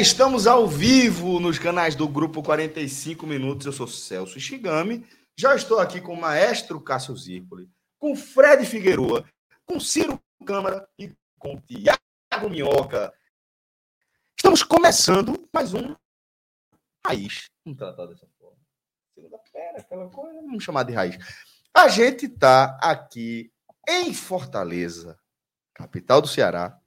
Estamos ao vivo nos canais do Grupo 45 Minutos. Eu sou Celso Shigami, já estou aqui com o maestro Cássio Zirpoli, com Fred Figueroa, com Ciro Câmara e com Tiago Minhoca. Estamos começando mais um Raiz. Vamos tratar dessa forma. Aquela coisa, vamos chamar de Raiz. A gente está aqui em Fortaleza, capital do Ceará,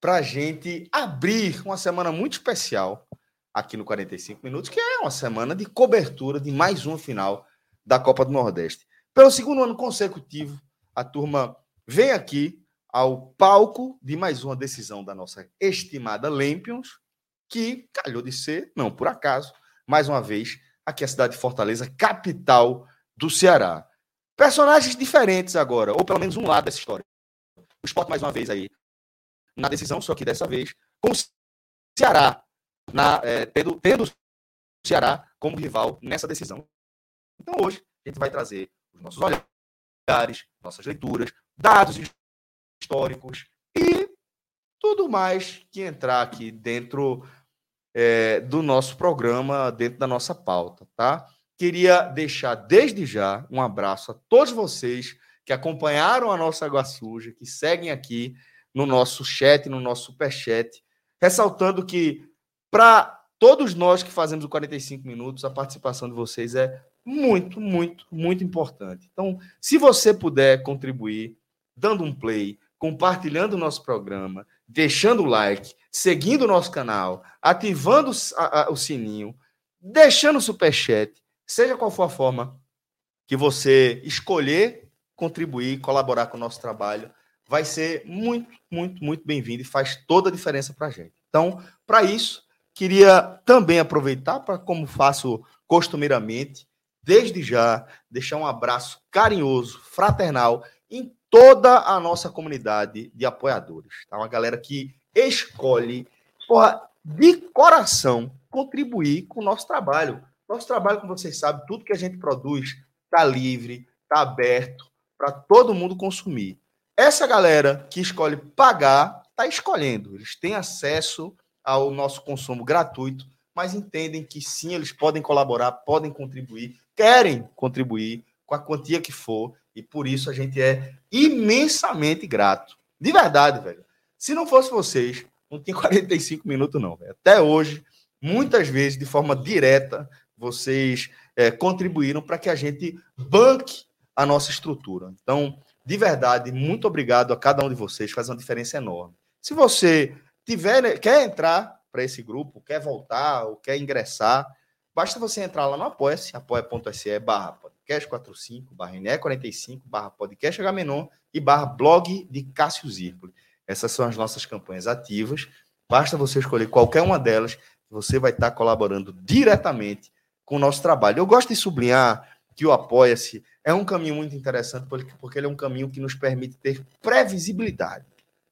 para a gente abrir uma semana muito especial aqui no 45 Minutos, que é uma semana de cobertura de mais uma final da Copa do Nordeste. Pelo segundo ano consecutivo, a turma vem aqui ao palco de mais uma decisão da nossa estimada Lampions, que calhou de ser, não por acaso, mais uma vez, aqui a cidade de Fortaleza, capital do Ceará. Personagens diferentes agora, ou pelo menos um lado dessa história. O esporte, mais uma vez, aí na decisão, só que dessa vez com o Ceará, na, é, tendo, tendo o Ceará como rival nessa decisão. Então hoje a gente vai trazer os nossos olhares, nossas leituras, dados históricos e tudo mais que entrar aqui dentro é, do nosso programa, dentro da nossa pauta, tá? Queria deixar desde já um abraço a todos vocês que acompanharam a nossa Água Suja, que seguem aqui no nosso chat, no nosso superchat, ressaltando que para todos nós que fazemos o 45 minutos, a participação de vocês é muito, muito, muito importante. Então, se você puder contribuir, dando um play, compartilhando o nosso programa, deixando o like, seguindo o nosso canal, ativando o sininho, deixando o superchat, seja qual for a forma que você escolher contribuir, colaborar com o nosso trabalho, vai ser muito, muito, muito bem-vindo e faz toda a diferença para a gente. Então, para isso, queria também aproveitar para, como faço costumeiramente, desde já, deixar um abraço carinhoso, fraternal em toda a nossa comunidade de apoiadores. Tá? Uma galera que escolhe, porra, de coração, contribuir com o nosso trabalho. Nosso trabalho, como vocês sabem, tudo que a gente produz está livre, está aberto para todo mundo consumir. Essa galera que escolhe pagar está escolhendo. Eles têm acesso ao nosso consumo gratuito, mas entendem que sim, eles podem colaborar, podem contribuir, querem contribuir com a quantia que for, e por isso a gente é imensamente grato. De verdade, velho. Se não fosse vocês, não tinha 45 minutos, não. Velho. Até hoje, muitas vezes, de forma direta, vocês é, contribuíram para que a gente banque a nossa estrutura. Então, de verdade, muito obrigado a cada um de vocês, faz uma diferença enorme. Se você tiver, quer entrar para esse grupo, quer voltar ou quer ingressar, basta você entrar lá no Apoia-se, apoia.se barra podcast 45, barra NE45, barra podcast e barra blog de Cássio Zirpoli. Essas são as nossas campanhas ativas. Basta você escolher qualquer uma delas, você vai estar colaborando diretamente com o nosso trabalho. Eu gosto de sublinhar que o Apoia-se é um caminho muito interessante porque, porque ele é um caminho que nos permite ter previsibilidade.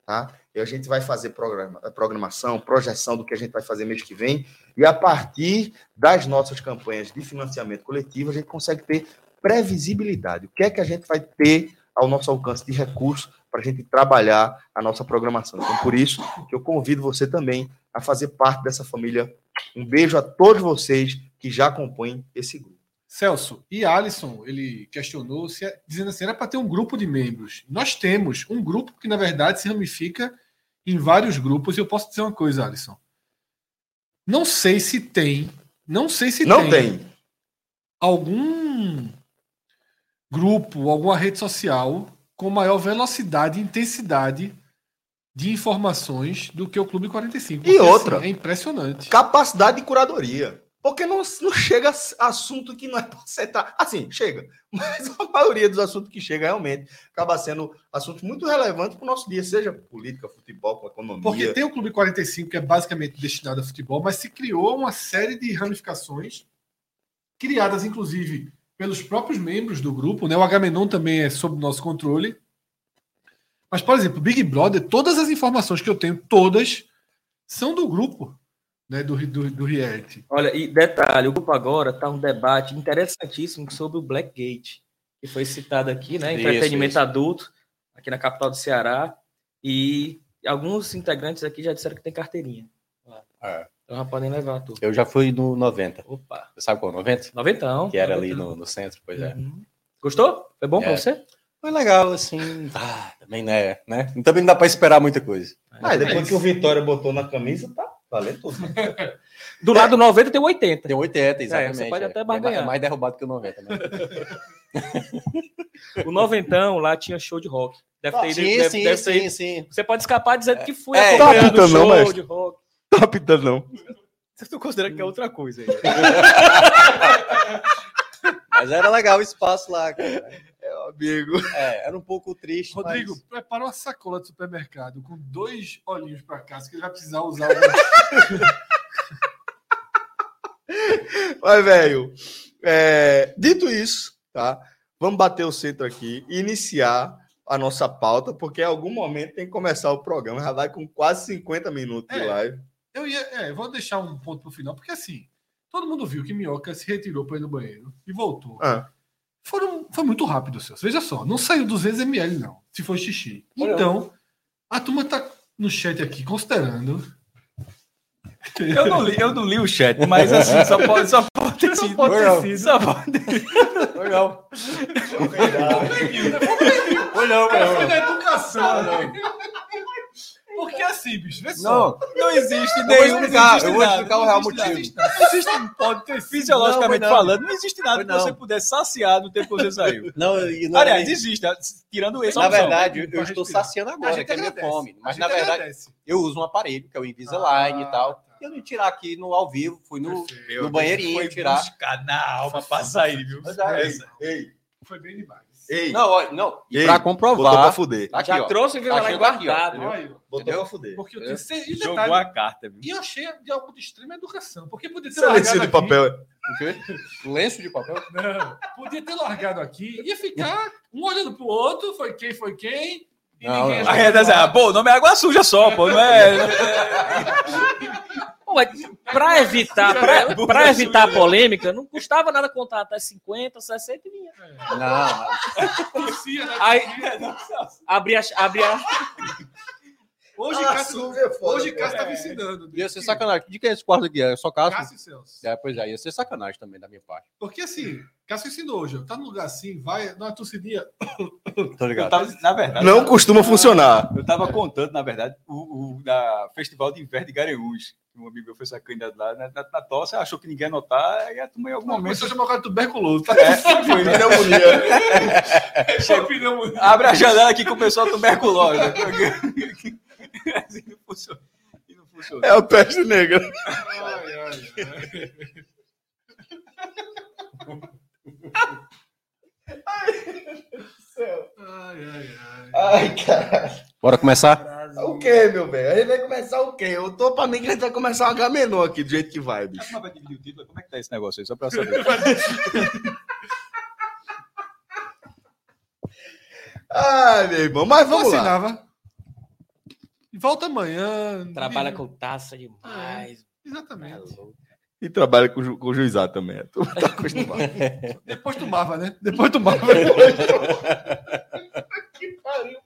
Tá? E a gente vai fazer programa, programação, projeção do que a gente vai fazer mês que vem, e a partir das nossas campanhas de financiamento coletivo, a gente consegue ter previsibilidade. O que é que a gente vai ter ao nosso alcance de recursos para a gente trabalhar a nossa programação. Então, por isso que eu convido você também a fazer parte dessa família. Um beijo a todos vocês que já compõem esse grupo. Celso, e Alisson, ele questionou, se é, dizendo assim, era para ter um grupo de membros. Nós temos um grupo que, na verdade, se ramifica em vários grupos. E eu posso dizer uma coisa, Alisson. Não sei se tem, não sei se não tem, tem. algum grupo, alguma rede social com maior velocidade e intensidade de informações do que o Clube 45. E outra. assim, é impressionante. Capacidade de curadoria. Porque não, não chega assunto que não é para você estar. Assim, chega. Mas a maioria dos assuntos que chega realmente acaba sendo assuntos muito relevantes para o nosso dia, seja política, futebol, economia. Porque tem o Clube 45, que é basicamente destinado a futebol, mas se criou uma série de ramificações, criadas inclusive pelos próprios membros do grupo, né? O Agamenon também é sob nosso controle. Mas, por exemplo, Big Brother, todas as informações que eu tenho, todas, são do grupo, né? Do, do, do reality. Olha, e detalhe, o grupo agora está um debate interessantíssimo sobre o Blackgate, que foi citado aqui, né? Isso, Entretenimento isso. adulto, aqui na capital do Ceará. E alguns integrantes aqui já disseram que tem carteirinha. É. Então já podem levar tudo. Eu já fui no 90. Opa, Você sabe qual é o 90? noventão. Que era ali noventão. no, no centro, pois é. Uhum. Gostou? Foi bom pra É. você? Foi legal, assim. Ah, também né, né? Também não dá pra esperar muita coisa. Ah, depois que o Vitória botou na camisa, tá valendo tudo. Do lado do 90 tem o 80. Tem 80, exatamente. você pode até É barganhar. mais- É mais derrubado que o 90, né? O noventão lá tinha show de rock. Deve ter ido. sim, deve, sim, deve sim, ter ido- sim. Você pode escapar dizendo que foi É, acompanhando tá o apitando não, show mestre? de rock. Tá pitando, não. Você tá considerando que é outra coisa aí. Mas era legal o espaço lá, cara. Meu amigo. É, era um pouco triste. Rodrigo, mas- prepara uma sacola de supermercado com dois olhinhos para casa que ele vai precisar usar. Mas, velho, é, dito isso, tá? Vamos bater o centro aqui e iniciar a nossa pauta, porque em algum momento tem que começar o programa. Já vai com quase 50 minutos de É. live. Eu ia, é, eu vou deixar um ponto pro final, porque assim, todo mundo viu que Minhoca se retirou para ir no banheiro e voltou. Ah. Foram, foi muito rápido, Celso. Veja só, não saiu 200 ml, não, se foi xixi. Olha. Então, a turma tá no chat aqui considerando. Eu não, li, eu não li o chat, mas assim, só pode, só pode ter sido. pode ter Não. sido. Só pode Foi não. Foi não, Foi da educação, né? Porque assim, bicho, vê só. Não, Não existe nenhum. explicar, não existe eu vou explicar o real motivo. Não existe, pode ter fisiologicamente Não, não. falando, não existe nada Foi que você pudesse saciar no tempo que você saiu. não, não Aliás, era- existe, tirando esse na verdade, eu Pra estou respirar. saciando A agora, gente que é minha fome. Mas na verdade, agradece. eu uso um aparelho, que é o Invisalign Ah, e tal. tá. E eu não tirar aqui no ao vivo, fui no, Perfeito. no banheirinho Foi tirar. buscar na alma pra sair, viu? Mas aí-. Ei, Foi bem demais. Ei, Não, olha, não. E Ei, pra botou comprovar. pra fuder. Tá aqui, Já ó. trouxe e veio Tá lá aqui, ó, guardado. Olha, Botou Entendeu? pra fuder. porque eu tenho certeza. Jogou detalhe, a carta, viu? E eu achei de algo de extrema educação. Porque podia ter Esse é largado de aqui. papel. O quê? Lenço de papel? Não, podia ter largado aqui. Ia ficar um olhando pro outro. Foi quem, foi quem. E Não, ninguém não. A ia rede falar. é, pô, o nome é água suja só, pô, não é. Mas Pra evitar, pra, pra evitar a polêmica, não custava nada contar até 50, 60 e vinha. Não, né? Aí, abre a, abre a, Hoje, Ah, Cássio, é foda, hoje. Cássio tá me ensinando. Ia ser sacanagem. De quem é esse quarto aqui? É só Cássio? Cássio e Celso. É, pois é, ia ser sacanagem também da minha parte. Porque assim, Cássio ensinou hoje. Tá num lugar assim, vai, dá uma torcidinha. Tô ligado. tava, na verdade, Não costuma funcionar. eu tava contando, na verdade, o, o da Festival de Inverno de Garanhuns. Um amigo meu foi candidato lá na, na, na tosse, achou que ninguém ia notar, e a turma em algum momento. Começou a chamar o cara de tuberculoso. Tá? É, foi, pneumonia. Abre a janela aqui que o pessoal tuberculose. Assim não funciona. E não funciona. É a peste negra. Ai, ai, ai. Ai, ai, ai. Ai, cara. Bora começar? O que, meu velho? A gente vai começar o quê? Eu tô pra mim que a gente vai começar uma H aqui, do jeito que vai, bicho. Como o é que tá esse negócio aí? Só pra eu saber. Ai, meu irmão. Mas vamos lá. E volta amanhã. trabalha E- com taça demais. Exatamente. E trabalha com, ju- com o juizado também. Tu tá acostumado. Depois tomava, né? Depois tomava. que pariu.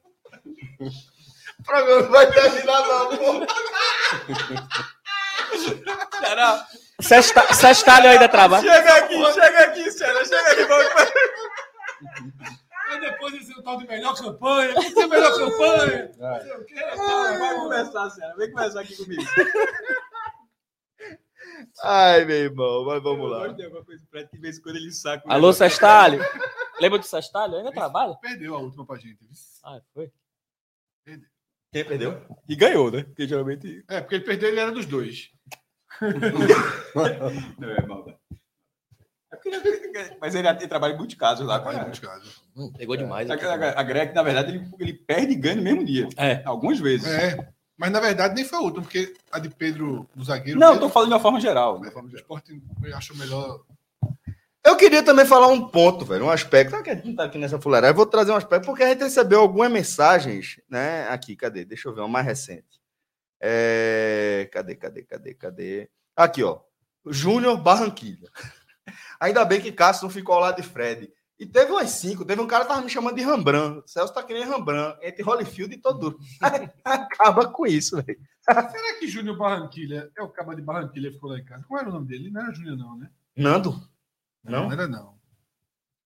O programa não vai terminar, não. Será? Sexta- Sextalho ainda trabalha. Chega aqui, chega aqui, Sena, chega aqui. Vamos... Aí depois esse é o tal de melhor campanha. Quem tem a melhor campanha? Não sei o quê. Vem começar aqui comigo. Ai, meu irmão. Mas vamos Eu lá. gosto de alguma coisa de vez em quando ele saca. Alô. Sextalho. Lembra do Sestalho? Ainda trabalha? Perdeu a última pra gente. viu? Ah, foi. Quem perdeu? E ganhou, né? Porque geralmente. É, porque ele perdeu, ele era dos dois. Não, é mal, é ele- Mas ele tem trabalho em muitos casos lá. Olha, cara. muitos casos. Hum, pegou demais. A, aqui. a, a Greg, na verdade, ele, ele perde e ganha no mesmo dia. É. Algumas vezes. É, mas na verdade nem foi a última, porque a de Pedro, do zagueiro. Não, tô falando de uma forma geral. né? o esporte eu acho melhor. Eu queria também falar um ponto, velho, um aspecto. Ah, que a gente não tá aqui nessa fuleiragem. Eu vou trazer um aspecto, porque a gente recebeu algumas mensagens, né? Aqui, cadê? Deixa eu ver, uma mais recente. É... Cadê, cadê, cadê, cadê? Aqui, ó. Júnior Barranquilha. Ainda bem que Cássio não ficou ao lado de Fred. E teve umas cinco. Teve um cara que tava me chamando de Rembrandt. Celso tá que nem Rembrandt. Entre Holyfield e todo. Acaba com isso, velho. Será que Júnior Barranquilha é o caba de Barranquilha que ficou lá em casa? Qual era o nome dele? Não era Júnior, não, né? Nando? Não? Não era, não.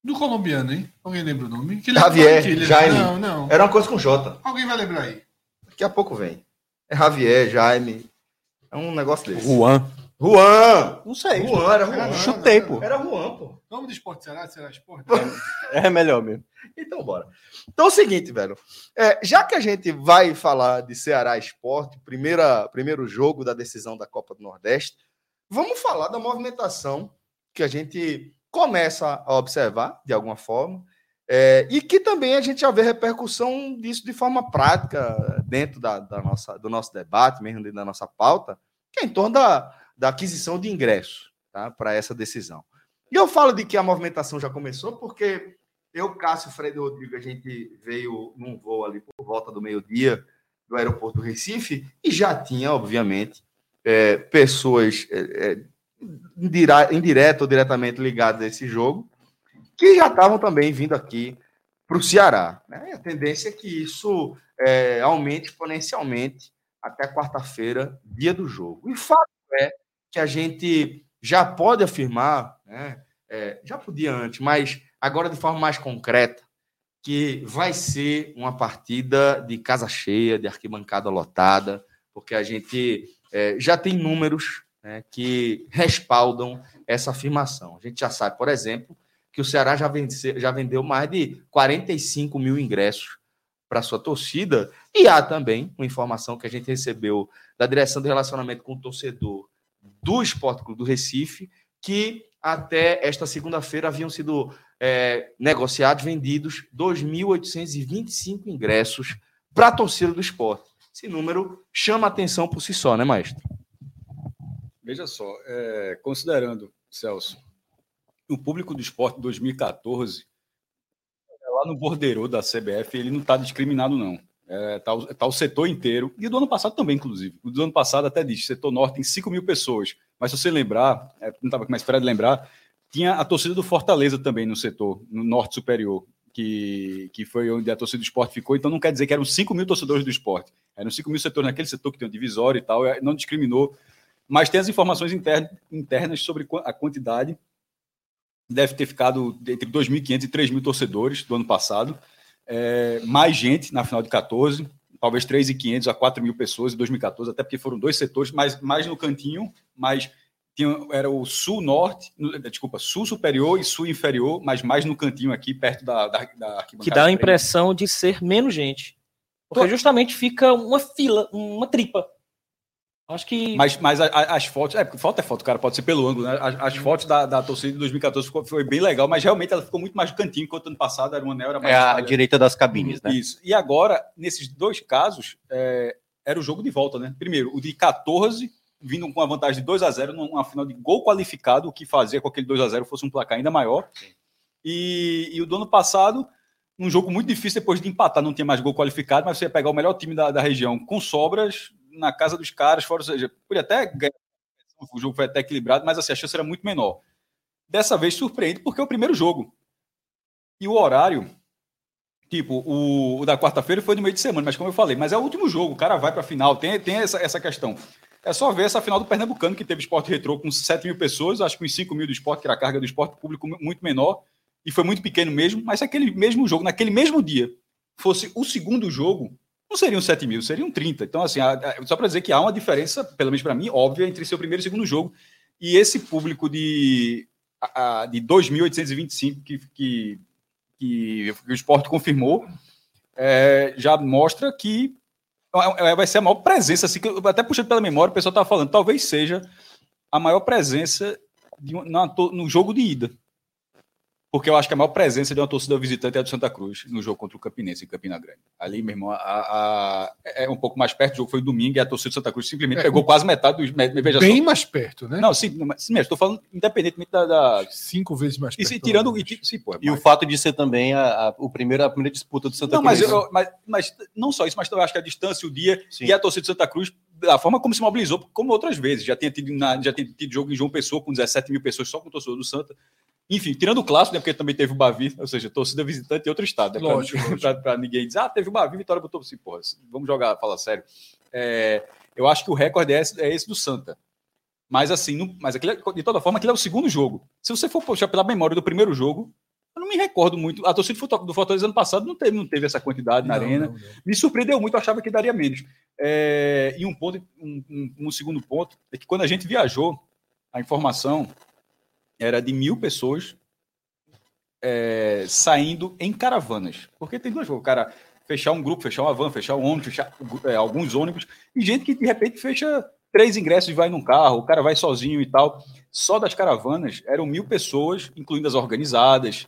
Do colombiano, hein? Alguém lembra o nome? Que é Javier. Jaime. Não, não. Era uma coisa com J. Alguém vai lembrar aí. Daqui a pouco vem. É Javier, Jaime. É um negócio desse. Juan. Juan! Não sei. Juan, era Juan. Chutei, pô. Era Juan, pô. Nome do esporte será? Será esporte? É melhor mesmo. Então, bora. Então é o seguinte, velho. É, já que a gente vai falar de Ceará Esporte, primeira, primeiro jogo da decisão da Copa do Nordeste, vamos falar da movimentação que a gente começa a observar, de alguma forma, é, e que também a gente já vê repercussão disso de forma prática dentro da, da nossa, do nosso debate, mesmo dentro da nossa pauta, que é em torno da, da aquisição de ingressos tá, para essa decisão. E eu falo de que a movimentação já começou porque eu, Cássio, Fred e Rodrigo, a gente veio num voo ali por volta do meio-dia do aeroporto do Recife e já tinha, obviamente, é, pessoas é, é, indireta ou diretamente ligadas a esse jogo que já estavam também vindo aqui para o Ceará. Né? A tendência é que isso é, aumente exponencialmente até quarta-feira, dia do jogo. E fato é que a gente já pode afirmar, né, é, já podia antes, mas agora de forma mais concreta, que vai ser uma partida de casa cheia, de arquibancada lotada, porque a gente é, já tem números né, que respaldam essa afirmação. A gente já sabe, por exemplo, que o Ceará já, vence, já vendeu mais de 45 mil ingressos para sua torcida, e há também uma informação que a gente recebeu da direção de relacionamento com o torcedor do Esporte Clube do Recife, que até esta segunda-feira haviam sido é, negociados, vendidos 2.825 ingressos para a torcida do esporte. Esse número chama atenção por si só, né, maestro? Veja só, é, considerando, Celso, o público do esporte 2014, é lá no bordeiro da CBF, ele não está discriminado, não. É, tá, tá o setor inteiro, e do ano passado também, inclusive. O do ano passado até diz, setor norte tem 5 mil pessoas. Mas se você lembrar, é, não estava mais esperando lembrar, tinha a torcida do Fortaleza também no setor, no norte superior, que, que foi onde a torcida do esporte ficou. Então não quer dizer que eram 5 mil torcedores do esporte. Eram 5 mil setores naquele setor que tem um divisório e tal, não discriminou. Mas tem as informações inter- internas sobre a quantidade. Deve ter ficado entre 2.500 e 3.000 torcedores do ano passado. É, mais gente na final de 14, talvez 3.500 a 4.000 pessoas em 2014, até porque foram dois setores, mas mais no cantinho, mas tinha, era o sul-norte, no- desculpa, sul superior e sul inferior, mas mais no cantinho aqui, perto da, da, da arquibancada Que dá a impressão de ser menos gente. Porque justamente fica uma fila, uma tripa. Acho que. Mas, mas a- a- as fotos, é, porque foto é foto, cara, pode ser pelo ângulo, né? As, as fotos da, da torcida de 2014 ficou, foi bem legal, mas realmente ela ficou muito mais no cantinho, enquanto ano passado era uma anel, era mais É a direita das cabines, né? Isso. E agora, nesses dois casos, é, era o jogo de volta, né? Primeiro, o de 14, vindo com a vantagem de 2 a 0 numa final de gol qualificado, o que fazia com que aquele 2 a 0 fosse um placar ainda maior. E, e o do ano passado, num jogo muito difícil, depois de empatar, não tinha mais gol qualificado, mas você ia pegar o melhor time da, da região com sobras na casa dos caras, fora, ou seja, podia até ganhar. O jogo foi até equilibrado, mas assim, a chance era muito menor. Dessa vez surpreende, porque é o primeiro jogo. E o horário, Tipo, o, o da quarta-feira foi no meio de semana, mas como eu falei, mas é o último jogo, o cara vai para a final, tem, tem essa, essa questão. É só ver essa final do Pernambucano, que teve esporte retrô com 7 mil pessoas, acho que uns 5 mil do esporte, que era a carga do esporte público mu- muito menor, e foi muito pequeno mesmo, mas se aquele mesmo jogo, naquele mesmo dia, fosse o segundo jogo, não seriam 7 mil, seriam 30. Então, assim, só para dizer que há uma diferença, pelo menos para mim, óbvia, entre seu primeiro e segundo jogo. E esse público de, de 2.825 que, que que o esporte confirmou, é, já mostra que é, é, vai ser a maior presença, assim, que até puxando pela memória, o pessoal está falando, talvez seja a maior presença de, na no jogo de ida. Porque eu acho que a maior presença de uma torcida visitante é a do Santa Cruz, no jogo contra o Campinense, em Campina Grande. Ali, meu irmão, a- a- é um pouco mais perto, o jogo foi domingo, e a torcida do Santa Cruz simplesmente É, pegou quase metade dos... me- Veja Bem só. mais perto, né? Não, sim, mas, sim, mas estou falando independentemente da... da- Cinco vezes mais e perto. se, tirando... E, sim, pô, E o mas- fato de ser também a, a, o primeiro, a primeira disputa do Santa Não, mas, Cruz. eu- mas, mas não só isso, mas também acho que a distância, o dia Sim. e a torcida do Santa Cruz, da forma como se mobilizou, como outras vezes. Já tinha tido, na- já tinha tido jogo em João Pessoa com 17 mil pessoas só com o torcedor do Santa. Enfim, tirando o clássico, né, porque também teve o Bavi, ou seja, torcida visitante em outro estado. Né, Lógico, pra ninguém dizer, ah, teve o Bavi, Vitória botou assim, porra, vamos jogar, fala sério. É, eu acho que o recorde é esse, é esse do Santa. Mas assim, não- mas aquele, de toda forma, aquele é o segundo jogo. Se você for puxar pela memória do primeiro jogo, eu não me recordo muito. A torcida do Fortaleza- ano passado não teve, não teve essa quantidade na Não, arena. não, não. Me surpreendeu muito, eu achava que daria menos. É, e um ponto, um, um- um segundo ponto, é que quando a gente viajou, a informação era de mil pessoas é, saindo em caravanas. Porque tem duas coisas, o cara fechar um grupo, fechar uma van, fechar um ônibus, fechar é, alguns ônibus, e gente que de repente fecha três ingressos e vai num carro, o cara vai sozinho e tal. Só das caravanas eram mil pessoas, incluindo as organizadas.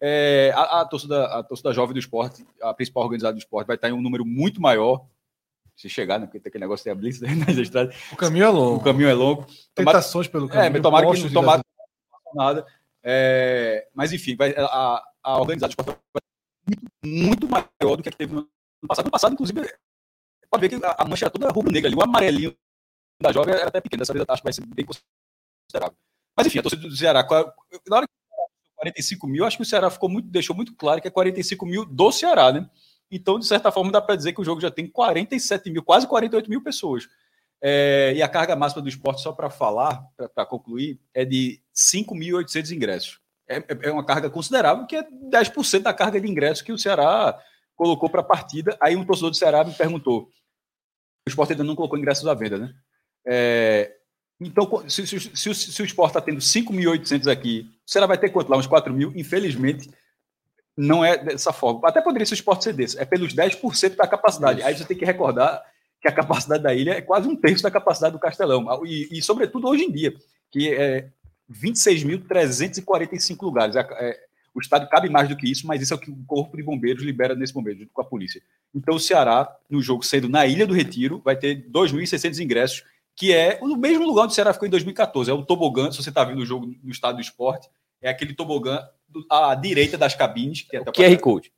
É, a, a torcida, a torcida jovem do esporte, a principal organizada do esporte, vai estar em um número muito maior. Se chegar, né? Porque tem aquele negócio de blitz nas estradas, O caminho é o longo. caminho é longo. Tentações pelo é, caminho. mas tomara que tomara nada. É, mas enfim, vai, a, a esporte vai muito, muito maior do que a que teve no passado. No passado, inclusive, pode ver que a, a mancha era toda rubro-negra ali, o amarelinho da jovem era até pequeno. Dessa vez acho que vai ser bem considerável. Mas enfim, a torcida do Ceará, qua- na hora que 45 mil, acho que o Ceará ficou muito, deixou muito claro que é 45 mil do Ceará, né? Então, de certa forma, dá para dizer que o jogo já tem 47 mil, quase 48 mil pessoas. É, e a carga máxima do esporte, só para falar, para concluir, é de 5.800 ingressos. É, é- é uma carga considerável, que é 10% da carga de ingressos que o Ceará colocou para a partida. Aí um torcedor do Ceará me perguntou: o esporte ainda não colocou ingressos à venda, né? É, então, se, se, se, o- se o esporte está tendo 5.800 aqui, o Ceará vai ter quanto lá? Uns 4 mil? Infelizmente, não é dessa forma. Até poderia ser o esporte ser desse. É pelos 10% da capacidade. Aí você tem que recordar que a capacidade da ilha é quase um terço da capacidade do Castelão. E, e, sobretudo, hoje em dia, que é 26.345 lugares. É, é, o estádio cabe mais do que isso, mas isso é o que o Corpo de Bombeiros libera nesse momento, junto com a polícia. Então, o Ceará, no jogo sendo na Ilha do Retiro, vai ter 2.600 ingressos, que é no mesmo lugar onde o Ceará ficou em 2014. É o tobogã, se você está vendo o jogo no estádio do esporte, é aquele tobogã à direita das cabines. Que é até QR Code.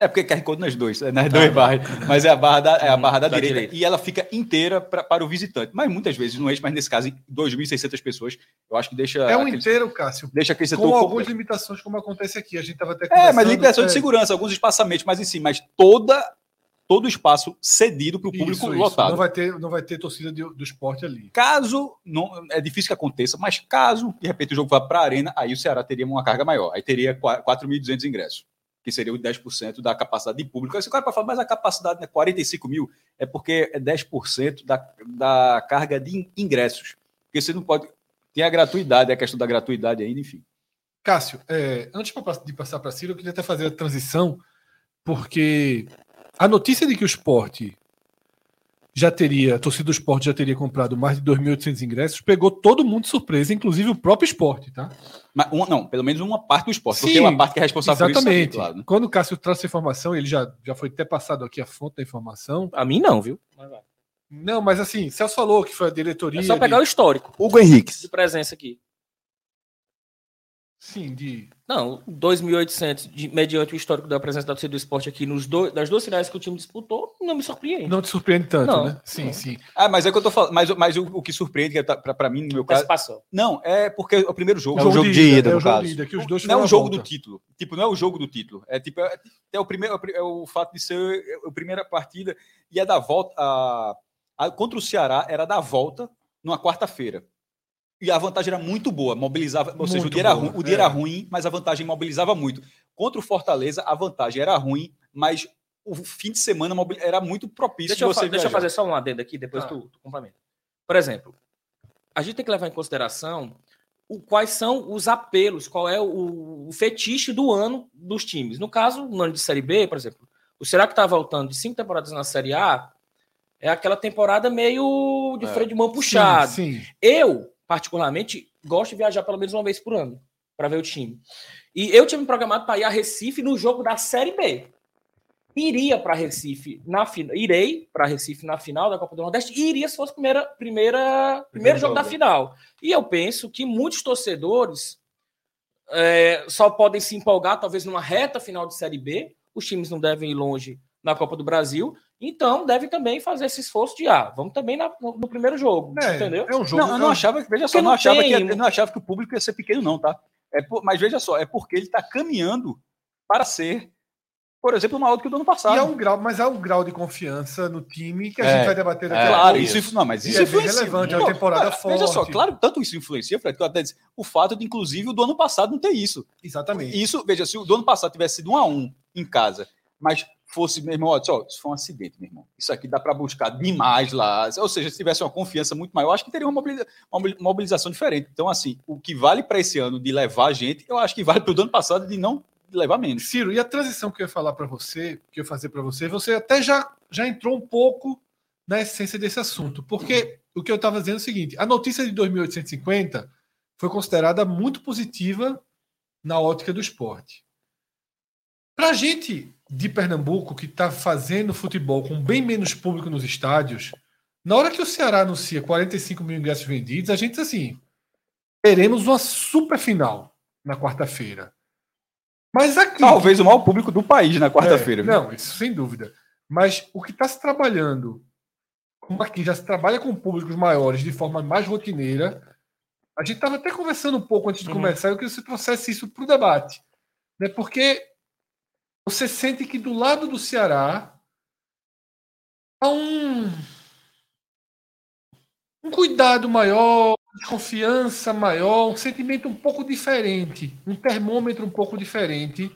É porque QR Code nas duas, é nas duas barras, mas é a barra da, é a barra da, Da direita, direita. e ela fica inteira pra, para o visitante. Mas muitas vezes não é, mas nesse caso, em 2.600 pessoas, eu acho que deixa. É um aquele, inteiro, Cássio. deixa aquele setor Com um algumas limitações, como acontece aqui. A gente estava até É, mas conversando, liberação de é, segurança, alguns espaçamentos, mas em si, mas toda, todo o espaço cedido para o público isso, isso. lotado. Não vai ter, não vai ter torcida de- do esporte ali. Caso, não, é difícil que aconteça, mas caso de repente o jogo vá para a arena, aí o Ceará teria uma carga maior. Aí teria qua- 4.200 ingressos, que seria o 10% da capacidade de público. Aí você pode falar, mas a capacidade é 45 mil, é porque é 10% da, da carga de in- ingressos. Porque você não pode. Tem a gratuidade, a questão da gratuidade ainda, enfim. Cássio, é, antes de passar para Ciro, eu queria até fazer a transição, porque a notícia de que o esporte já teria, a torcida do esporte já teria comprado mais de 2.800 ingressos, pegou todo mundo de surpresa, inclusive o próprio esporte, tá? Mas uma- não, pelo menos uma parte do esporte, porque Sim, uma parte que é responsável por Exatamente. isso. é claro, né? Quando o Cássio trouxe a informação, ele já, já foi até passado aqui a fonte da informação. A mim não, viu? Não, mas assim, Celso falou que foi a diretoria. É só pegar de, o histórico Hugo Henriques. de presença aqui. Sim, de. Não, 2.800, de- mediante o histórico da presença da torcida do esporte aqui nos dois, das duas finais que o time disputou, não me surpreende. Não te surpreende tanto, Não, né? Sim, não. sim. Ah, mas é que eu tô falando. Mas, mas o, o que surpreende, que é tá- pra, pra mim, no meu caso. Antecipação. Não, é porque é o primeiro jogo. É um jogo de ida, é no o jogo caso. de ida, que os dois não é o jogo do título. Tipo, não é o jogo do título. É tipo, é, é o primeiro, é o é o fato de ser a primeira partida e é da volta. A, a- contra o Ceará era da volta numa quarta-feira. E a vantagem era muito boa, mobilizava. Ou seja, o Muito dia, era, boa, o dia é. era ruim, mas a vantagem mobilizava muito. Contra o Fortaleza, a vantagem era ruim, mas o fim de semana era muito propício Deixa eu, fa- deixa eu fazer só um adendo aqui, depois Tá. tu, tu complementa. Por exemplo, a gente tem que levar em consideração o, quais são os apelos, qual é o, o, fetiche do ano dos times. No caso, no ano de Série B, por exemplo, o Será que está voltando de cinco temporadas na Série A? É aquela temporada meio de É. freio de mão puxado. Sim, sim. Eu, particularmente, gosto de viajar pelo menos uma vez por ano para ver o time. E eu tinha me programado para ir a Recife no jogo da Série B. Iria para Recife na final, irei para Recife na final da Copa do Nordeste e iria se fosse primeira, primeira, primeiro jogo da final. E eu penso que muitos torcedores é, só podem se empolgar talvez numa reta final de Série B. Os times não devem ir longe na Copa do Brasil, então devem também fazer esse esforço de ah, vamos também na- no, no primeiro jogo, É, entendeu? é um jogo. Não, eu não é achava, veja só, não não achava, que, tem- não achava que o público ia ser pequeno, não, tá? É por- mas veja só, é porque ele está caminhando para ser, por exemplo, maior do que o do ano passado. E há um grau, mas há um grau de confiança no time que a É, gente vai debater daqui é, Claro, isso, influ- não, mas E isso é influencia. relevante, é Não, uma temporada cara, Veja só, forte. claro, tanto isso influencia, Fred, que eu até disse, o fato de, inclusive, o do ano passado não ter isso. Exatamente. Isso, veja, se o do ano passado tivesse sido um a um em casa, mas fosse, meu irmão, isso foi um acidente, meu irmão. Isso aqui dá para buscar demais lá. Ou seja, se tivesse uma confiança muito maior, acho que teria uma mobiliza- uma mobili- mobilização diferente. Então, assim, o que vale para esse ano de levar a gente, eu acho que vale para o ano passado de não levar menos. Ciro, e a transição que eu ia falar para você, que eu ia fazer para você, você até já, já entrou um pouco na essência desse assunto. Porque o que eu estava dizendo é o seguinte: a notícia de 2850 foi considerada muito positiva na ótica do esporte. Para a gente de Pernambuco, que está fazendo futebol com bem menos público nos estádios, na hora que o Ceará anuncia 45 mil ingressos vendidos, a gente diz assim: teremos uma super final na quarta-feira. Mas aqui. Talvez o maior público do país na quarta-feira. É, não, isso sem dúvida. Mas o que está se trabalhando, como aqui já se trabalha com públicos maiores de forma mais rotineira, a gente estava até conversando um pouco antes de Uhum. começar, eu queria que você trouxesse isso para o debate. Né? Porque você sente que do lado do Ceará há um, um cuidado maior, desconfiança maior, um sentimento um pouco diferente, um termômetro um pouco diferente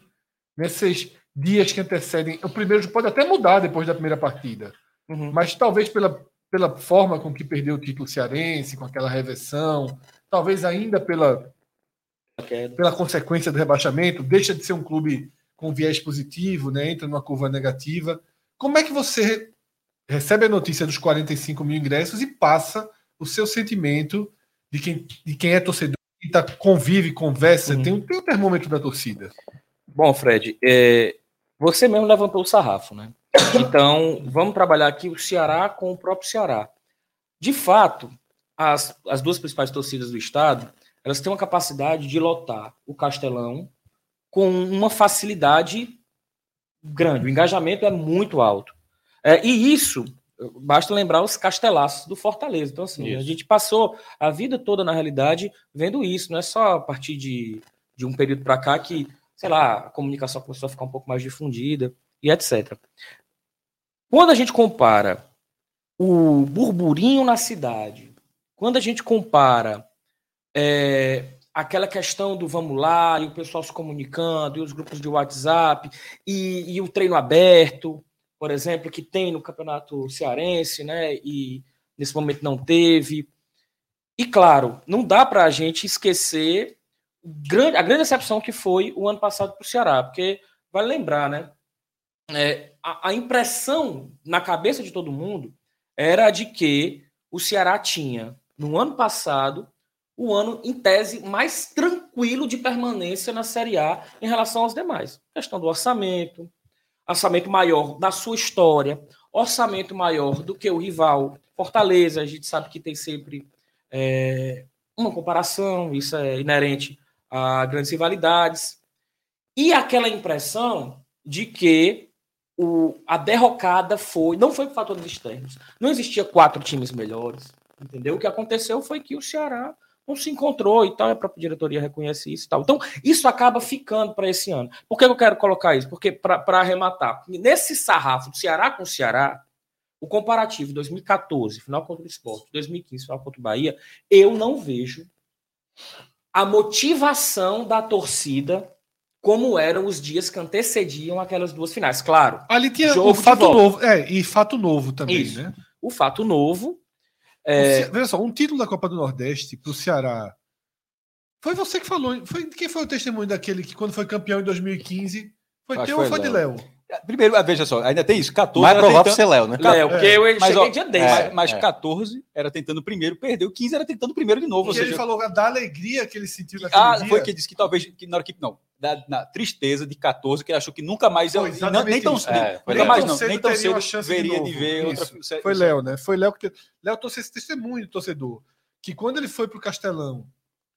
nesses dias que antecedem. O primeiro pode até mudar depois da primeira partida, Uhum. mas talvez pela, pela forma com que perdeu o título cearense, com aquela reversão, talvez ainda pela, pela consequência do rebaixamento, deixa de ser um clube com viés positivo, né, entra numa curva negativa. Como é que você recebe a notícia dos 45 mil ingressos e passa o seu sentimento de quem, de quem é torcedor, que tá, convive, conversa, Uhum. tem, um- tem o termômetro da torcida? Bom, Fred, é, você mesmo levantou o sarrafo, né? Então, vamos trabalhar aqui o Ceará com o próprio Ceará. De fato, as, as duas principais torcidas do estado, elas têm uma capacidade de lotar o Castelão com uma facilidade grande. O engajamento é muito alto. É, e isso, basta lembrar os castelaços do Fortaleza. Então, assim, a Isso. gente passou a vida toda, na realidade, vendo isso. Não é só a partir de, de um período para cá que, sei lá, a comunicação começou a ficar um pouco mais difundida e etc. Quando a gente compara o burburinho na cidade, quando a gente compara é, aquela questão do vamos lá, e o pessoal se comunicando, e os grupos de WhatsApp, e, e o treino aberto, por exemplo, que tem no Campeonato Cearense, né? E nesse momento não teve. E claro, não dá para a gente esquecer a grande decepção que foi o ano passado para o Ceará, porque vale lembrar, né? é, a, a impressão na cabeça de todo mundo era de que o Ceará tinha, no ano passado, o ano, em tese, mais tranquilo de permanência na Série A em relação aos demais. Questão do orçamento, orçamento maior da sua história, orçamento maior do que o rival Fortaleza. A gente sabe que tem sempre é, uma comparação, isso é inerente a grandes rivalidades. E aquela impressão de que o, a derrocada foi. Não foi por fatores externos. Não existia quatro times melhores. Entendeu? O que aconteceu foi que o Ceará não se encontrou e tal, a própria diretoria reconhece isso e tal. Então, isso acaba ficando para esse ano. Por que eu quero colocar isso? Porque, para arrematar, nesse sarrafo do Ceará com o Ceará, o comparativo 2014, final contra o Esporte, 2015, final contra o Bahia, eu não vejo a motivação da torcida como eram os dias que antecediam aquelas duas finais. Claro, Ali tinha o fato novo. É, e fato novo também, Isso. né? o fato novo Ce- Veja só, um título da Copa do Nordeste para o Ceará Foi você que falou. Foi, quem foi o testemunho daquele que, quando foi campeão em 2015, foi Acho teu ou foi foi de Léo. Primeiro, ah, veja só, ainda tem isso. 14 Mais era provável tentando- ser Léo, né? Léo, porque eu Mas, cheguei ó, dia desse. é. Mas, mas 14 era tentando primeiro, perdeu. 15 era tentando primeiro de novo. ou E ele seja, falou da alegria que ele sentiu naquele ah, dia. foi que disse que talvez, que na hora que, não, da, na tristeza de 14, que ele achou que nunca mais, Foi não- nem tão, isso. nem, É, foi nunca mais Nem não, tão nem tão cedo chance de veria de, novo. ver Isso. outra. Foi Léo, né? Foi Léo que. Léo trouxe esse testemunho do torcedor. Que quando ele foi pro Castelão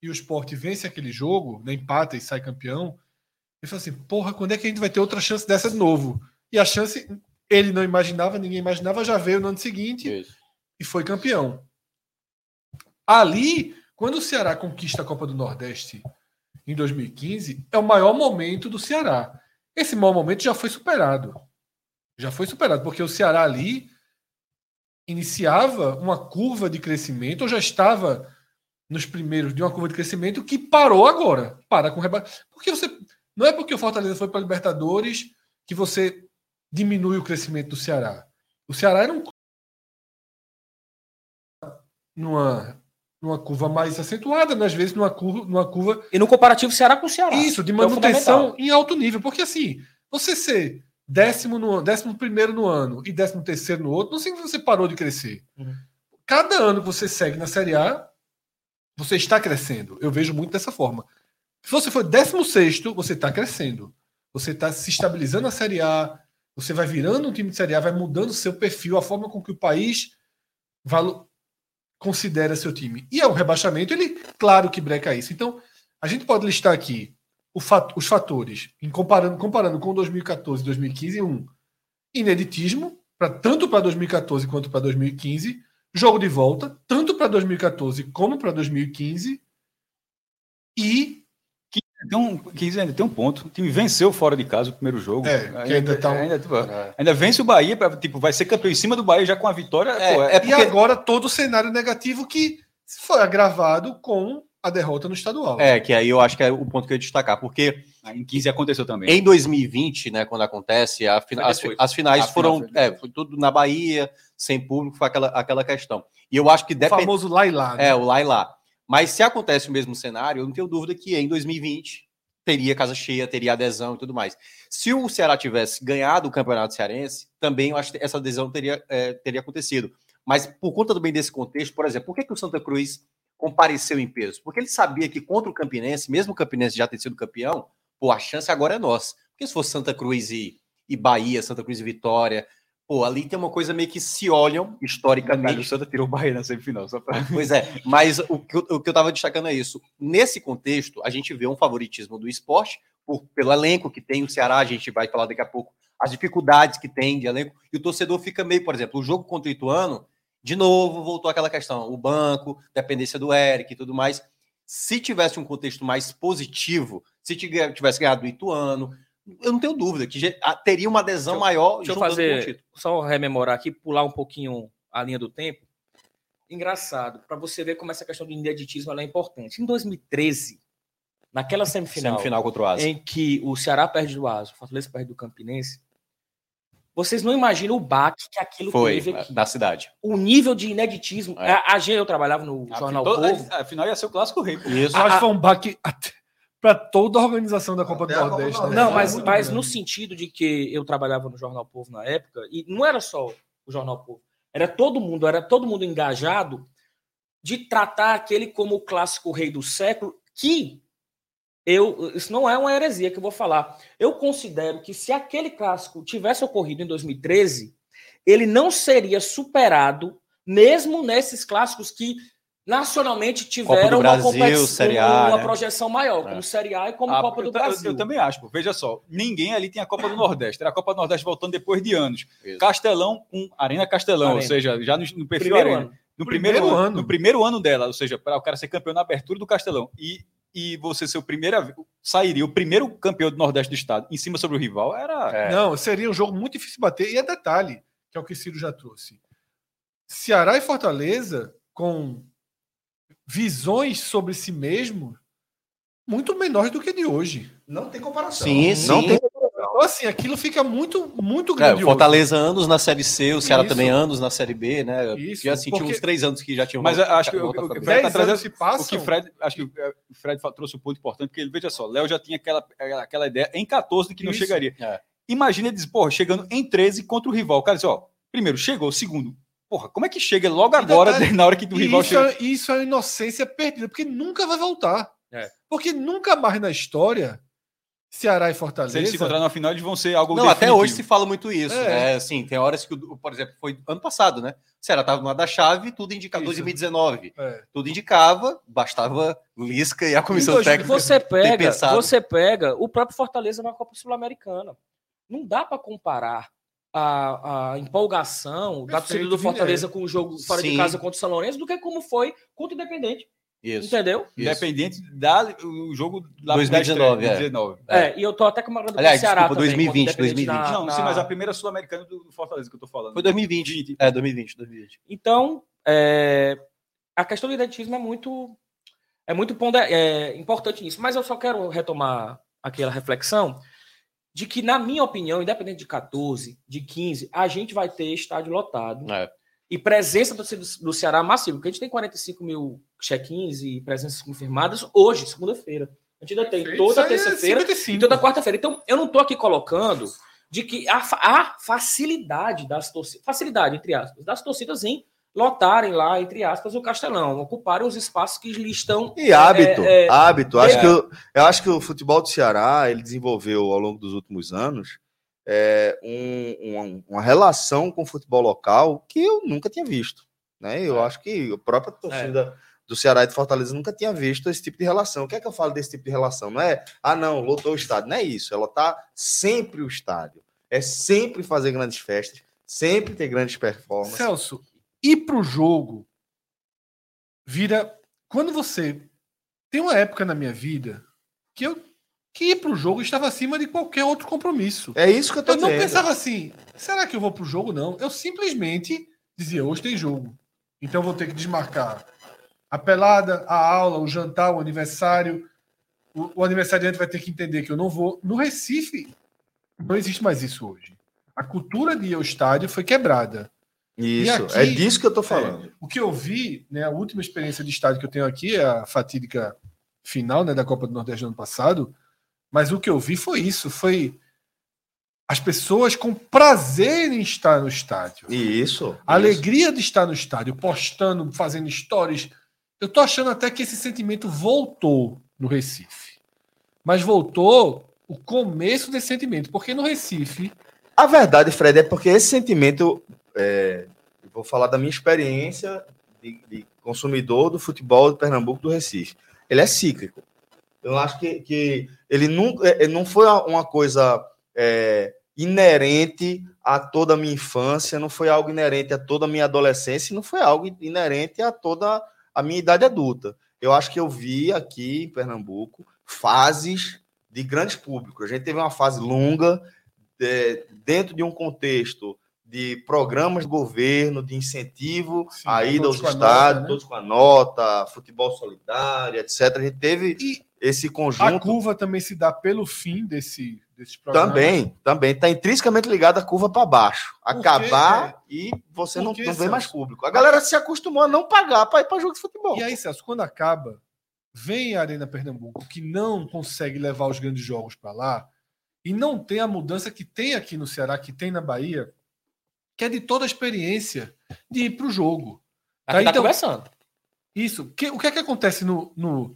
e o Sport vence aquele jogo, né, empata e sai campeão, ele falou assim: porra, quando é que a gente vai ter outra chance dessa de novo? E a chance, ele não imaginava, ninguém imaginava, já veio no ano seguinte Isso. e foi campeão. Ali, quando o Ceará conquista a Copa do Nordeste em 2015, é o maior momento do Ceará. Esse maior momento já foi superado. Já foi superado, porque o Ceará ali iniciava uma curva de crescimento, ou já estava nos primeiros de uma curva de crescimento que parou agora. Para com reba... Porque você. Não é porque o Fortaleza foi para a Libertadores que você diminui o crescimento do Ceará. O Ceará era um numa, numa curva mais acentuada, né? às vezes numa curva, numa curva E no comparativo Ceará com Ceará. isso, de é o manutenção fundamental. em alto nível. Porque assim, você ser décimo, no, décimo primeiro no ano e décimo terceiro no outro, não significa que você parou de crescer. Uhum. Cada ano que você segue na Série A, você está crescendo. Eu vejo muito dessa forma. Se você for décimo sexto, você está crescendo. Você está se estabilizando na Série A, você vai virando um time de Série A, vai mudando seu perfil, a forma com que o país valo- considera seu time. E é o rebaixamento, ele, claro que breca isso. Então, a gente pode listar aqui fat- os fatores, em comparando, comparando com 2014 e 2015, um, ineditismo, pra, tanto para 2014 quanto para 2015, jogo de volta, tanto para 2014 como para 2015, e Tem um, 15 ainda tem um ponto. O time venceu fora de casa o primeiro jogo. É, que ainda tá um- ainda, tipo, ainda vence o Bahia, pra, tipo, vai ser campeão em cima do Bahia já com a vitória. É, pô, é e agora todo o cenário negativo que foi agravado com a derrota no estadual. É, que aí eu acho que é o ponto que eu ia destacar, porque Em 15 aconteceu também. em 2020, né, quando acontece, a fina- as, as finais A final foram foi é, foi tudo na Bahia, sem público, foi aquela, aquela questão. E eu acho que o depende. famoso lá e lá. né? É, o lá e lá. Mas se acontece o mesmo cenário, eu não tenho dúvida que em 2020 teria casa cheia, teria adesão e tudo mais. Se o Ceará tivesse ganhado o Campeonato Cearense, também eu acho que essa adesão teria, é, teria acontecido. Mas por conta também desse contexto, por exemplo, por que, que o Santa Cruz compareceu em peso? Porque ele sabia que contra o Campinense, mesmo o Campinense já ter sido campeão, pô, a chance agora é nossa. Porque se fosse Santa Cruz e, e Bahia, Santa Cruz e Vitória, pô, ali tem uma coisa meio que se olham historicamente. o Santa tirou o Bahia na semifinal. Só pra... Pois é, mas o que, eu, o que eu tava destacando é isso. Nesse contexto, a gente vê um favoritismo do esporte, por- pelo elenco que tem o Ceará, a gente vai falar daqui a pouco, as dificuldades que tem de elenco, e o torcedor fica meio, por exemplo, o jogo contra o Ituano, de novo, voltou aquela questão, o banco, dependência do Eric e tudo mais. Se tivesse um contexto mais positivo, se tive- tivesse ganhado do Ituano, eu não tenho dúvida que ah, teria uma adesão Deixa eu- maior Deixa eu juntando com o fazer, título. só rememorar aqui, pular um pouquinho a linha do tempo. Engraçado, para você ver como essa questão do ineditismo ela é importante. Em 2013, naquela semifinal, Semifinal contra o Asa. em que o Ceará perde do Asa, o Fortaleza perde do Campinense, vocês não imaginam o baque que aquilo Foi, teve aqui. da cidade. O nível de ineditismo. É. A, a gente, eu trabalhava no A, Jornal to- Povo. a, a final ia ser o clássico rei. Isso. Eu acho que foi um baque para toda a organização da Copa Até do a Copa do Nordeste. né? Nordeste. Não, É mas, muito mas no sentido de que eu trabalhava no Jornal Povo na época, e não era só o Jornal Povo, era todo mundo, era todo mundo engajado de tratar aquele como o clássico rei do século, que eu, isso não é uma heresia que eu vou falar. Eu considero que se aquele clássico tivesse ocorrido em 2013, ele não seria superado, mesmo nesses clássicos que nacionalmente tiveram uma, Brasil, competição- Série A, uma né? projeção maior, É. como Série A e como Ah, Copa do ta- eu- Brasil. Eu, também acho, pô. Veja só, ninguém ali tem a Copa do Nordeste. Era a Copa do Nordeste voltando depois de anos. Isso. Castelão com Arena Castelão, Arena. ou seja, já no, no perfil Primeiro Arena. ano. No primeiro, Primeiro ano, ano. No primeiro ano dela, ou seja, para o cara ser campeão na abertura do Castelão. E, e você ser o primeiro. Sairia o primeiro campeão do Nordeste do estado em cima sobre o rival, era. É. Não, seria um jogo muito difícil de bater. E é detalhe, que é o que o Ciro já trouxe. Ceará e Fortaleza, com visões sobre si mesmo muito menores do que de hoje. Não tem comparação. Sim, Não sim. tem comparação. Então, assim, aquilo fica muito, muito É, o grandioso. Fortaleza anos na Série C, o Ceará Isso. também anos na Série B, né? Isso, E assim, tinha porque- uns três anos que já tinham. Mas eu acho que o-. Fred tá trazendo- anos se passam. O que Fred, acho que o Fred fa- trouxe um ponto importante, porque ele, veja só, Léo já tinha aquela, aquela ideia em 14 de que não Isso. chegaria. É. Imagina ele diz, porra, chegando em 13 contra o rival. O cara diz, ó, primeiro chegou, segundo, porra, como é que chega logo agora, detalhe, na hora que o E rival isso, chega? é, isso é uma inocência perdida, porque nunca vai voltar. É. Porque nunca mais na história, Ceará e Fortaleza. Se eles se encontrarem na final, eles vão ser algo Não, até definitivo. hoje se fala muito isso. É. né? Assim, tem horas que, o- por exemplo, foi ano passado, né? O Ceará estava numa da chave, tudo indicava Isso. 2019. É. Tudo indicava, bastava Lisca e a comissão dois- técnica. Você pega, você pega o próprio Fortaleza na Copa Sul-Americana. Não dá para comparar a, a empolgação da Perfeito, torcida do Fortaleza com o jogo fora de Sim. casa contra o São Lourenço do que como foi contra o Independente. Isso. Entendeu? Isso. Independente da o jogo lá 2019, da é. estreia, 2019. É. e eu tô até comemorando Aliás, com o Ceará desculpa, também, 2020, contra o Independente 2020. na- Não, na- sim, mas a primeira sul-americana do Fortaleza que eu tô falando. Foi 2020. É, 2020, 2020. Então, é, a questão do identismo é muito, é muito ponde- é, importante nisso. Mas eu só quero retomar aquela reflexão de que, na minha opinião, independente de 14, de 15, a gente vai ter estádio lotado É. e presença do, do Ceará massiva, porque a gente tem 45 mil check-ins e presenças confirmadas hoje, segunda-feira. A gente ainda tem toda é terça-feira 55. e toda quarta-feira. Então, eu não estou aqui colocando de que a, a facilidade das torcidas, facilidade, entre aspas, das torcidas em lotarem lá, entre aspas, o Castelão, ocuparem os espaços que lhe estão. E hábito, é, é, hábito. Acho é. que eu, eu acho que o futebol do Ceará ele desenvolveu ao longo dos últimos anos é, um- uma, uma relação com o futebol local que eu nunca tinha visto. Né? Eu acho que a própria torcida do Ceará e de Fortaleza nunca tinha visto esse tipo de relação. O que é que eu falo desse tipo de relação? Não é, ah, não, lotou o estádio. Não é isso. É lotar sempre o estádio. É sempre fazer grandes festas, sempre ter grandes performances. Celso, ir pro jogo vira. Quando você. Tem uma época na minha vida que eu que ir pro jogo estava acima de qualquer outro compromisso. É isso que eu tô Eu não pensava assim, será que eu vou pro jogo? Não. Eu simplesmente dizia, hoje tem jogo. Então eu vou ter que desmarcar a pelada, a aula, o jantar, o aniversário. O, o aniversariante vai ter que entender que eu não vou. No Recife, não existe mais isso hoje. A cultura de ir ao estádio foi quebrada. Isso, aqui- é disso que eu tô falando. O que eu vi, né, a última experiência de estádio que eu tenho aqui é a fatídica final né, da Copa do Nordeste do ano passado. Mas o que eu vi foi isso: foi as pessoas com prazer em estar no estádio. Isso. A alegria de estar no estádio, postando, fazendo stories. Eu tô achando até que esse sentimento voltou no Recife. Mas voltou o começo desse sentimento, porque no Recife. A verdade, Fred, é porque esse sentimento, é, vou falar da minha experiência de, de consumidor do futebol de Pernambuco do Recife. Ele é cíclico. Eu acho que, que ele nunca, é, não foi uma coisa é, inerente a toda a minha infância, não foi algo inerente a toda a minha adolescência, não foi algo inerente a toda a minha idade adulta. Eu acho que eu vi aqui em Pernambuco fases de grandes públicos. A gente teve uma fase longa é, dentro de um contexto de programas de governo, de incentivo Sim, à ida aos todos com a estádios, nota, né? todos com a nota, futebol solidário, etc. A gente teve E esse a conjunto curva também se dá pelo fim desse, desses programas. também, também está intrinsecamente ligado à curva para baixo. Porque, Acabar e você não, porque, não vê mais público. A galera se acostumou a não pagar para ir para jogo de futebol. E aí, Celso, quando acaba, vem a Arena Pernambuco, que não consegue levar os grandes jogos para lá, e não tem a mudança que tem aqui no Ceará, que tem na Bahia, que é de toda a experiência de ir para o jogo. Aqui tá então- conversando. Isso. Que- o que é que acontece no, no,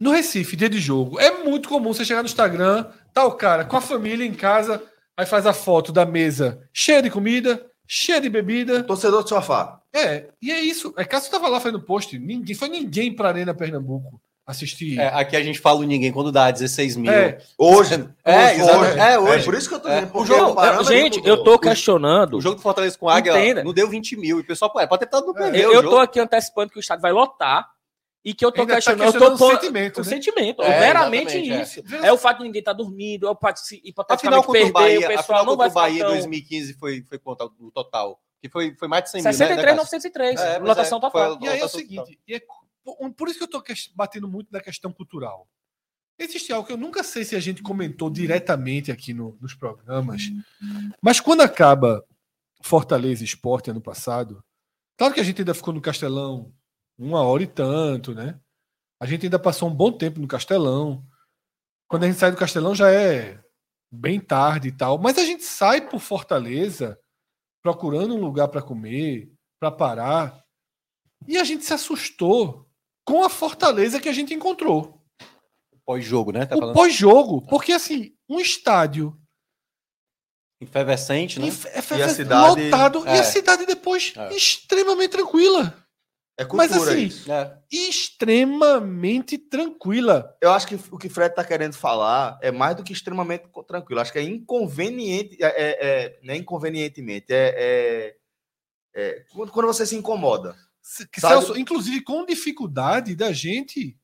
no Recife, dia de jogo? É muito comum você chegar no Instagram, tá o cara com a família em casa, aí faz a foto da mesa cheia de comida, cheia de bebida. Torcedor de sofá. É, e é isso. É Cássio tava lá fazendo post, ninguém, foi ninguém pra Arena Pernambuco assistir. É, aqui a gente fala o ninguém quando dá 16 mil. É, Hoje. É, hoje, exatamente. É, hoje. por isso que eu tô É. dizendo. O jogo- gente, mudou. eu tô questionando. O jogo do Fortaleza com Águia Entenda. não deu 20 mil. E o pessoal, pô, é, pode ter estado no É, PV. Eu, o eu jogo. tô aqui antecipando que o estádio vai lotar e que eu tô Ainda tá questionando. eu tô questionando o sentimento, o né? sentimento. É, é. isso. É. o fato de ninguém estar dormindo, é o fato de hipoteticamente perder, Bahia, o a pessoal final não vai o Bahia ficar em tão... 2015 foi, foi quanto o total? Que foi, foi mais de 100 mil, né, 63, né, Cássio? 903. É, lotação é, total. E aí é o seguinte, e é por- isso que eu ques- batendo muito na questão cultural. existe algo que eu nunca sei se a gente comentou diretamente aqui no- nos programas, mas quando acaba Fortaleza e Esporte ano passado, claro que a gente ainda ficou no Castelão uma hora e tanto, né? A gente ainda passou um bom tempo no Castelão. Quando a gente sai do Castelão já é bem tarde e tal, mas a gente sai por Fortaleza procurando um lugar para comer, para parar, e a gente se assustou com a Fortaleza que a gente encontrou Pós-jogo, né? Tá o falando pós-jogo, porque assim, um estádio efervescente, né? inf- E a cidade- lotado e É. a cidade depois É. extremamente tranquila. É cultura Mas assim, isso. É. Extremamente tranquila. Eu acho que o que o Fred está querendo falar é mais do que extremamente tranquilo. Acho que é inconveniente, é, é, é- não é inconvenientemente, é, é- é quando você se incomoda. Celso, inclusive com dificuldade da gente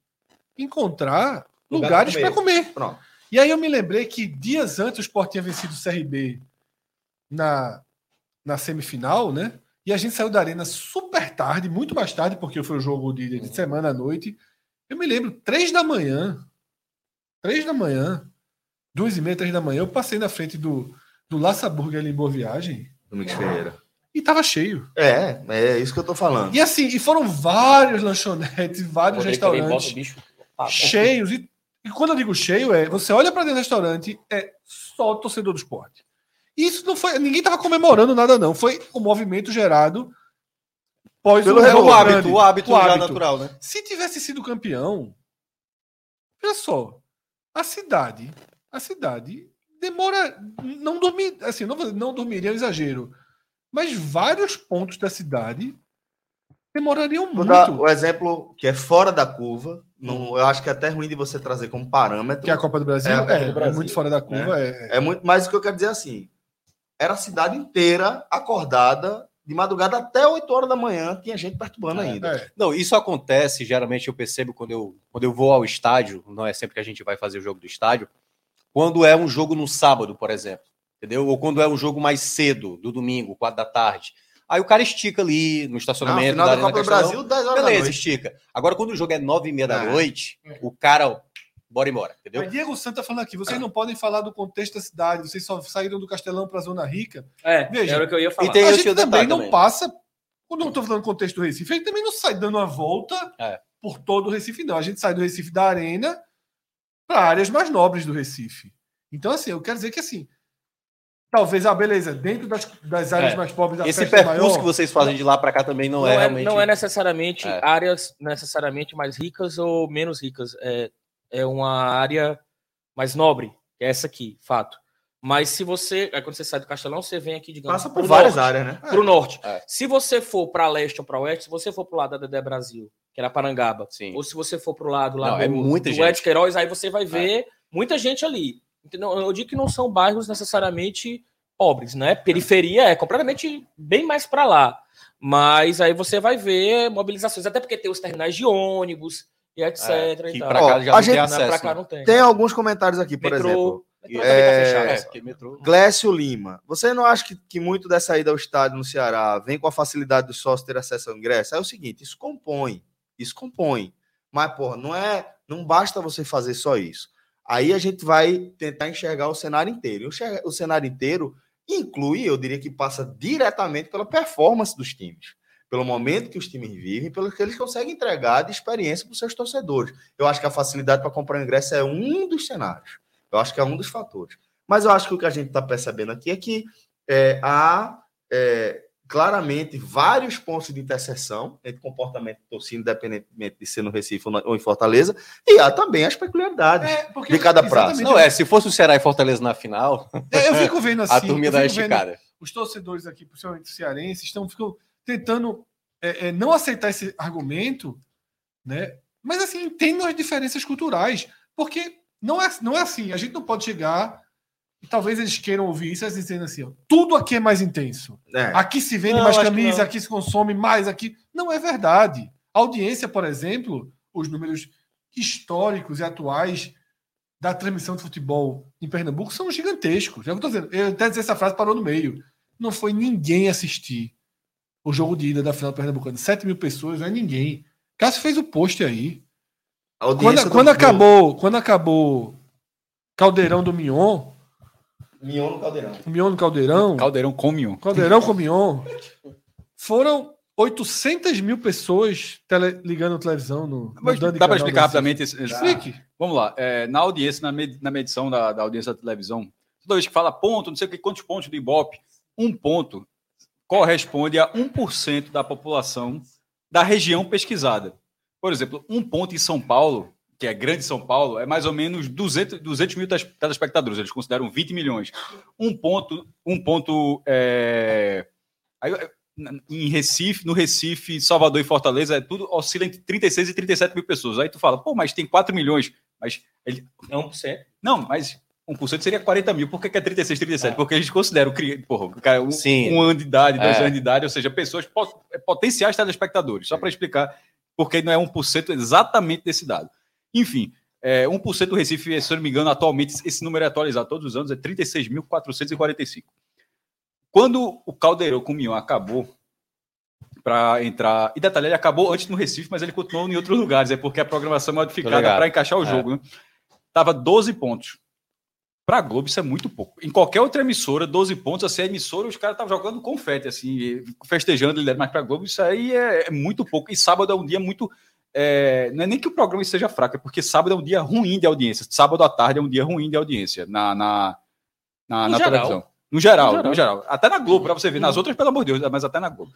encontrar Lugar lugares para comer. Pronto. E aí eu me lembrei que dias antes o Sport tinha vencido o CRB na, na semifinal, né? E a gente saiu da arena super tarde, muito mais tarde, porque foi o jogo de, de semana à noite. Eu me lembro, três da manhã, três da manhã, duas e meia, três da manhã, eu passei na frente do, do Laça Burger ali em Boa Viagem Domingos Ferreira. E tava cheio. É, é isso que eu tô falando. E assim, e foram vários lanchonetes, vários restaurantes o bicho. Ah, cheios. E, e quando eu digo cheio, é você olha para dentro do restaurante, é só o torcedor do esporte. E isso não foi. Ninguém estava comemorando nada, não. Foi o movimento gerado pós Pelo um É o grande. hábito, o hábito O já hábito. natural, né? Se tivesse sido campeão, olha só, a cidade, a cidade demora, não dormir, assim, não, não dormiria é um exagero, mas vários pontos da cidade demorariam Vou muito. dar o exemplo que é fora da curva. Não, eu acho que é até ruim de você trazer como parâmetro. Que é a Copa do Brasil É é, do é Brasil, muito fora da curva. É. É muito, mas o que eu quero dizer é assim: era a cidade inteira acordada de madrugada até 8 horas da manhã, tinha gente perturbando É, ainda. é. Não, isso acontece, geralmente eu percebo quando eu, quando eu vou ao estádio, não é sempre que a gente vai fazer o jogo do estádio, quando é um jogo no sábado, por exemplo, entendeu? Ou quando é um jogo mais cedo, do domingo, quatro da tarde. Aí o cara estica ali no Não, estacionamento final da da Arena Copa do. Brasil, 10 horas da Beleza, noite. estica. Agora, quando o jogo é nove e meia da É. noite, o cara, ó, bora embora, entendeu? Mas Diego Santa tá falando aqui, vocês não podem falar do contexto da cidade, vocês só saíram do Castelão para a Zona Rica. É, Veja, era o que eu ia falar. e tem- a gente também não também. passa, quando eu estou falando do contexto do Recife, a gente também não sai dando uma volta É. por todo o Recife, não. A gente sai do Recife da Arena para áreas mais nobres do Recife. Então, assim, eu quero dizer que assim, talvez, ah, beleza, dentro das, das áreas É. mais pobres da Esse festa percurso maior, que vocês fazem de lá pra cá também não, Não é, é, realmente. não é necessariamente É. áreas necessariamente mais ricas ou menos ricas. É, é uma área mais nobre, que é essa aqui, fato. Mas se você, aí quando você sai do Castelão, você vem aqui, digamos, Passa por várias norte, áreas, né? Para o norte. É. Se você for para leste ou para oeste, se você for para o lado da Dedé Brasil, que era Parangaba, Sim. ou se você for para o lado lá Não, do, é muita do gente. É. Edson Queiroz, aí você vai ver muita gente ali. Entendeu? Eu digo que não são bairros necessariamente pobres, né? Periferia é completamente bem mais para lá. Mas aí você vai ver mobilizações, até porque tem os terminais de ônibus e etc. É, e Ó, cá já a não gente- tem Não, acesso. pra cá né? não tem. Tem alguns comentários aqui, por metrô, exemplo. metrô tá É, fechado. É, metrô. Glécio Lima, você não acha que, que muito dessa ida ao estádio no Ceará vem com a facilidade do sócio ter acesso ao ingresso? É o seguinte, isso compõe, isso compõe. Mas, porra, não é, não basta você fazer só isso. Aí a gente vai tentar enxergar o cenário inteiro. O cenário inteiro inclui, eu diria que passa diretamente pela performance dos times, pelo momento que os times vivem, pelo que eles conseguem entregar de experiência para os seus torcedores. Eu acho que a facilidade para comprar ingresso é um dos cenários. Eu acho que é um dos fatores. Mas eu acho que o que a gente está percebendo aqui é que é, há é, claramente vários pontos de interseção entre comportamento do torcida, independentemente de ser no Recife ou em Fortaleza, e há também as peculiaridades. É, de cada praça. Não, é, se fosse o Ceará e Fortaleza na final, é, eu fico vendo assim. a turminha eu da esticada. os torcedores aqui, principalmente os cearenses, estão ficam tentando é, é, não aceitar esse argumento, né? Mas assim, entendam as diferenças culturais, porque não é, não é assim. A gente não pode chegar e talvez eles queiram ouvir isso, eles dizendo assim, ó, tudo aqui é mais intenso. É. Aqui se vende Não, mais camisa, aqui se consome mais, aqui. Não é verdade. A audiência, por exemplo, os números históricos e atuais da transmissão de futebol em Pernambuco são gigantescos. É o que eu tô dizendo. Eu até dizer essa frase parou no meio. Não foi ninguém assistir o jogo de ida da final do Pernambucano. 7 mil pessoas, não é ninguém. Cássio fez o post aí. Quando, do- quando do- acabou, quando acabou Caldeirão do Mion, Mion no Caldeirão. Mion no Caldeirão, Caldeirão come um. Caldeirão com Mion, foram 800 mil pessoas tele, ligando a televisão no, Mas dá para explicar rapidamente? esse- Explique. Vamos lá. é, na audiência, na, med- na medição da, da audiência da televisão, toda vez que fala ponto, não sei o que, quantos pontos do Ibope, um ponto corresponde a 1% da população da região pesquisada. Por exemplo, um ponto em São Paulo, que é grande São Paulo, é mais ou menos 200, 200 mil telespectadores. Eles consideram 20 milhões. Um ponto, um ponto é, aí, na- em Recife, no Recife, Salvador e Fortaleza, é tudo oscila entre 36 e 37 mil pessoas. Aí tu fala, pô, mas tem 4 milhões. Mas ele, É 1%. não, mas 1% seria 40 mil. Por que, que é 36, 37? Porque a gente considera o cri- porra, cara, um, Sim. um ano de idade, dois É. anos de idade, ou seja, pessoas pot- é, potenciais telespectadores. Só para explicar, porque não é 1% exatamente desse dado. Enfim, é, 1% do Recife, se eu não me engano, atualmente, esse número é atualizado todos os anos, é 36.445. Quando o Caldeirão com o Mion acabou para entrar. E detalhe, ele acabou antes no Recife, mas ele continuou em outros lugares. É porque a programação é modificada para encaixar o É. jogo. Né? Tava 12 pontos. Para Globo, isso é muito pouco. Em qualquer outra emissora, 12 pontos, assim, a emissora, os caras estavam jogando confete, assim, festejando, mas para Globo, isso aí é, é muito pouco. E sábado é um dia muito. É, não é nem que o programa seja fraco, é porque sábado é um dia ruim de audiência. Sábado à tarde é um dia ruim de audiência na, na, na, No na geral. televisão. No geral, No geral. no geral. Até na Globo, para você ver. Nas outras, pelo amor de Deus, mas até na Globo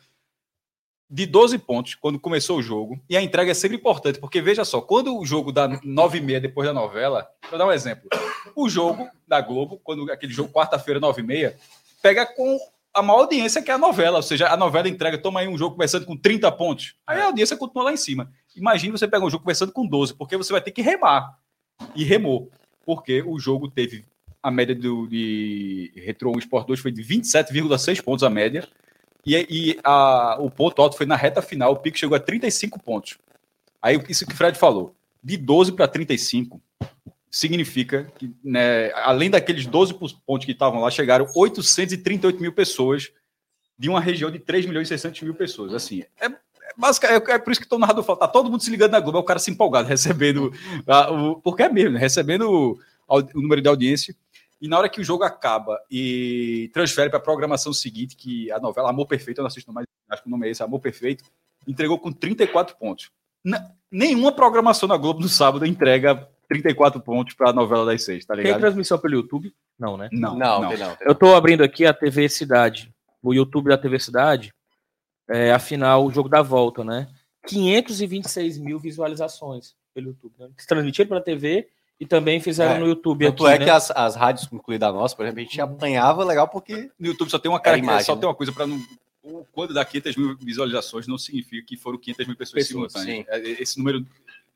de 12 pontos quando começou o jogo. E a entrega é sempre importante, porque veja só, quando o jogo dá 9 e meia depois da novela, vou dar um exemplo. O jogo da Globo, quando aquele jogo quarta-feira, 9 e meia, pega com a maior audiência que é a novela. Ou seja, a novela entrega, toma aí um jogo começando com 30 pontos. Aí a audiência continua lá em cima. Imagine você pegar um jogo começando com 12, porque você vai ter que remar. E remou. Porque o jogo teve a média do, de Retro 1 Sport 2 foi de 27,6 pontos a média. E, e a- o ponto alto foi na reta final, o pico chegou a 35 pontos. Aí isso que o Fred falou, de 12 para 35, significa que, né, além daqueles 12 pontos que estavam lá, chegaram 838 mil pessoas de uma região de 3 milhões e 600 mil pessoas. Assim, é, é, basica- é, é por isso que o narrador fala, tá todo mundo se ligando na Globo, é o cara se empolgado, recebendo, a- o, porque é mesmo, né, recebendo o, o número de audiência. E na hora que o jogo acaba e transfere para a programação seguinte, que a novela Amor Perfeito, eu não assisto mais, acho que o nome é esse, Amor Perfeito, entregou com 34 pontos. Na- nenhuma programação na Globo no sábado entrega 34 pontos para a novela das seis, tá Tem ligado? transmissão pelo YouTube? Não, né? Não, Não, não. tem não. tem Eu tô abrindo aqui a TV Cidade, o YouTube da TV Cidade, é, afinal, o jogo da volta, né? 526 mil visualizações pelo YouTube. Né? Eles transmitiram pela TV e também fizeram É, no YouTube Tanto aqui, é né? que as, as rádios, incluída a nossa, por exemplo, a gente apanhava legal porque No YouTube só tem uma É cara, imagem, só né? tem uma coisa para não. Quando dá 500 mil visualizações, não significa que foram 500 mil pessoas, Pessoas, simultâneas. É, Esse número,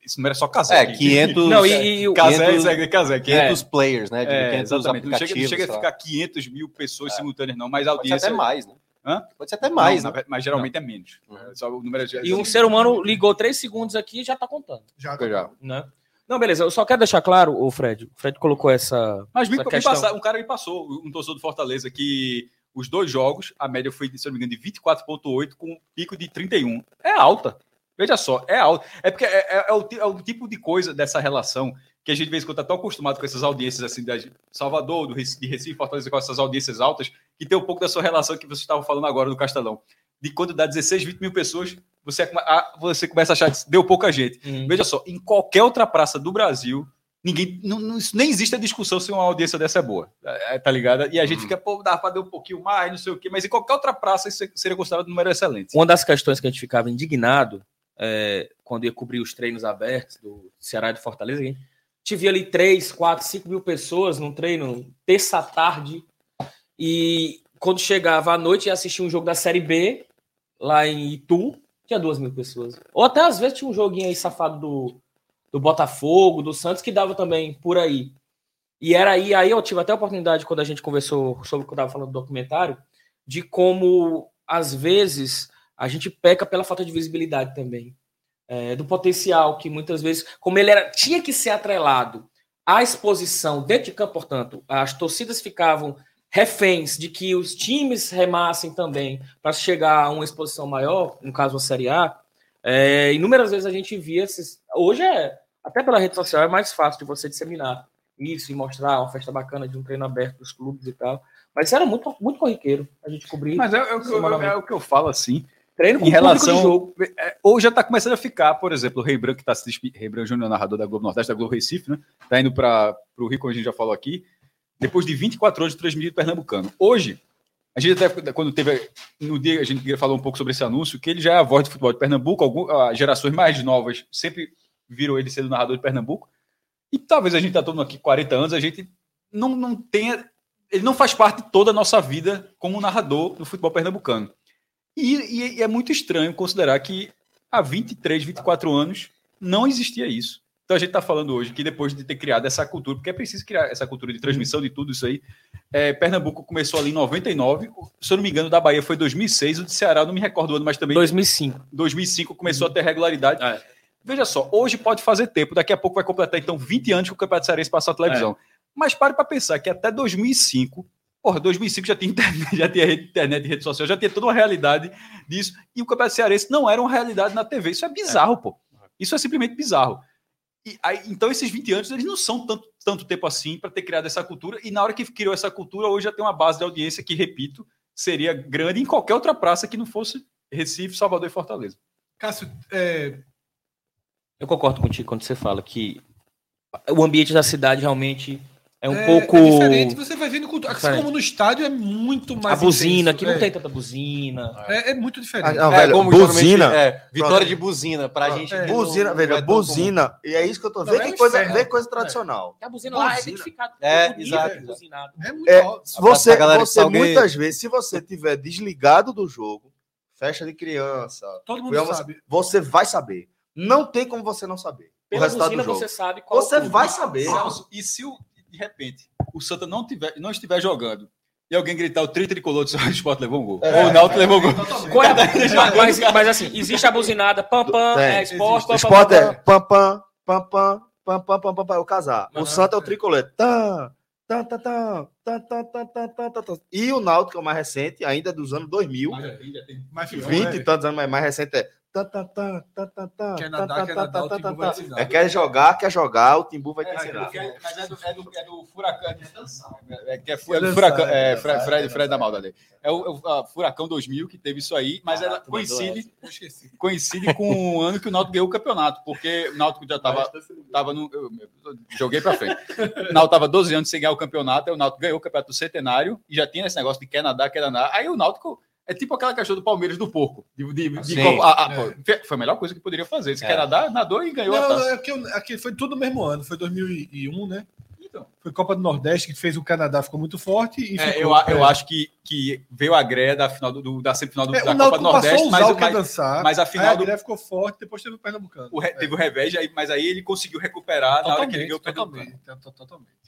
esse número é só casé. é, aqui. 500, Não, e, e o- Casé, 500 isso é casé. 500 players, né? De É, 500 exatamente. Não chega, não chega a ficar 500 mil pessoas simultâneas, não, mas a Pode ser audiência. até mais, né? Hã? Pode ser até mais, Não, né? mas geralmente é menos. Uhum. Só o número é- e um ser humano ligou três segundos aqui e já tá contando, Já Eu já. né? Não, beleza. Eu só quero deixar claro, o Fred. O Fred colocou essa. Mas me, essa me questão. passa- um cara me passou, um torcedor do Fortaleza, que os dois jogos, a média foi, se não me engano, de 24,8 com um pico de 31. É alta. Veja só, é alta. É porque é, é- é o, é o tipo de coisa dessa relação que a gente, de vez em quando, está tão acostumado com essas audiências assim, da Salvador, do Recife, de Recife, Fortaleza, com essas audiências altas, que tem um pouco da sua relação que você estava falando agora do Castelão. De quando dá 16, 20 mil pessoas, você, você começa a achar que deu pouca gente. Hum. Veja só, em qualquer outra praça do Brasil, ninguém. Não, não- nem existe a discussão se uma audiência dessa é boa. é, tá ligado? E a gente fica, pô, dá pra dar um pouquinho mais, não sei o quê, mas em qualquer outra praça isso seria considerado um número excelente. Uma das questões que a gente ficava indignado é, quando ia cobrir os treinos abertos do Ceará e do Fortaleza, a via ali 3, 4, 5 mil pessoas num treino, terça tarde, e quando chegava à noite e assistia um jogo da Série B, lá em Itu, tinha 2 mil pessoas. Ou até às vezes tinha um joguinho aí safado do, do Botafogo, do Santos, que dava também por aí. E era aí, aí eu tive até a oportunidade, quando a gente conversou sobre o que eu estava falando do documentário, de como, às vezes, a gente peca pela falta de visibilidade também. É, do potencial que muitas vezes, como ele era, tinha que ser atrelado à exposição dentro de campo, portanto, as torcidas ficavam reféns de que os times remassem também para chegar a uma exposição maior, no caso a Série A. É, inúmeras vezes a gente via esses. Hoje é até pela rede social é mais fácil de você disseminar isso e mostrar uma festa bacana de um treino aberto dos clubes e tal. Mas era muito, muito corriqueiro a gente cobrir. Mas é, é o que é o que eu falo assim. Treino com Em relação. jogo. é, Hoje já está começando a ficar, por exemplo, o Rei Branco, que está se despedindo, Rei Branco Júnior, narrador da Globo Nordeste, da Globo Recife, né? Está indo para o Rio, como a gente já falou aqui, depois de 24 horas de transmitido Pernambucano. Hoje, a gente até, quando teve, no dia, a gente falou um pouco sobre esse anúncio, que ele já é a voz do futebol de Pernambuco, algum, as gerações mais novas sempre viram ele sendo narrador de Pernambuco, e talvez a gente está todo aqui 40 anos, a gente não, não tenha. Ele não faz parte de toda a nossa vida como narrador do futebol pernambucano. E, e- e é muito estranho considerar que há 23, 24 anos não existia isso. Então a gente está falando hoje que depois de ter criado essa cultura, porque é preciso criar essa cultura de transmissão de tudo isso aí. é, Pernambuco começou ali em 99, se eu não me engano, da Bahia foi 2006, o de Ceará, não me recordo o ano, mas também 2005. 2005 começou a ter regularidade. Veja só, hoje pode fazer tempo, daqui a pouco vai completar então 20 anos que o Campeonato Cearense passou a televisão. Mas pare para pensar que até 2005, porra, 2005 já tinha internet, já tinha rede, internet e rede social, já tinha toda uma realidade disso, e o Campeonato Cearense não era uma realidade na TV. Isso é bizarro, pô. Isso é simplesmente bizarro. E aí, então esses 20 anos, eles não são tanto, tanto tempo assim para ter criado essa cultura, e na hora que criou essa cultura, hoje já tem uma base de audiência que, repito, seria grande em qualquer outra praça que não fosse Recife, Salvador e Fortaleza. Cássio, é, Eu concordo contigo quando você fala que o ambiente da cidade realmente é um é- pouco. é diferente. Você vai vendo cultura. Assim Diferente. como no estádio é muito mais. A buzina, intenso. que não é, tem tanta buzina. É, é muito diferente. Ah, não, É, velho, como buzina. É, vitória Pronto. de buzina pra Pronto. gente. É. Buzina, não- velho, não é buzina. E é isso que eu tô vendo. é Vê coisa, vê coisa tradicional. A buzina lá é Buzina. identificada. É, exato. buzinado. É muito É. Você, você Salgueiro. muitas vezes, se você tiver desligado do jogo, festa de criança, Todo mundo sabe. você vai saber. Não tem como você não saber o Pela resultado buzina do jogo. você sabe qual Você é o vai saber. E se o- de repente o Santa não, tiver, não estiver jogando e alguém gritar o tri tricolor do seu esporte levou um gol? É. Ou o Náutico levou um gol? Qual é a- mas, mas assim, existe a buzinada pam pam, é esporte, pam, pam, Esporte pam, é pam. pam pam, pam pam, pam pam, pam é o casar. O. Santa é o tricolor. Tá, tá, tá, tá, tá, tá, tá, tá, tá, tá, tá. E o Náutico, que é o mais recente, ainda dos anos 2000, Mas ficou, 20 é. e tantos anos, mas mais recente é tá, tá, tá, tá, tá, tá, Quer tá, nadar, tá, quer tá, nadar, o tá, Timbu tá, vai tá. te ensinar. É, quer jogar, quer jogar, o Timbu vai te É, ensinar. porque- mas é do, é do, é do furacão. É, que é, Quer é do dançar, furacão. É, Fred, Fred, da Maldade. É o, é o a Furacão 2000 que teve isso aí, mas ela coincide, Eu esqueci. coincide com o ano que o Náutico ganhou o campeonato, porque o Náutico já estava tava no. Joguei pra frente. O Náutico tava 12 anos sem ganhar o campeonato, aí o Náutico ganhou o campeonato do centenário e já tinha esse negócio de quer nadar, quer nadar. Aí o Náutico é tipo aquela cachorra do Palmeiras do porco. De, de, de- Sim. a- a- Foi a melhor coisa que poderia fazer. Se É. quer nadar, nadou e ganhou a Não, taça. é que, eu- aqui foi tudo no mesmo ano. Foi 2001, né? Então. Foi Copa do Nordeste que fez o Canadá, ficou muito forte. E É, ficou, eu, a- eu é. acho que, que veio a greia da final do, do- da semifinal do, É, da Copa do a Nordeste, mas, o mas, Dançar. mas a aí final a do, ficou forte, depois teve o Pernambucano. o re- teve o revés, aí- mas aí ele conseguiu recuperar na hora que ele ganhou Totalmente, o Pernambucano. totalmente, to- totalmente.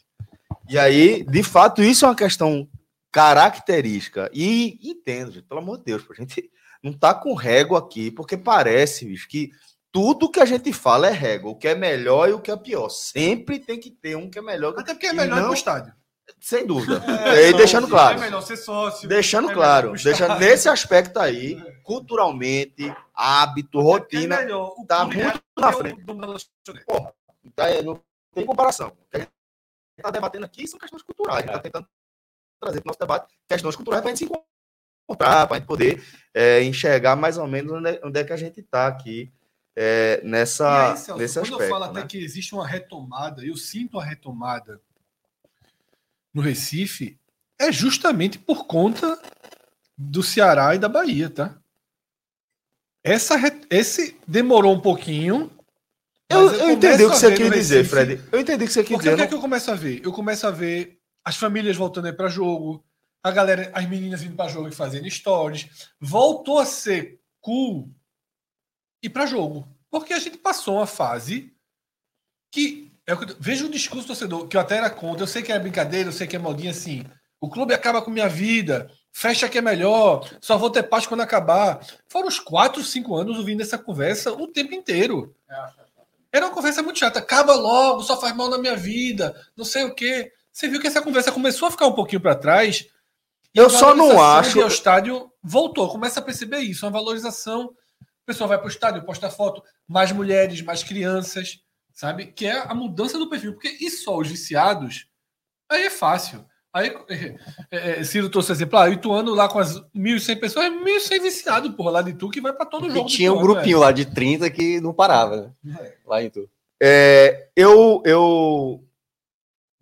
E aí, de fato, isso é uma questão característica. E entendo, gente, pelo amor de Deus, a gente não tá com régua aqui, porque parece, bicho, que tudo que a gente fala é régua. O que é melhor e o que é pior. Sempre tem que ter um que é melhor. Até porque é E melhor não- pro estádio. Sem dúvida. e aí, deixando claro. É melhor ser sócio. Deixando é claro, deixando nesse aspecto aí, culturalmente, hábito, É rotina, melhor. O tá muito é na frente. lanchonete. tá, é, não tem comparação. O que a gente está debatendo aqui são questões culturais. A gente está tentando trazer para o nosso debate questões culturais para a gente se encontrar, para a gente poder é, enxergar mais ou menos onde é, onde é que a gente está aqui é, nessa, aí, Celso, nesse quando aspecto. eu falo né? até que existe uma retomada, eu sinto uma retomada no Recife, é justamente por conta do Ceará e da Bahia, tá? Essa, esse demorou um pouquinho. Eu, mas eu entendi o que a você no dizer, Fred. Eu entendi o que você quis Porque o dizer. que é que eu começo a ver? Eu começo a ver as famílias voltando aí para jogo, a galera, as meninas vindo para jogo e fazendo stories. Voltou a ser cool ir para jogo. Porque a gente passou uma fase que. É o que veja o discurso do torcedor, que eu até era contra. Eu sei que é brincadeira, eu sei que é modinha assim. O clube acaba com minha vida, fecha que é melhor, só vou ter paz quando acabar. Foram uns 4, 5 anos ouvindo essa conversa o tempo inteiro. Era uma conversa muito chata. Acaba logo, só faz mal na minha vida, não sei o quê. Você viu que essa conversa começou a ficar um pouquinho para trás. e Eu a só não acho- ao estádio voltou. Começa a perceber isso, uma valorização. O pessoal vai para o estádio, posta foto, mais mulheres, mais crianças. sabe? Que é a mudança do perfil. Porque e só os viciados, aí é fácil. Aí, é, é, Ciro trouxe exemplo, ah, Ituano lá com as 1.100 pessoas, é 1.100 viciados, porra, lá de Tu, que vai pra todo E jogo. de tinha um Ituano, grupinho lá de 30 que não parava, né? Lá em tu. É, eu, eu.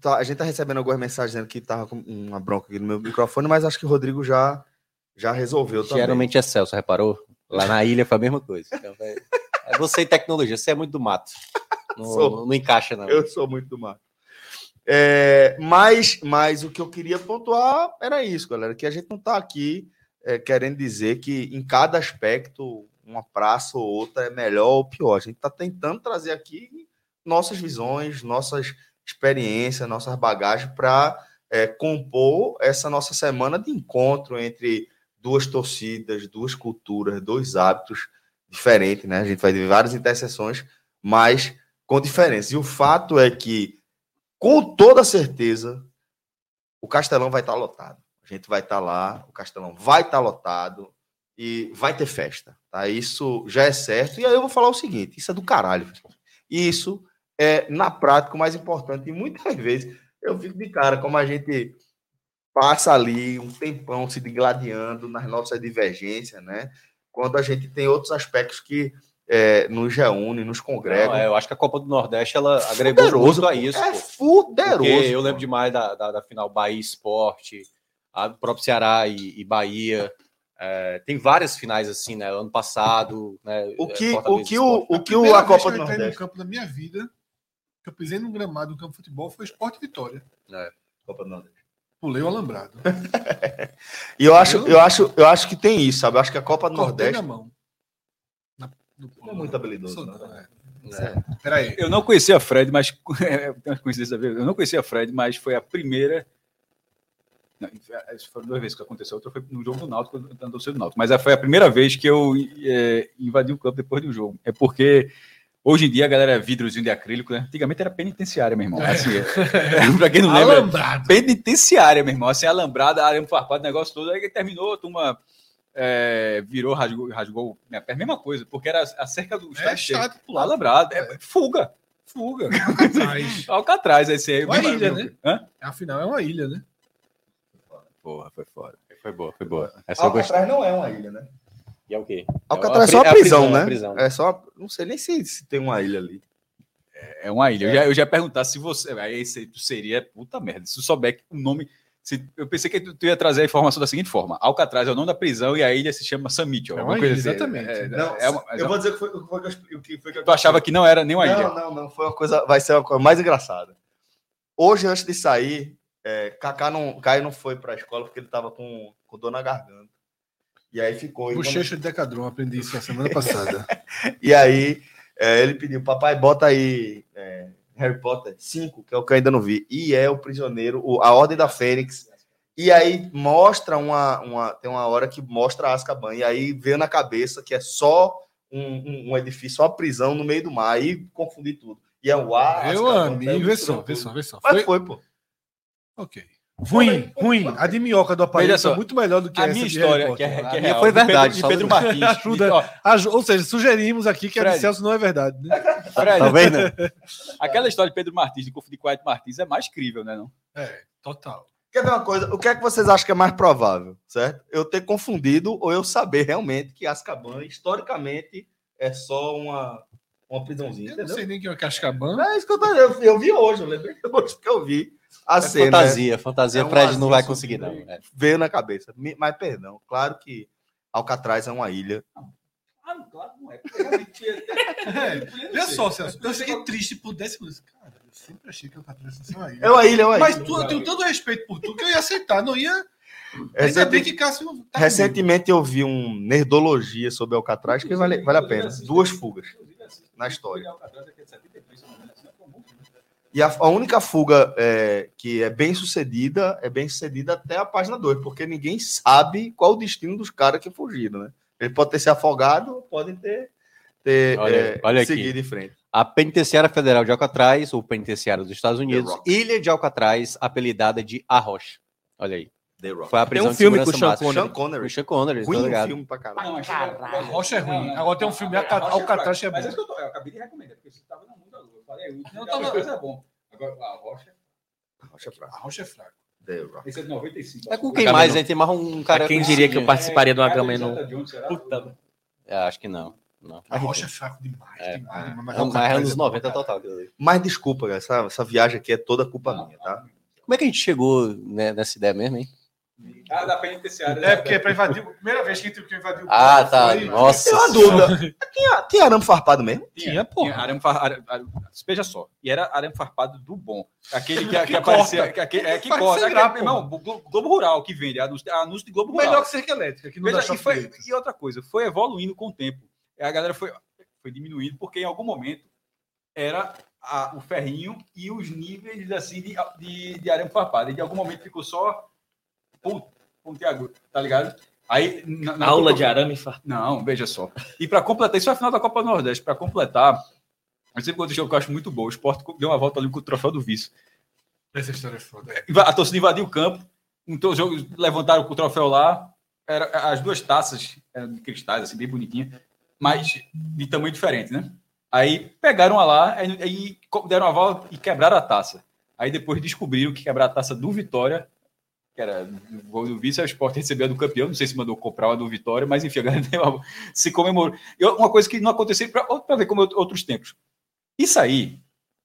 Tá, a gente tá recebendo algumas mensagens dizendo que tava com uma bronca aqui no meu microfone, mas acho que o Rodrigo já, já resolveu também. Geralmente é Celso, reparou? Lá na ilha foi a mesma coisa. Então, é, é você e tecnologia, você é muito do mato. Não, Sou. não, encaixa, não. Eu sou muito do mar. É, mas, mas o que eu queria pontuar era isso, galera, que a gente não está aqui é, querendo dizer que em cada aspecto uma praça ou outra é melhor ou pior. A gente está tentando trazer aqui nossas visões, nossas experiências, nossas bagagens para compor essa nossa semana de encontro entre duas torcidas, duas culturas, dois hábitos diferentes, né? A gente vai ver várias interseções, mas com diferença. E o fato é que com toda certeza, o Castelão vai estar lotado. A gente vai estar lá, o Castelão vai estar lotado e vai ter festa. Tá? Isso já é certo. E aí eu vou falar o seguinte: isso é do caralho. Isso é, na prática, o mais importante. E muitas vezes eu fico de cara como a gente passa ali um tempão se digladiando nas nossas divergências, né? Quando a gente tem outros aspectos que é, nos reúnem, nos congregam. Não, é, eu acho que a Copa do Nordeste ela agregou Fuderoso, muito a isso. É pô. fuderoso. Porque eu pô. lembro demais da, da, da final Bahia Esporte, a do próprio Ceará e, e Bahia. É, tem várias finais assim, né? Ano passado, né? O que, Fortaleza o que, o, o, que a vez Copa que do entrei no Nordeste. campo da minha vida, que eu pisei num gramado no campo de futebol, foi Esporte Vitória. Copa do Nordeste. Pulei o alambrado. E eu acho, eu, acho, eu acho que tem isso, sabe? Eu acho que a Copa do Cortei Nordeste. na mão. Na- no Não é muito habilidoso, Sou- não. é. É. Peraí. Eu não conhecia Fred, mas é, tem uma coincidência a ver. Eu não conhecia Fred, mas foi a primeira. Não, isso foram duas vezes que aconteceu. Outra foi no jogo do Náutico, na torcida do Náutico. Mas foi a primeira vez que eu é, invadi o campo depois de um jogo. É porque hoje em dia a galera é vidrozinho de acrílico, né? Antigamente era penitenciária, meu irmão. Assim, é, pra quem não lembra, Alambrado. penitenciária, meu irmão. Assim, alambrada, arame farpado, negócio todo. Aí terminou, a turma é, virou, rasgou, rasgou minha perna, mesma coisa, porque era a cerca do É chato pular. Alambrado, é, fuga, fuga. Mas, Alcatraz, aí você. Uma ilha, né? Hã? afinal, é uma ilha, né? Porra, foi foda. Foi boa, foi boa. Essa gostei. Alcatraz não é uma ilha, né? E é o quê? Alcatraz é É só a a prisão, prisão, é a né? prisão. É só. Não sei nem se, se tem uma ilha ali. É uma ilha. Eu já, eu já ia perguntar se você. Aí seria puta merda. Se tu souber que o nome. Se, eu pensei que tu, tu ia trazer a informação da seguinte forma: Alcatraz é o nome da prisão e a ilha se chama Mitchell. É uma coisa ilha, assim. exatamente. É, Não, é uma- eu vou dizer que foi, foi, o que- foi que Tu achava que não era nem uma ilha? Não, não, não. Foi uma coisa. Vai ser uma coisa mais engraçada. Hoje, antes de sair, é, Kaká não, Caio não foi para a escola porque ele estava com, com dor na garganta. E aí ficou. E, quando- Bochecha de Decadron, aprendi isso na semana passada. e aí é, ele pediu, papai, bota aí é, Harry Potter 5, que é o que eu ainda não vi. E é o prisioneiro, o- a Ordem da Fênix. E aí mostra uma, uma. Tem uma hora que mostra Azkaban. E aí veio na cabeça que é só um, um- um edifício, uma prisão no meio do mar. Aí confundi tudo. E é o ar. Azkaban, amigo, tá vê só, vê só, vê só. Mas Foi, foi, pô. ok. Ruim, ruim. A de minhoca do aparelho foi muito melhor do que A essa minha de história, Harry que é, que é A minha real, foi de Pedro- verdade, de Pedro não- Martins. Ajuda. Ó, Aj- Ou seja, sugerimos aqui que a de Fred. Celso não é verdade. Né? Fred, Tá vendo? aquela história de Pedro Martins, de confundir com Ed Martins, é mais crível, né? Não? É, total. Quer ver uma coisa? O que é que vocês acham que é mais provável, certo? Eu ter confundido ou eu saber realmente que Azkaban, historicamente, é só uma, uma prisãozinha, Eu não entendeu? sei nem quem é o Cascaban. É isso que eu tô eu, eu vi hoje, eu lembrei hoje que eu vi a É fantasia, fantasia. É um Fred não vai conseguir, não. É. Veio na cabeça. Mas, perdão, claro que Alcatraz é uma ilha. Ah, claro não é. É, Olha só, Celso. Eu fiquei triste por 10 segundos. Cara, eu sempre achei que o Alcatraz fosse uma ilha. É uma ilha, é uma Mas ilha. tu, eu tenho todo respeito por tu que eu ia aceitar. Não ia. Ainda Recenti- bem que Cássio tá Recentemente eu vi um Nerdologia sobre Alcatraz que vale, vale a pena. Duas fugas na história. E a, a única fuga é, que é bem sucedida é bem sucedida até a página 2, porque ninguém sabe qual o destino dos caras que fugiram, né? Ele pode ter se afogado, podem ter, ter Olha- é, olha aqui. seguido em frente. A Penitenciária Federal de Alcatraz, ou Penitenciária dos Estados Unidos. Ilha de Alcatraz, apelidada de A Rocha. Olha aí. The Rock. Foi a Tem prisão um de filme com o Sean máxima. Sean Connery. Com o Sean Connery, tá Ruim ligado? filme pra caralho. Não, mas A Rocha é ruim. Agora tem um filme, Alca- Mas é Alcatraz isso é que eu, bom. tô- eu acabei de recomendar, porque você estava no lua. Eu falei Não, Não, tava- coisa é bom. Agora, a Rocha. Rocha Fraco. A rocha é fraco. The Rock. Esse é de 95. É com quem Gabriel. mais, hein? Tem mais um cara. A quem diria que eu participaria de uma É, gama e não. Puta. É, acho que não. não. A rocha é fraco demais. É. demais, demais, mas É, o mas é anos bom, 90 cara. total. Mas desculpa, galera, essa, essa viagem aqui é toda culpa minha, tá? Como é que a gente chegou né, nessa ideia mesmo, hein? Ah, da penitenciária. É, porque é pra invadir. Primeira vez que a gente invadiu o Ah, tá. foi- Nossa. Tem uma dúvida. Tinha, tinha arame farpado mesmo? Tinha, porra. Tinha arame, far- ara- ara- veja só. E era arame farpado do bom. Aquele que, que, Que aparecia. Que, aquele- é, que corta. Aquele, porra. irmão, Glo- Globo Rural que vende. Anúncio, anúncio de Globo Rural. Melhor que cerca elétrica, que não Veja, dá e, foi- e outra coisa, foi evoluindo com o tempo. A galera foi, foi diminuindo, porque em algum momento era a- o ferrinho e os níveis assim, de, de, de arame farpado. E de algum momento ficou só pontiagudo, tá ligado? Aí, na, na Aula Copa- de arame farpado. Não, veja só. E para completar, isso é a final da Copa do Nordeste. Para completar, eu sempre quando jogo que eu acho muito bom. O Sport deu uma volta ali com o troféu do vice. Essa história é foda. Inva- A torcida invadiu o campo, então, o jogo, levantaram o troféu lá, era, as duas taças eram de cristais, assim, bem bonitinha, mas de tamanho diferente, né? Aí pegaram a lá, aí, deram a volta e quebraram a taça. Aí depois descobriram que quebraram a taça do Vitória, era o gol do vice, o Sport recebeu a do campeão, não sei se mandou comprar uma do Vitória, mas enfim, a galera se comemorou. E uma coisa que não aconteceu, para ver como outros tempos. Isso aí,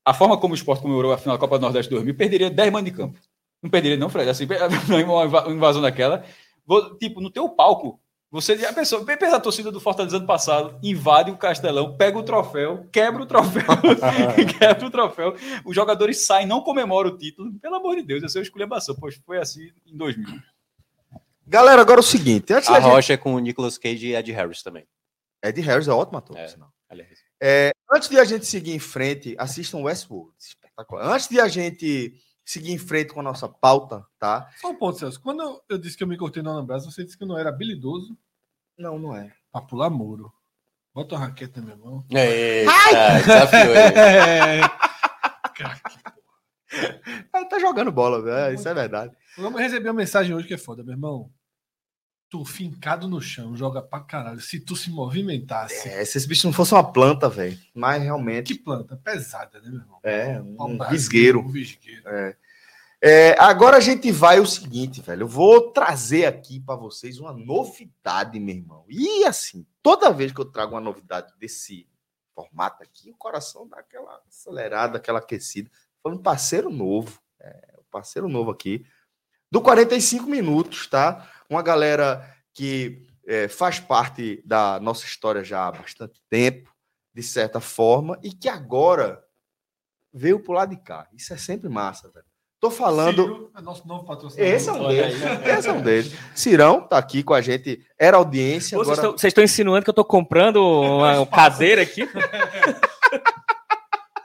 a forma como o Sport comemorou a final da Copa do Nordeste 2000, perderia 10 man de campo. Não perderia, não, Fred. Assim, uma invasão daquela. Vou- Tipo, no teu palco, você. A pessoa, pensa a torcida do Fortaleza ano passado, invade o Castelão, pega o troféu, quebra o troféu, quebra o troféu. Os jogadores saem, não comemoram o título. Pelo amor de Deus, essa é uma esculhambação. Pois foi assim em 2000. Galera, agora é o seguinte. Antes A da gente... Rocha é com o Nicolas Cage e Ed Harris também. Ed Harris é ótimo ator, É. por sinal. Aliás. É, antes de a gente seguir em frente, assistam Westworld. Espetacular. Antes de a gente seguir em frente com a nossa pauta, tá? Só um ponto, Celso. Quando eu, eu disse que eu me cortei no Anambras, você disse que eu não era habilidoso Não, não é. pra pular muro. Bota a raquete na minha mão. Eita, desafiou ele. É, Ele tá jogando bola, velho. Isso é verdade. eu recebi uma mensagem hoje que é foda, meu irmão. Tu fincado no chão, joga pra caralho. Se tu se movimentasse. É, se esse bicho não fosse uma planta, velho. Mas realmente Que planta pesada, né, meu irmão? é um Pau-brasil, visgueiro. Um visgueiro. É, agora a gente vai o seguinte, velho. Eu vou trazer aqui para vocês uma novidade, meu irmão. E assim, toda vez que eu trago uma novidade desse formato aqui, o coração dá aquela acelerada, aquela aquecida. Foi um parceiro novo, é, um parceiro novo aqui, do 45 minutos, tá? Uma galera que é, faz parte da nossa história já há bastante tempo, de certa forma, e que agora veio pro lado de cá. Isso é sempre massa, velho. Tô falando. Ciro é nosso novo patrocinador. Esse é um deles. Esse é um deles. Cirão tá aqui com a gente. Era audiência. Vocês Agora... estão- Vocês estão insinuando que eu tô comprando uma cadeira aqui?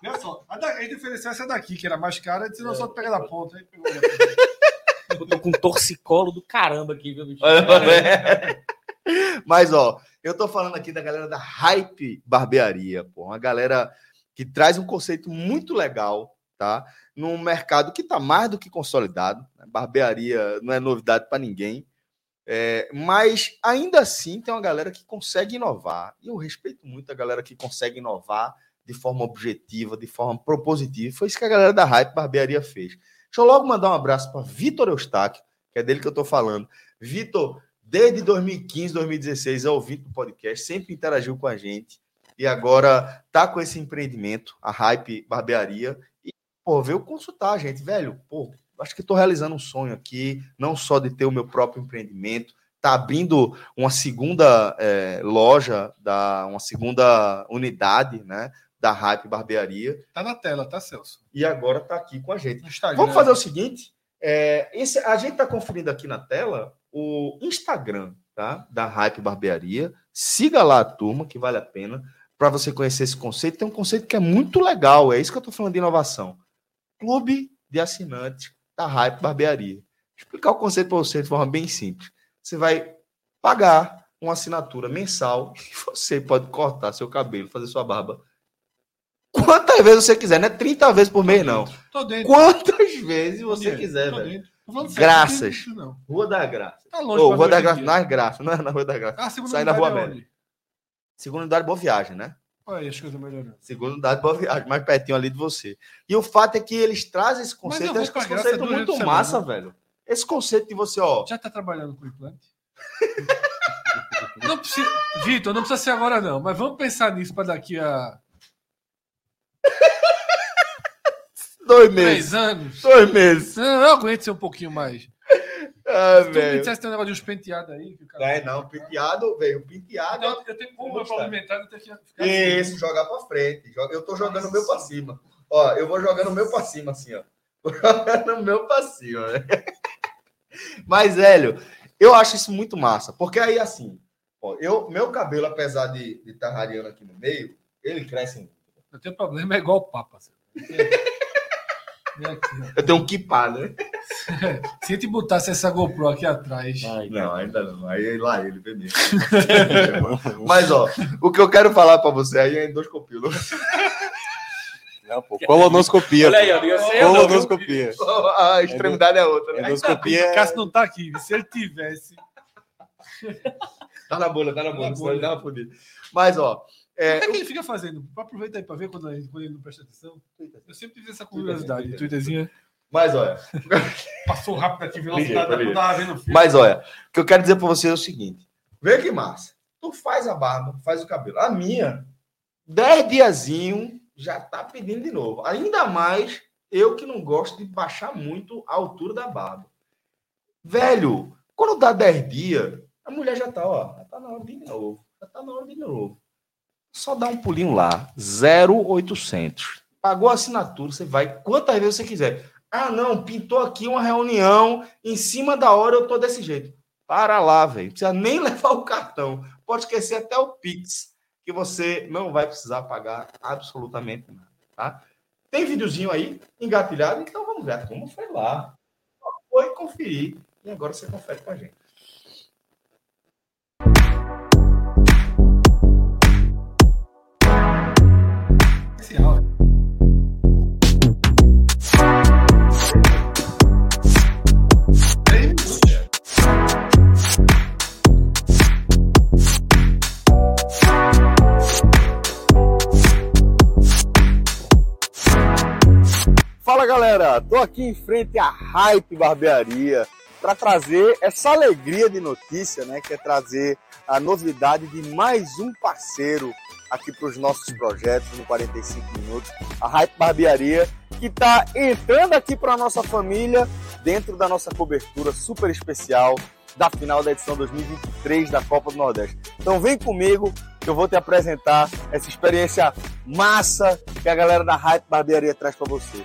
Olha só, a, da, gente ofereceu essa daqui, que era mais cara, e disse, não, só tu pega da ponta. Aí pegou. Eu tô com um torcicolo do caramba aqui, viu, bicho? Mas, ó, eu tô falando aqui da galera da Hype Barbearia, pô. Uma galera que traz um conceito muito legal, tá? Num mercado que tá mais do que consolidado. né? Barbearia não é novidade para ninguém. É, mas ainda assim tem uma galera que consegue inovar. E eu respeito muito a galera que consegue inovar de forma objetiva, de forma propositiva. Foi isso que a galera da Hype Barbearia fez. Deixa eu logo mandar um abraço para Vitor Eustáquio, que é dele que eu tô falando. Vitor, desde 2015, 2016, é ouvinte do podcast, sempre interagiu com a gente. E agora tá com esse empreendimento, a Hype Barbearia. Pô, veio consultar a gente, velho. Pô, acho que tô realizando um sonho aqui, não só de ter o meu próprio empreendimento, tá abrindo uma segunda eh, loja, da, uma segunda unidade, né? Da Hype Barbearia. Tá na tela, tá, Celso? E agora tá aqui com a gente. Instagram. Vamos fazer o seguinte: é, esse, a gente está conferindo aqui na tela o Instagram tá, da Hype Barbearia. Siga lá a turma, que vale a pena, para você conhecer esse conceito. Tem um conceito que é muito legal, é isso que eu estou falando de inovação. Clube de assinantes da Hype Barbearia. Vou explicar o conceito para você de forma bem simples. Você vai pagar uma assinatura mensal e você pode cortar seu cabelo, fazer sua barba. Quantas vezes você quiser, não é 30 vezes por mês, não. Tô dentro. Quantas vezes você quiser, velho. Graças. não. Rua da Graça. Tá longe pra Rua da Graça, dia. não é Graça, não é na Rua da Graça. Ah, segunda Sai na Rua é? Segunda unidade, Boa Viagem, né? Olha aí as coisas melhorando. Segundo dado, Boa Viagem, mais pertinho ali de você. E o fato é que eles trazem esse conceito, vou eu acho que pra esse conceito é muito massa, semana. velho. Esse conceito de você, ó. Já tá trabalhando com implante? Não precisa, Vitor, não precisa ser agora não, mas vamos pensar nisso para daqui a Dois meses. três anos. Dois meses. Não, eu aguento ser um pouquinho mais. Ah, Se tu me dissesse que tem um negócio de uns penteados aí. Que o cara... É, não, penteado, velho. Penteado. Não, eu tenho como eu Gostei. alimentar, eu tenho que ficar assim. Isso, jogar pra frente. Eu tô jogando o meu pra cima. Ó, eu vou jogando o meu pra cima, assim, ó. Vou jogando o meu pra cima, né? Mas, velho, eu acho isso muito massa. Porque aí, assim, ó, eu, meu cabelo, apesar de estar tá aqui no meio, ele cresce. muito. Eu tenho problema, é igual o Papa. assim. Eu tenho um kipá, né? Se a gente botasse essa GoPro aqui atrás, Não, ainda não. Aí lá ele, beleza. Mas, ó, o que eu quero falar pra você aí é endoscopia. Não, pô. Colonoscopia. Olha aí, viu? Colonoscopia. A extremidade é outra, né? Endoscopia o é... Cássio não tá aqui. Se ele tivesse. Tá na bolha, tá na bolha, na senão ele bolha. dá uma fodida. Mas, ó, O é, que é que ele fica fazendo? Aproveita aí pra ver quando ele, quando ele não presta atenção. Eu sempre tive essa curiosidade. Twitterzinha. mas olha, Passou rápido aqui, velocidade. Eu tava vendo o mas olha, o que eu quero dizer pra você é o seguinte: vê que massa. Tu faz a barba, faz o cabelo. A minha, 10 diazinho, já tá pedindo de novo. Ainda mais eu que não gosto de baixar muito a altura da barba. Velho, quando dá 10 dias, a mulher já tá, ó, já tá na hora de novo. Já tá na hora de novo. Só dá um pulinho lá, 0800. Pagou a assinatura, você vai quantas vezes você quiser. Ah, não, pintou aqui uma reunião, em cima da hora eu tô desse jeito. Para lá, velho. Não precisa nem levar o cartão. Pode esquecer até o Pix, que você não vai precisar pagar absolutamente nada, tá? Tem videozinho aí, engatilhado, então vamos ver. Turma foi lá. Foi conferir. E agora você confere com a gente. Galera, tô aqui em frente à Hype Barbearia para trazer essa alegria de notícia, né? Que é trazer a novidade de mais um parceiro aqui para os nossos projetos no 45 minutos, a Hype Barbearia, que está entrando aqui para a nossa família dentro da nossa cobertura super especial da final da edição 2023 da Copa do Nordeste. Então vem comigo que eu vou te apresentar essa experiência massa que a galera da Hype Barbearia traz para você.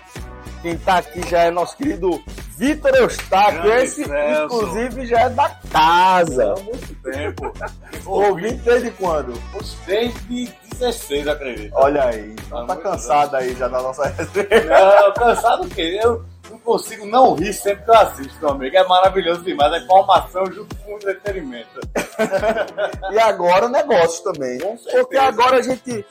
Quem tá aqui já é nosso querido Vitor Eustáquio, esse inclusive já é da casa. Há muito tempo. Ouvindo desde quando? Desde 16, acredito. Olha aí, então tá muito cansado aí já da nossa resenha. Não, cansado o quê? Eu não consigo não rir sempre que eu assisto, meu amigo. É maravilhoso demais. A informação junto com o entretenimento. E agora o negócio também. Porque agora a gente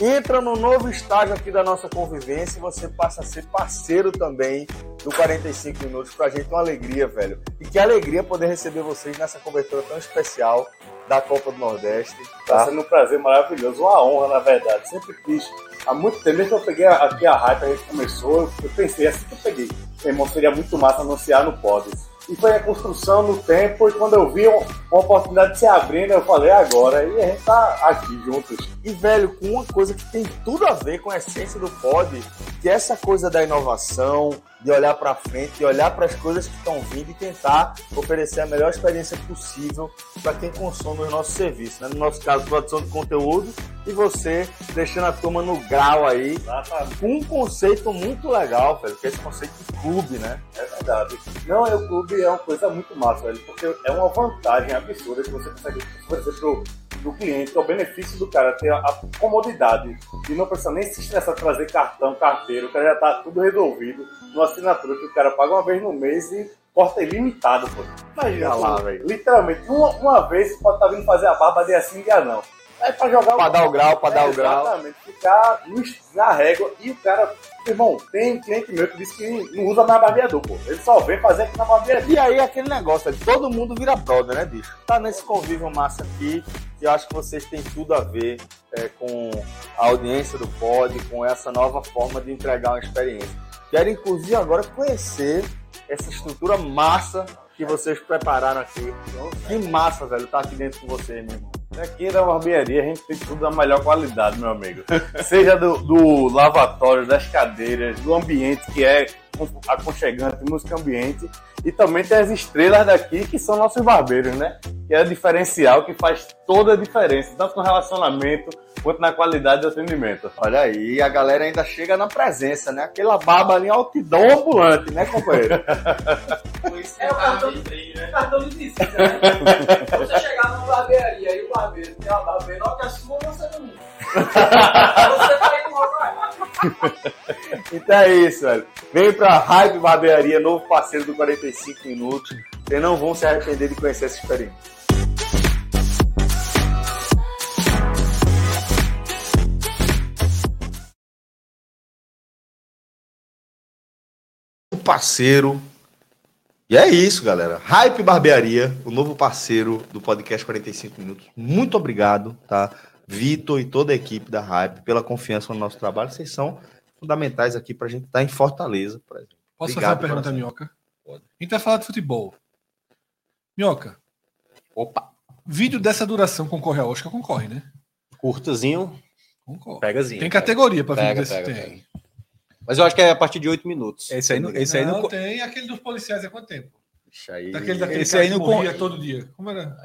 entra no novo estágio aqui da nossa convivência e você passa a ser parceiro também do 45 minutos. Pra gente uma alegria, velho. E que alegria poder receber vocês nessa cobertura tão especial da Copa do Nordeste. Tá Tá? sendo um prazer maravilhoso, uma honra, na verdade. Sempre quis. Há muito tempo, desde que eu peguei aqui a hype, a gente começou, eu pensei, assim que eu peguei, irmão, seria muito massa anunciar no Pod. E foi a construção no tempo, e quando eu vi um- uma oportunidade se abrindo, eu falei, "É agora, e a gente tá aqui juntos. E, velho, com uma coisa que tem tudo a ver com a essência do pod, que é essa coisa da inovação, de olhar pra frente, de olhar para as coisas que estão vindo e tentar oferecer a melhor experiência possível para quem consome o nosso serviço. Né? No nosso caso, produção de conteúdo e você deixando a turma no grau aí, Exatamente. com um conceito muito legal, velho, que é esse conceito de clube, né? É verdade. Não, é o clube é uma coisa muito massa, velho, porque é uma vantagem absurda que você consegue oferecer pro, pro cliente, que é o benefício do cara ter a, a comodidade de não precisar nem se estressar de trazer cartão, carteiro, o cara já tá tudo resolvido numa assinatura que o cara paga uma vez no mês e corta ilimitado, pô. Imagina lá, pô, velho. literalmente, uma, uma vez você pode estar vindo fazer a barba dia sim, dia não. É pra jogar Pra dar o grau, pra dar o grau. Exatamente, ficar na régua e o cara. Irmão, tem cliente meu que disse que não usa mais barbeador, pô. Ele só vem fazer aqui na barbearia. E aí aquele negócio, é de todo mundo vira brother, né, bicho? Tá nesse convívio massa aqui, e eu acho que vocês têm tudo a ver é, com a audiência do pod, com essa nova forma de entregar uma experiência. Quero inclusive agora conhecer essa estrutura massa que vocês prepararam aqui. Que massa, velho, tá aqui dentro com vocês, meu irmão. Aqui na barbearia a gente tem tudo da melhor qualidade, meu amigo. Seja do, do lavatório, das cadeiras, do ambiente que é aconchegante, música ambiente. E também tem as estrelas daqui que são nossos barbeiros, né? Que é o diferencial que faz toda a diferença, tanto no relacionamento quanto na qualidade do atendimento. Olha aí, a galera ainda chega na presença, né? Aquela barba ali, altidão ambulante, né, companheiro? É o cartão de, cartão de visita, né? Você chegar numa barbearia e o barbeiro tem uma barba menor que a sua, você não. você vai Então é isso, velho. Vem pra Hype Barbearia, novo parceiro do 45 Minutos. Vocês não vão se arrepender de conhecer essa experiência. parceiro. E é isso, galera. Hype Barbearia, o novo parceiro do podcast 45 Minutos. Muito obrigado, tá? Vitor e toda a equipe da Hype pela confiança no nosso trabalho. Vocês são fundamentais aqui pra gente estar em Fortaleza, por exemplo. Posso Obrigado, fazer uma pergunta. Minhoca? A gente vai falar de futebol. Minhoca, Opa, vídeo dessa duração concorre a Oscar? Concorre, né? curtazinho, Concorre. pegazinho. Tem categoria pra vídeo desse pega, tem. Mas eu acho que é a partir de 8 minutos. Esse aí não, esse aí não, não, tem aquele dos policiais há quanto tempo? Deixa aí. Daquele, daquele esse aí não morria con- todo dia. Como era?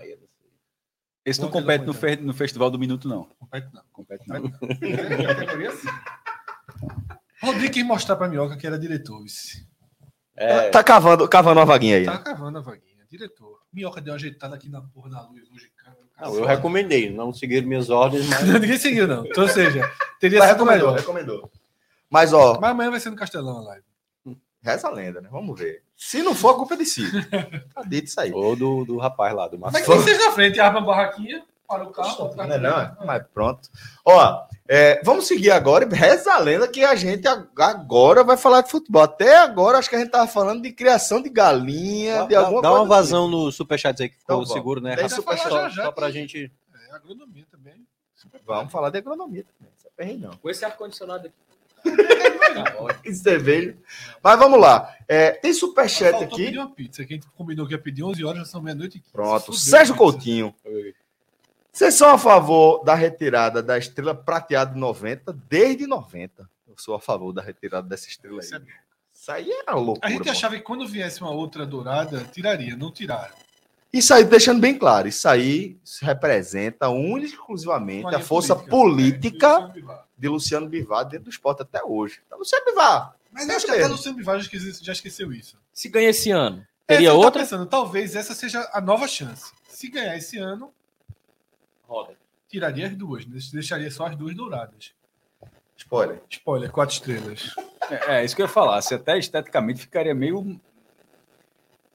Esse não é compete no, fe- no Festival do Minuto, não. Compete não. Compete não. Tem categoria sim. Rodrigo quis mostrar pra Minhoca que era diretor. Vice. É, Tá cavando, cavando uma vaguinha aí. Tá cavando a vaguinha. Diretor. Minhoca deu uma ajeitada aqui na porra da luz hoje. cara. não, eu recomendei, não seguiram minhas ordens, mas Ninguém seguiu, não. Então, ou seja, teria Mas sido recomendou, melhor. recomendou. Mas, ó, Mas amanhã vai ser no Castelão a live. Reza a lenda, né? Vamos ver. Se não for, a culpa é de si. Tá dito isso aí. ou do, do rapaz lá, do Mas Márcio. quem seja na frente, arma a barraquinha, para o carro. Não, é não, mas pronto. Ó, é, vamos seguir agora. e Reza a lenda que a gente ag- agora vai falar de futebol. Até agora, acho que a gente tava falando de criação de galinha, Dá, de alguma dá uma coisa assim. vazão no superchat aí que ficou Então, seguro, né? Tem Só, superchat. só, Já, já só pra tem. gente. É, agronomia também. Vamos falar de agronomia também. Isso é perrengue, não. Com esse ar-condicionado aqui. Que cerveja. Mas vamos lá. É, tem superchat Faltou aqui. pedir uma pizza, que a gente combinou que ia pedir 11 horas, já são meia-noite. e. Pronto. Sérgio. Coutinho. Vocês são a favor da retirada da estrela prateada de 90 desde 90. Eu sou a favor da retirada dessa estrela aí. Isso é- aí era loucura. A gente pô. achava que quando viesse uma outra dourada, tiraria, não tiraram. Isso aí, deixando bem claro, isso aí representa única e exclusivamente a força É, política Luciano Bivar. de Luciano Bivar dentro do esporte até hoje. Então, Luciano Bivar, Mas acho que até Luciano Bivar já esqueceu, já esqueceu isso. Se ganha esse ano, Essa teria eu tava outra? pensando, talvez essa seja a nova chance. Se ganhar esse ano, Roda. tiraria as duas, né? deixaria só as duas douradas. spoiler. Spoiler, quatro estrelas. É, é isso que eu ia falar. Se até esteticamente ficaria meio.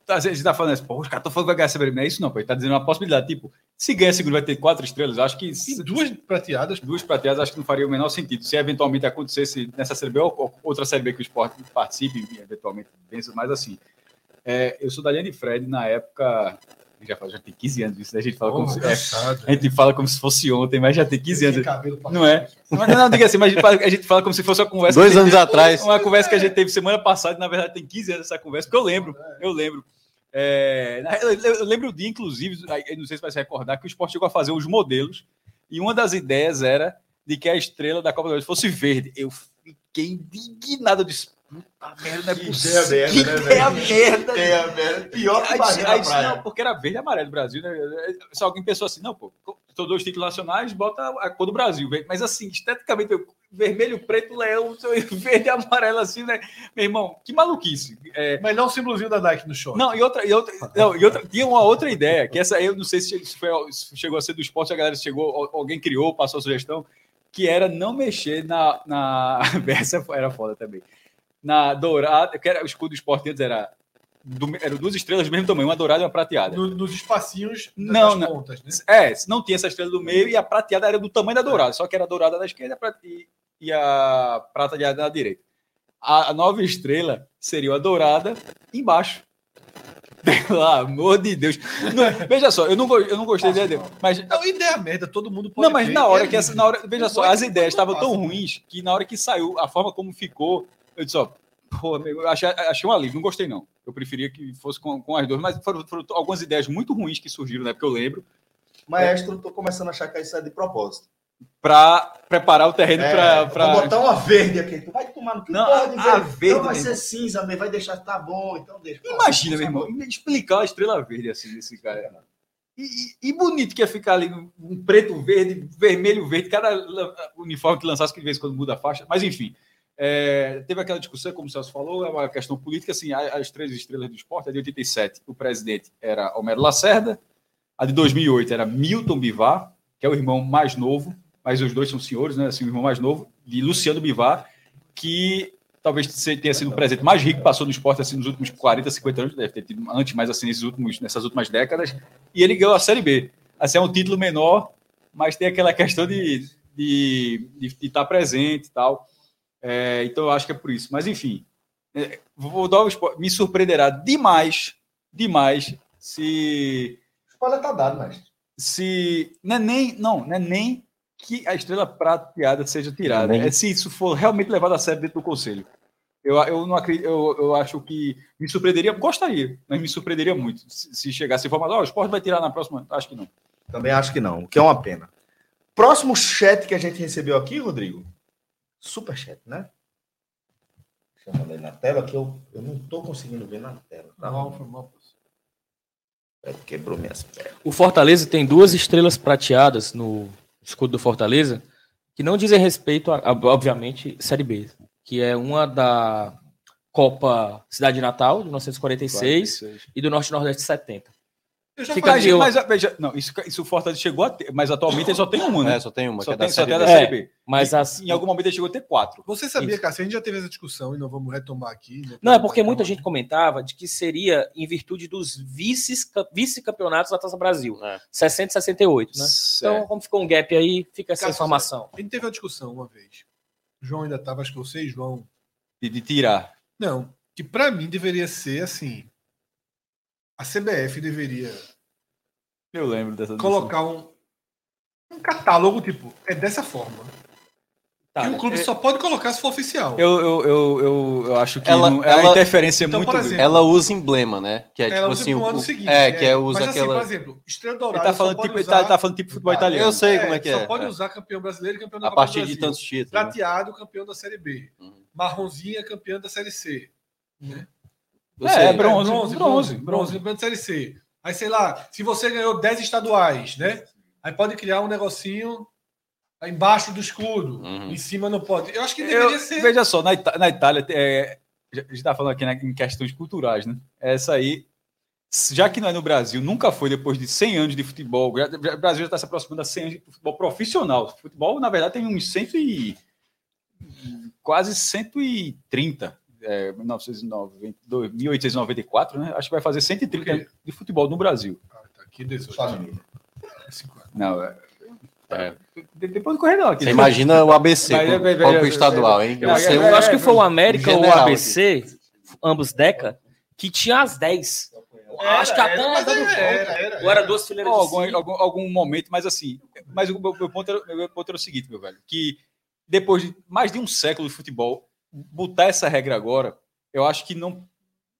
Às vezes a gente tá falando assim, pô, os caras estão falando que vai ganhar CBM. Não é isso, não, pô. Ele tá dizendo uma possibilidade. Tipo, se ganhar segundo vai ter quatro estrelas, acho que. E duas prateadas, duas prateadas acho que não faria o menor sentido. Se eventualmente acontecesse nessa Série B ou ou outra Série B que o esporte participe e eventualmente vença, mas assim. é, eu sou da linha de Fred na época. Já, faz- já tem 15 anos isso, né? A gente fala, como, Porra, se, é, cansado. a gente fala como se fosse ontem, mas já tem 15 anos. cabelo pra Não é? Mas não, diga assim, mas a gente fala, a gente fala como se fosse uma conversa. Dois anos gente- atrás. Uma conversa que a gente teve semana passada, e na verdade tem 15 anos essa conversa, porque eu lembro, eu lembro. É, eu, lembro o dia, inclusive, não sei se vai se recordar, que o esporte chegou a fazer os modelos, e uma das ideias era de que a estrela da Copa do Mundo fosse verde. Eu fiquei indignado, eu disse, puta merda, não é possível. merda, Que né, ideia merda. É, velho. Pior que Aí, Bahia disse- na aí disse, praia. não, porque era verde e amarelo do Brasil, né? Se alguém pensou assim, não, pô, são dois títulos nacionais, bota a cor do Brasil. Mas assim, esteticamente, vermelho, preto, leão, verde e amarelo, assim, né? Meu irmão, que maluquice. É, Mas não o símbolozinho da Nike no short. não, e outra, e outra, não, e outra, tinha uma outra ideia, que essa aí eu não sei se foi- se chegou a ser do esporte, a galera chegou, alguém criou, passou a sugestão, que era não mexer na. na essa era foda também. Na dourada, que era o escudo do esporte antes era do- eram duas estrelas do mesmo tamanho, uma dourada e uma prateada. No- nos espacinhos Não, não. pontas, né? É, não tinha essa estrela do meio e a prateada era do tamanho da dourada, só que era a dourada da esquerda e e, a prateada da direita. A, a nova estrela seria a dourada embaixo. Pelo amor de Deus. Não, veja só, eu não, eu não gostei da ideia, mas Não, ideia merda, todo mundo pode não, mas ter, na hora é que essa, na hora, veja só, pode- as ideias estavam tão ruins que na hora que saiu, a forma como ficou, eu disse, ó, pô, amigo, achei, achei um alívio, não gostei não. Eu preferia que fosse com, com as duas, mas foram, foram algumas ideias muito ruins que surgiram, né, porque eu lembro, Maestro, tô começando a achar que isso é de propósito. para preparar o terreno É, para Vou pra... botar uma verde aqui. Tu vai tomar no que Não, porra de a- verde. Não, vai meu ser cinza, mesmo, vai deixar tá bom, então deixa. Imagina, meu irmão, explicar a estrela verde assim desse cara. E, e- bonito que ia ficar ali, um preto, verde, vermelho, verde, cada uniforme que lançasse que de vez em quando muda a faixa. Mas enfim, é, teve aquela discussão, como o Celso falou, é uma questão política. Assim, as três estrelas do esporte, a de 87, o presidente era Homero Lacerda, a de 2008 era Milton Bivar, que é o irmão mais novo, mas os dois são senhores, né? Assim, o irmão mais novo, de Luciano Bivar, que talvez tenha sido o presidente mais rico que passou no esporte assim, nos últimos 40, 50 anos, deve ter tido antes, mas assim, nesses últimos, nessas últimas décadas, e ele ganhou a Série B. Assim, é um título menor, mas tem aquela questão de de, de, de estar presente e tal. É, então eu acho que é por isso. Mas enfim, é, vou dar o esporte. Me surpreenderá demais, demais, se O spoiler tá dado, mestre. se não é nem não, não é nem que a estrela prateada seja tirada, é se isso for realmente levado a sério dentro do conselho. Eu, eu não acredito, eu, eu acho que me surpreenderia, gostaria, mas me surpreenderia muito se, se chegasse informação, ó, o esporte vai tirar na próxima, acho que não. Também acho que não, o que é uma pena. Próximo chat que a gente recebeu aqui, Rodrigo. Super chat, né? Deixa eu mandar aí na tela que eu, eu não tô conseguindo ver na tela. Tá? Mal, foi mal. É, Quebrou minhas pernas. O Fortaleza tem duas estrelas prateadas no escudo do Fortaleza que não dizem respeito, a, a- obviamente, Série B, que é uma da Copa Cidade de Natal, de 1946, e do Norte e Nordeste de 70. Eu já Fica falei, Mas, mas, veja, não, isso, isso o Fortaleza chegou a ter, mas atualmente ele só tem uma, né? É, só tem uma, só que é tem, da só Série B. da É. Série B. Mas E- as, Em algum momento ele chegou a ter quatro. Você sabia, Isso. Cássio, a gente já teve essa discussão e não vamos retomar aqui. né? Não, é porque muita gente comentava de que seria em virtude dos vice-campeonatos da Taça Brasil, É. 60 e 68, né? Então, Certo. como ficou um gap aí, fica essa Cássio, informação. A gente teve uma discussão uma vez. O João ainda estava, acho que você e João. de, de tirar. Não, que para mim deveria ser assim. A CBF deveria Eu lembro dessa colocar um, um catálogo, tipo, é dessa forma. Tá, que o clube só pode colocar se for oficial. Eu, eu, eu, eu, eu acho que Ela- não- é uma ela- interferência Então, muito exemplo, Ela usa emblema, né? Que é Ela tipo usa assim. pro ano o- seguinte. é, que é, usa Mas assim, aquela. por exemplo, Estrela Ele Dourada tá só falando, pode tipo, ele usar... tá, ele tá falando tipo futebol italiano. Eu sei É, como é que Só é. pode é. usar campeão brasileiro e campeão da A Copa partir de tantos títulos. né? Prateado, campeão da Série B. Uhum. Marronzinha, campeão da Série C. É, Você- é, bronze, bronze, bronze, bronze, bronze. da Série C. Aí, sei lá, se você ganhou 10 estaduais, né? Aí pode criar um negocinho embaixo do escudo. Uhum. Em cima não pode. Eu acho que deveria Eu- ser. Veja só, na, Ita- na Itália, é, a gente está falando aqui né, em questões culturais, né? Essa aí, já que não é no Brasil, nunca foi depois de 100 anos de futebol. já- já- O Brasil já está se aproximando de 100 anos de futebol profissional. Futebol, na verdade, tem uns 100 e, quase 130. É, 1992, 1894, né? Acho que vai fazer 130 anos de futebol no Brasil. Ah, tá aqui 18. Estados Unidos. Não, é, É. de- depois do corredor aqui. Você imagina o ABC o estadual, hein? vai, Você- vai, Eu acho que foi o América ou o ABC, ambos Deca, que tinha as 10. acho que até era, volta. era, era. Ou era duas fileiras algum, algum, algum momento, mas assim. Mas o meu, meu ponto era, meu ponto era o seguinte, meu velho, que depois de mais de um século de futebol, botar essa regra agora, eu acho que não.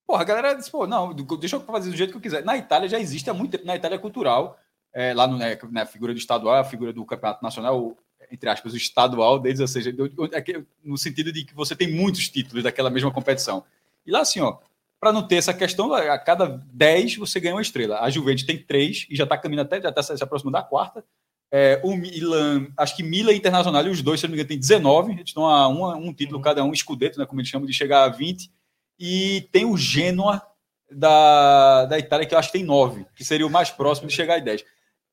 Porra, a galera disse, pô, não, deixa eu fazer do jeito que eu quiser. Na Itália já existe há muito tempo, na Itália é cultural, é, lá no, né, na figura do estadual, a figura do campeonato nacional, entre aspas, o estadual deles, ou seja, aquele- no sentido de que você tem muitos títulos daquela mesma competição. E lá, assim, ó, para não ter essa questão, a cada 10 você ganha uma estrela. A Juventus tem três e já está caminhando até, já está se aproximando da quarta. É, o Milan, acho que Milan e Internacional, e os dois, se eu não me engano, tem 19, eles estão a uma- um título cada um, escudeto, né, como eles chamam, de chegar a 20. E tem o Genoa da, da Itália, que eu acho que tem 9, que seria o mais próximo de chegar a 10.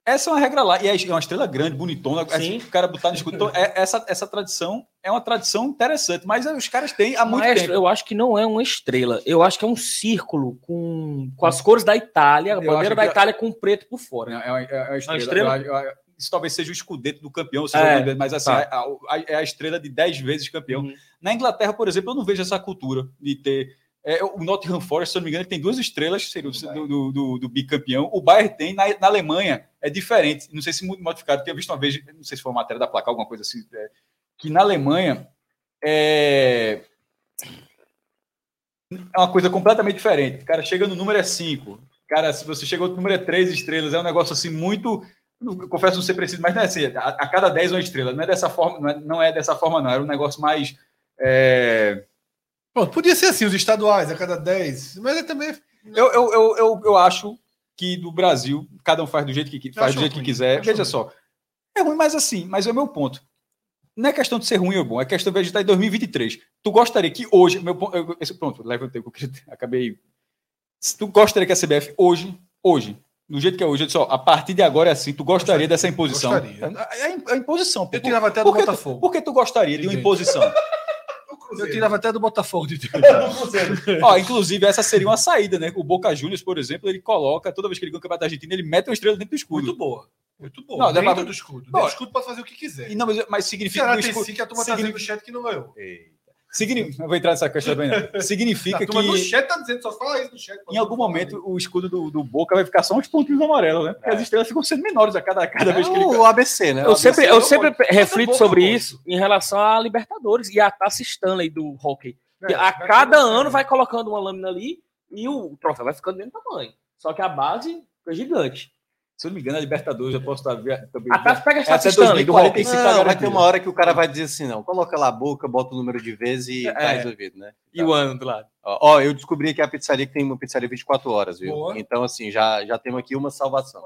Essa é uma regra lá. E é uma estrela grande, bonitona. Sim. O cara botar no escudo. Então, é- essa, essa tradição é uma tradição interessante. Mas os caras têm há muito Maestro, tempo. eu acho que não é uma estrela. Eu acho que é um círculo com, com as cores da Itália, a Eu bandeira da que- Itália com preto por fora. É uma, é uma estrela. estrela? Eu- eu- isso talvez seja o escudeto do campeão, seja É, mas assim, tá. a- a- é a estrela de 10 vezes campeão. Uhum. Na Inglaterra, por exemplo, eu não vejo essa cultura de ter. é, o Nottingham Forest, se eu não me engano, ele tem duas estrelas seria do, do, do, do bicampeão. O Bayern tem, na, na Alemanha, é diferente. Não sei se muito modificado. Tinha visto uma vez, não sei se foi uma matéria da placa, alguma coisa assim, é, que na Alemanha é, é uma coisa completamente diferente. O cara chega no número é 5. Cara, se você chegou no número é 3 estrelas, é um negócio assim muito. Confesso não ser preciso, mas não é assim. A, a cada 10 uma estrela. Não é dessa forma, não é, não é dessa forma, não. Era um negócio mais. é, Pronto, podia ser assim, os estaduais, a cada 10. Mas é também. Eu, eu, eu, eu, eu acho que do Brasil, cada um faz do jeito que, faz do jeito ruim, que quiser. Veja ruim. só. É ruim, mas assim, mas é o meu ponto. Não é questão de ser ruim ou bom, é questão de estar em 2023. Tu gostaria que hoje, meu ponto, eu- esse, pronto, levantei, o que acabei. Se tu gostaria que a CBF hoje, hoje, do jeito que é hoje, eu disse, ó, a partir de agora é assim, tu gostaria dessa imposição? Gostaria. É, é, é imposição. pô. Eu tirava até do Por que tu- Botafogo. Por que tu gostaria de uma imposição? Eu tirava até do Botafogo de Ó, inclusive, essa seria uma saída, né? O Boca Juniors, por exemplo, ele coloca, toda vez que ele ganha o Campeonato Argentino, ele mete uma estrela dentro do escudo. Muito boa. Muito boa. Não, dentro pra- do escudo. Dentro Não, do escudo pode fazer o que quiser. E não, mas, mas O significa que o tem escudo- sim que a turma tá significa- dizendo no chat que não ganhou. Significa, não vou entrar nessa questão também, não. Significa A no que chat tá dizendo, só fala isso no chat. em algum momento o escudo do, do Boca vai ficar só uns pontinhos amarelos, né? Porque as estrelas ficam sendo menores a cada, cada vez que ele. o ABC, né? Eu sempre, ABC eu sempre reflito bom, sobre bom. isso em relação à Libertadores e à Taça Stanley do hockey. É, a cada ano vai colocando uma lâmina ali e o troféu vai ficando do mesmo tamanho. Só que a base é gigante. Se eu não me engano, a Libertadores, eu posso estar vendo também. A taça pega É até Stanley do hockey. 2045 tá Não, vai ter uma hora que o cara vai dizer assim, não, coloca lá a boca, bota o número de vezes e tá É. resolvido, né? E o ano do lado. Ó, ó, eu descobri que a pizzaria que tem uma pizzaria 24 horas, viu? Boa. Então, assim, já, já temos aqui uma salvação.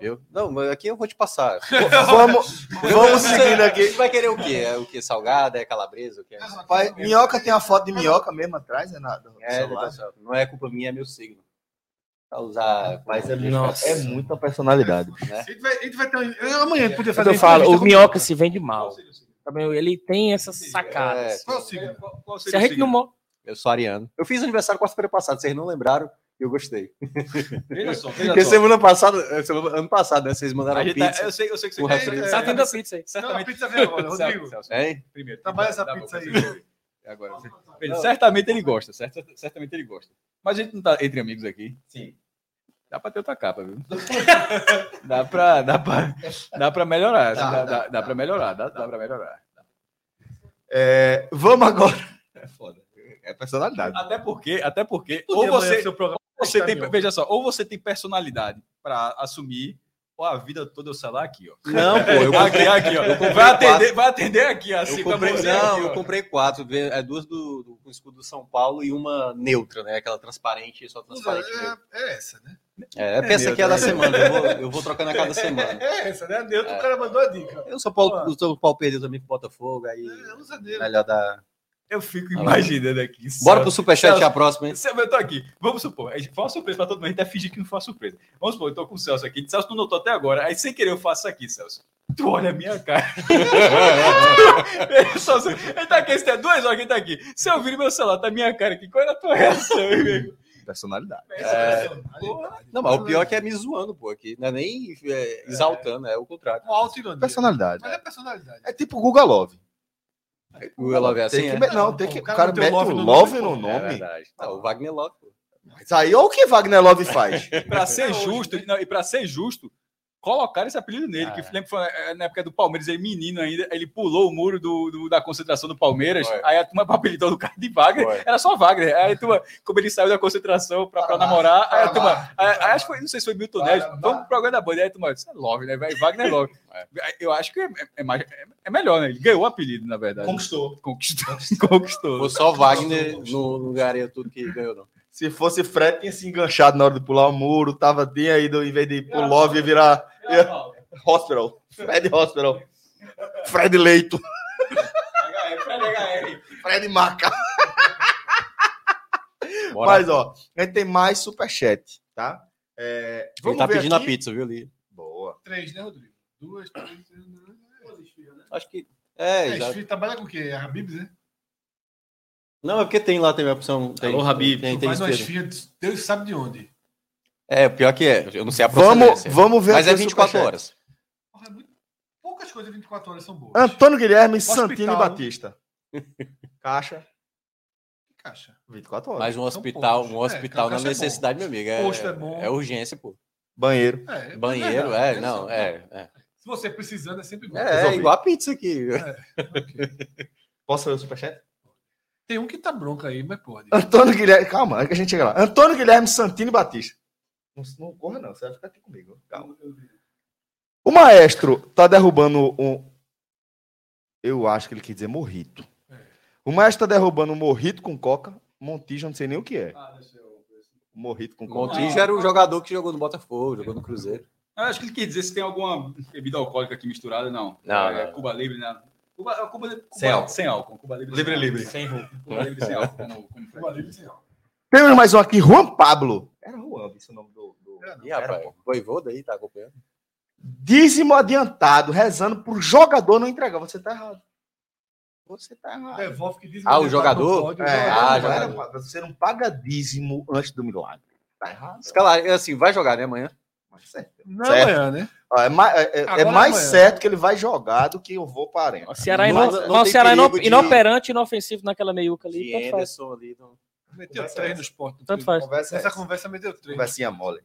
Viu? Não, mas aqui eu vou te passar. Vamos, vamos seguindo aqui. Você vai querer o quê? É o quê? Salgada? É calabresa? O quê? Pai, minhoca tem a foto de minhoca mesmo atrás, é nada. É, não é culpa minha, é meu signo. Usar. Mas é, Nossa. é muita personalidade. A gente vai, a gente vai ter um... Amanhã gente podia fazer eu falo, o minhoca se vende mal. Também ele tem essas sacadas. É, Qual é o signo? Qual- qual Se seria a o gente não signo? mo- eu sou ariano. Eu fiz aniversário quarta-feira passada, vocês não lembraram? Eu gostei. Veja só, veja Porque só. semana passada, é, semana- ano passado, né? Vocês mandaram A tá- pizza. eu, sei, eu sei que você quer- refri- é, Tá é, tendo a pizza aí. Não, a certamente. pizza vem agora, Rodrigo. Celso? Primeiro. Trabalha essa pizza aí. Agora, certamente ele gosta, certo? certamente ele gosta. Mas a gente não tá entre amigos aqui. Sim. Dá pra ter outra capa, viu? dá, pra, dá, pra, dá pra melhorar. Dá, Dá, dá, dá, dá pra melhorar, dá, dá pra melhorar. É, vamos agora. É foda. É personalidade. Até porque, até porque, Podia ou você, seu programa você tá tem, veja só, ou você tem personalidade pra assumir, ou a vida toda eu sei lá aqui, ó. Não, pô, eu comprei, aqui, ó. comprei Vai atender, quatro. vai atender aqui, assim, eu com a comprei, não, aqui, ó. eu comprei quatro. É duas do, do, com o escudo do São Paulo e uma neutra, né? Aquela transparente, só transparente. É, é essa, né? É, é porque essa aqui é da semana. Eu vou, eu vou trocando a cada semana. É essa, né? Neutro, É. o cara mandou a dica. Eu sou Paulo, o São Paulo perdeu também pro Botafogo, aí É, usa dele. melhor dar. Eu fico imaginando aqui. Bora pro Superchat Celso. a próxima, hein? Eu tô aqui, vamos supor, foi uma surpresa pra todo mundo, a gente até fingir que não foi uma surpresa. Vamos supor, eu tô com o Celso aqui, Celso não notou até agora, aí sem querer eu faço isso aqui, Celso. Tu olha a minha cara. Ele só- ele tá aqui, esse tem duas horas que ele tá aqui. Se eu vir meu celular, tá a minha cara aqui, qual era a tua reação, amigo? Personalidade. É, Não, mas o pior é que é me zoando, pô, aqui. Não é nem é, exaltando, é o contrário. Com alto. Personalidade. Mas é personalidade. É tipo Guga Love. O Love é assim, Tem que é? Não, tem que. O O cara cara não tem mete Love o no Love nome, no pô. É nome. verdade. Não, o Wagner Love. Mas aí, olha o que Wagner Love faz. Pra ser justo, não, e pra ser justo, colocaram esse apelido nele, que lembra que foi eh, na época do Palmeiras, ele menino ainda, ele pulou o muro do, do- da concentração do Palmeiras, Foi. aí a turma apelidou do cara de Wagner, Foi. era só Wagner, aí a turma, como ele saiu da concentração pra, pra namorar, aí a turma, aí, aí acho que foi, não sei se foi Milton Neves, vamos pro programa da banda, aí a turma, isso é Love, né, vai, Wagner Love. Eu acho que é, é mais, é, é melhor, né, ele ganhou o apelido, na verdade. Conquistou. Conquistou. Conquistou. Foi só Wagner no lugar e tudo que ganhou, não. Se fosse Fred, tinha se enganchado na hora de pular o muro, tava bem aí, do- em vez de ir pro Love, ia virar Hospital. Fred Hospital. Fred Leito. Fred Maca. Bora. Mas, ó, a gente tem mais superchat, tá? É, Ele tá ver pedindo a aqui. pizza, viu, ali? Boa. três, né, Rodrigo? Duas, três. Acho que. É, É, filho, trabalha com o quê? É Habibs, né? Não, é porque tem lá também a opção. Tem, Alô, Habib. Tem, tem Faz umas filhas, Deus sabe de onde. É, pior que é. Eu não sei a Vamos, vamos ver Mas é aqui o 24 superchat. horas. Porra, é muito- Poucas coisas 24 horas são boas. Antônio Guilherme Hospital. Santini Batista. Caixa, Que caixa. 24 horas. Mas um hospital, um hospital É, na caixa é necessidade, meu amigo. É, Posto é bom. é urgência, pô. Banheiro. É, Banheiro, verdade, é, não, é. É, Se você precisando, é sempre bom. é, é igual a pizza aqui. Posso ler o superchat? Tem um que tá bronca aí, mas pode. Antônio Guilherme. Calma, é que a gente chega lá. Antônio Guilherme Santini Batista. Não, não corra, não. Você vai ficar aqui comigo. Calma. O maestro tá derrubando um. Eu acho que ele quis dizer morrito. O maestro tá derrubando um morrito com coca. Montijo, eu não sei nem o que é. Morrito com coca. Montijo era o jogador que jogou no Botafogo, jogou no Cruzeiro. Ah, acho que ele quer dizer se tem alguma bebida alcoólica aqui misturada, não. Não, é, não. Cuba Livre, né? Cuba, é, Cuba, Cuba, Sem álcool. Sem álcool. Cuba Livre Livre, sem livre. álcool. Sem álcool. Cuba Livre sem álcool. Como, como Fred. Temos mais um aqui, Juan Pablo. Era Juan, esse é o nome do. do... Ih, rapaz, Voivoda aí, tá acompanhando? Dízimo adiantado, rezando por jogador não entregar. Você tá errado. Você tá errado. Devolve que diz Ah, o jogador? Pode, o É, jogador ah, vai. era, você não paga dízimo antes do milagre. Tá errado. Escalar, é assim, vai jogar, né, amanhã? Mas certo. Não Certo. amanhã, né? É mais, é- é- é Agora mais certo que ele vai jogar do que eu vou para a arena. O Ceará, Não- não mas o Ceará ino- perigo de- inoperante e inofensivo naquela meiuca ali. Faz. Anderson ali. Não... Meteu três essa. no esporte. não Tanto faz. Conversa é Nessa essa. conversa meteu três. Conversinha mole.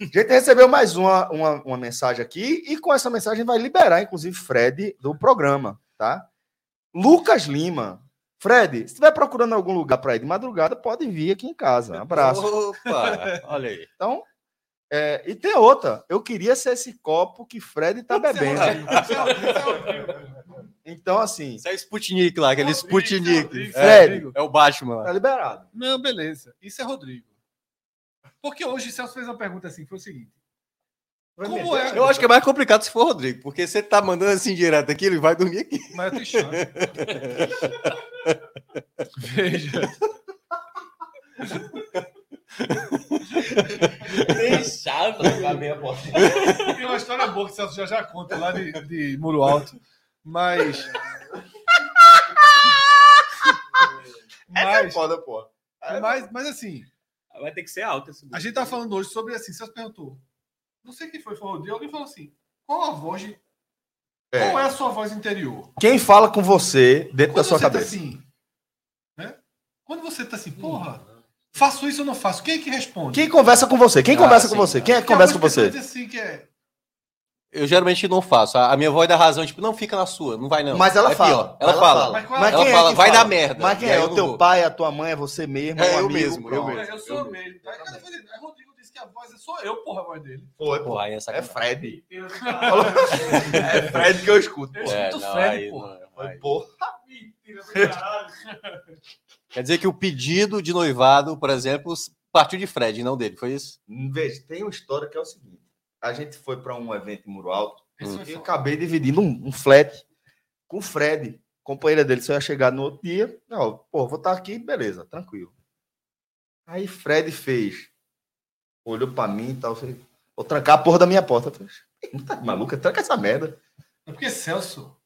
A gente recebeu mais uma, uma, uma mensagem aqui e com essa mensagem vai liberar, inclusive, Fred do programa, tá? Lucas Lima. Fred, se estiver procurando algum lugar para ir de madrugada, pode vir aqui em casa. Um abraço. Opa, olha aí. Então, é, e tem outra. Eu queria ser esse copo que Fred tá bebendo. Então, assim, Isso é o Sputnik lá, aquele Sputnik. Rodrigo, É, Fred. é o Batman tá lá. liberado. Não, beleza. Isso é Rodrigo. Porque hoje o Celso fez uma pergunta assim, que foi o seguinte. Como é? Eu acho que é mais complicado se for o Rodrigo, porque você tá mandando assim direto aqui, ele vai dormir aqui. Mas eu tenho chance. Veja. Deixado a meia porta. Tem uma história boa que o Celso já já conta lá de, de Muro Alto. Mas. Mas, foda, pô. mas, mas assim, Vai ter que ser alto esse a gente tá falando hoje sobre assim, Celso perguntou. Não sei quem foi, foi o Rodrigo, alguém falou assim: qual a voz de. É. Qual é a sua voz interior? Quem fala com você dentro da sua você tá cabeça? assim, né? Quando você tá assim, porra, faço isso ou não faço? Quem é que responde? Quem conversa com você? Quem Ah, conversa sim, com você? tá. Quem é que Porque conversa com você? assim que é. Eu geralmente não faço. A minha voz da razão, tipo, não fica na sua, não vai não. Mas ela É fala. pior. Ela, fala. Mas qual Mas Ela quem é fala, que vai fala? dar merda. Mas quem aí é? O teu vou. pai, a tua mãe, é você mesmo? É, um eu amigo? mesmo, eu mesmo. eu sou mesmo. Aí, cara, eu falei, aí o Rodrigo disse que a voz é só eu, porra, a voz dele. Foi. Porra, aí é É. Fred. Eu, É Fred que eu escuto. eu. É, escuto não, Fred, aí porra. aí. pô. Mentira do caralho. Quer dizer que o pedido de noivado, por exemplo, partiu de Fred, não dele, foi isso? Veja, tem uma história que é o seguinte. A gente foi para um evento em Muro Alto Esse e eu acabei dividindo um, um flat com o Fred. Companheira dele só ia chegar no outro dia. Não, pô, vou estar aqui, beleza, tranquilo. Aí Fred fez. Olhou para mim e tal. Fez, vou trancar a porra da minha porta. Falei, "Não tá maluca? Tranca essa merda. É porque Celso.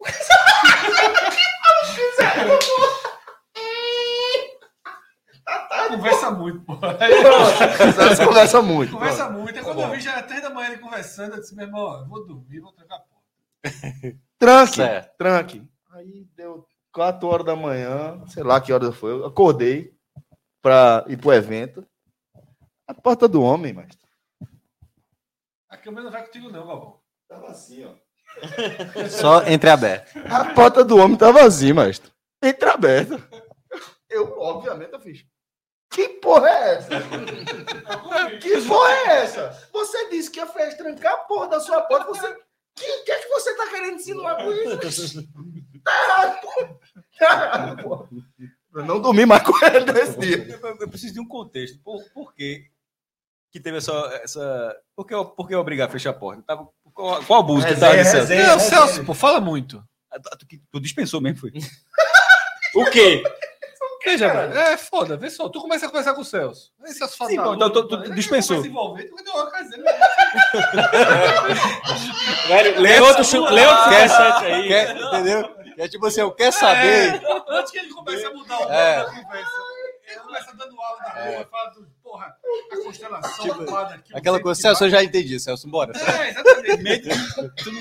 Conversa muito, porra. Você conversa muito. Conversa pronto. muito. Aí quando eu vi já era três da manhã ele conversando, eu disse, meu irmão, eu vou dormir, vou trancar a porta. Tranque, Certo. tranque. Aí deu 4 horas da manhã, sei lá que horas foi. Eu acordei para ir pro evento. A porta do homem, mas A câmera não vai contigo, não, Galvão. tava assim, ó. Só entreaberto. A porta do homem tava assim, mestre. Entreaberta. Eu, obviamente, eu fiz. Que porra é essa? que porra é essa? Você disse que ia fez trancar a porra da sua porta. Você. Que que é que você tá querendo insinuar com isso? Tá errado, pô. Tá errado. Eu não dormi mais com ele nesse dia. Eu, eu preciso de um contexto. Por, por que que teve essa... essa por, que, eu- por que eu obrigar a fechar a porta? Tava, qual, qual abuso que tava Resenha, dizendo? resenha. Não, Celso, pô, fala muito. Ah, Tu, tu dispensou mesmo, foi? O quê? Veja, velho. É foda, vê só. Tu começa a conversar com o Celso. Aí Celso fala, Sim, bom, então tu- tu. Aí dispensou. começa a envolver, tu vai ter uma casa dele, Velho, lê outro, chu- lê outro Quer- aí. Quer, entendeu? É tipo assim, eu quer saber. Antes que ele comece a mudar o nome É. da conversa. Ele começa dando aula da rua, fala do, porra, a constelação Tipo, do lado aqui. Aquela coisa, Celso, eu já entendi, Celso, bora. É, exatamente.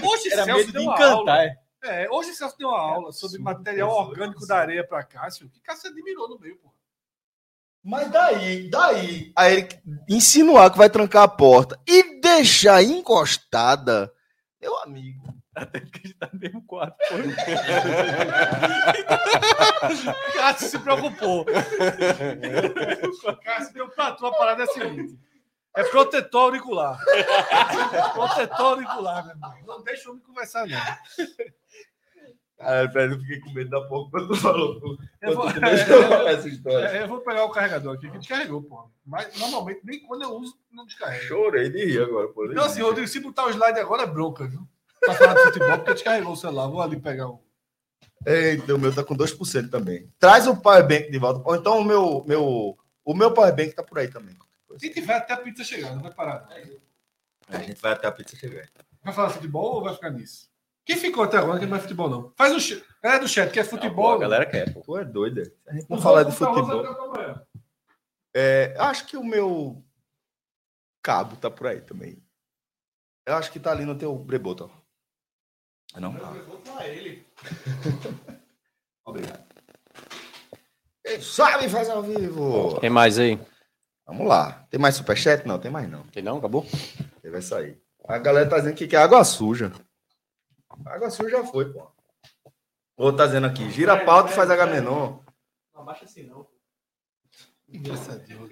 Hoje Era Celso medo de deu uma encantar. aula. É. Hoje Celso deu uma aula sobre material orgânico da areia para Cássio, que Cássio admirou no meio, porra. Mas daí, daí, aí ele insinuar que vai trancar a porta e deixar encostada, meu amigo. Até porque a gente tá no mesmo quarto. Cássio se preocupou. Cássio deu pra tu a parada é a seguinte. É protetor auricular. protetor auricular, meu irmão. Não deixa o homem conversar, não. Ah, velho, eu fiquei com medo da porra quando tu falou. Eu vou, Quando tu começou essa história. é, eu vou pegar o carregador aqui, que descarregou, porra. Mas normalmente, nem quando eu uso, não descarrega. Chorei de rir agora, pô. Então, assim, Rodrigo, se botar o slide agora é bronca, viu? Pra falar de futebol, porque descarregou o celular. Vou ali pegar o. Eita, o meu tá com 2% também. Traz o Powerbank de volta. Ou então o meu, meu, o meu Powerbank tá por aí também. Se tiver até a pizza chegar, não vai parar. não. A gente vai até a pizza chegar. Vai falar de futebol ou vai ficar nisso? Quem ficou até agora que não é futebol, não? Faz o chat. Galera do chat, que é futebol. a galera quer. pô. Tu é doida. Se a gente não Não falar de futebol. É, acho que o meu cabo tá por aí também. Eu acho que tá ali no teu breboto. ó. Não? Obrigado. Quem sabe faz ao vivo. Tem mais aí? Vamos lá. Tem mais superchat? Não, tem mais não. Tem não? Acabou? Ele vai sair. A galera tá dizendo que quer água suja. Água suja já foi, pô. O outro tá dizendo aqui, gira a pauta e faz H menor. Não abaixa assim, não. Engraçadinho.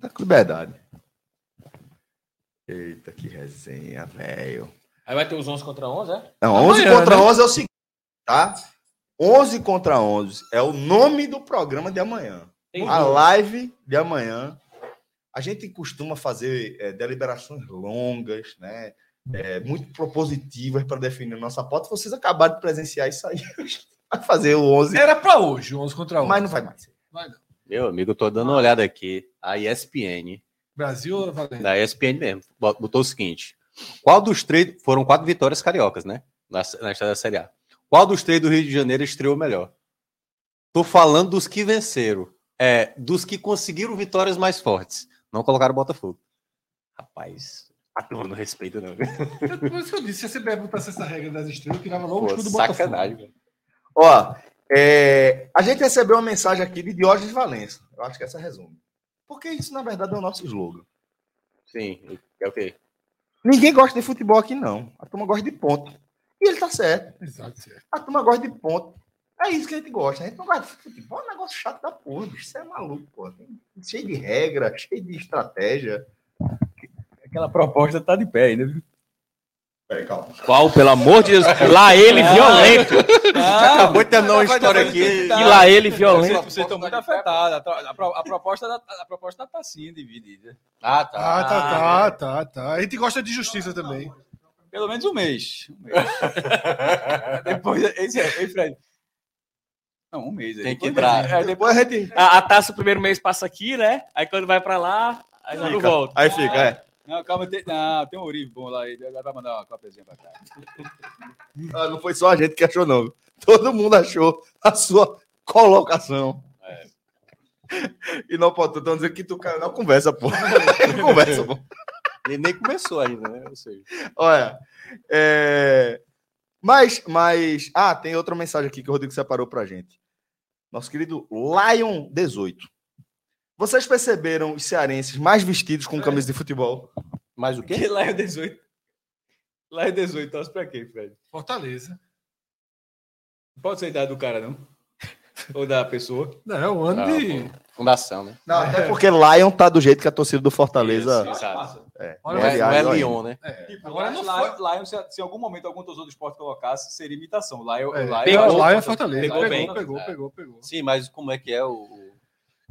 Tá com liberdade. Eita, que resenha, velho. Aí vai ter os 11 contra 11, é? Não, 11 Amanhã, contra né? 11 é o seguinte, tá? 11 contra 11 é o nome do programa de amanhã. Tem A live de amanhã. A gente costuma fazer é, deliberações longas, né? É, muito propositivas para definir nossa pauta. Vocês acabaram de presenciar isso aí. Vai fazer o 11, Era pra hoje, 11 contra 11. mas não vai mais. Vai não. Meu amigo, eu tô dando uma olhada aqui. A ESPN, Brasil ou Valente? da ESPN mesmo, botou o seguinte: qual dos três. Foram quatro vitórias cariocas, né? Na, na história da Série A. Qual dos três do Rio de Janeiro estreou melhor? Tô falando dos que venceram. É, dos que conseguiram vitórias mais fortes. Não colocaram o Botafogo. Rapaz, a turma não respeita, não. Por isso que eu disse, se a CBF botasse essa regra das estrelas, eu tirava logo o Pô, escudo do Botafogo. sacanagem, velho. Ó, é, a gente recebeu uma mensagem aqui de Diógenes Valença. Eu acho que essa resume. Porque isso, na verdade, é o nosso slogan. Sim, é o quê? Ninguém gosta de futebol aqui, não. A turma gosta de ponto. E ele tá certo. Exato, certo. A turma gosta de ponto. É isso que a gente gosta. A gente não gosta de futebol. É um negócio chato da porra, bicho. Isso é maluco, pô. Cheio de regra, cheio de estratégia. Aquela proposta tá de pé ainda. viu? Peraí, calma. Qual, pelo amor de Deus? Lá ele violento. Acabou de terminar uma história aqui. E lá ele violento. Vocês estão muito afetados. A, a pro- a proposta, da- a proposta tá assim, dividida. Ah, tá. Ah, tá, tá, tá, tá. A gente gosta de justiça também. Pelo menos um mês. Um mês. Depois, esse é, ei, Fred. Não, um mês. aí. Tem que entrar. É, depois, Depois a gente. A, a taça o primeiro mês passa aqui, né? Aí quando vai pra lá, aí já não Fica. volta. Aí fica, é. não, calma, tem, não, tem um Uribe bom lá. Ele vai mandar uma cópiazinha pra cá. Ah, não foi só a gente que achou, não. Todo mundo achou a sua colocação. E não pode, estão dizendo que tu caiu na conversa, pô. conversa, pô. Ele nem começou ainda, né? Olha, é... mas, mas, ah, tem outra mensagem aqui que o Rodrigo separou pra gente. Nosso querido Lion 18. Vocês perceberam os cearenses mais vestidos com camisa de futebol? mais o quê? Que lá é o 18. Lá é 18, torce pra quê, Fred? Fortaleza. Não pode ser a idade do cara, não. Ou da pessoa. Não, é um ano Não, de. fundação, né? Não, até porque Lion tá do jeito que a torcida do Fortaleza. Isso, exato. É, Não é, não é. Lyon, né? Tipo, Agora Lion, não foi- Lion, se, se em algum momento algum torcedor do esporte colocasse, seria imitação. Lion, É, Lion, pegou, Lion- lá é Fortaleza. Pegou Pegou, bem. pegou, É. pegou, pegou. Sim, mas como é que é o.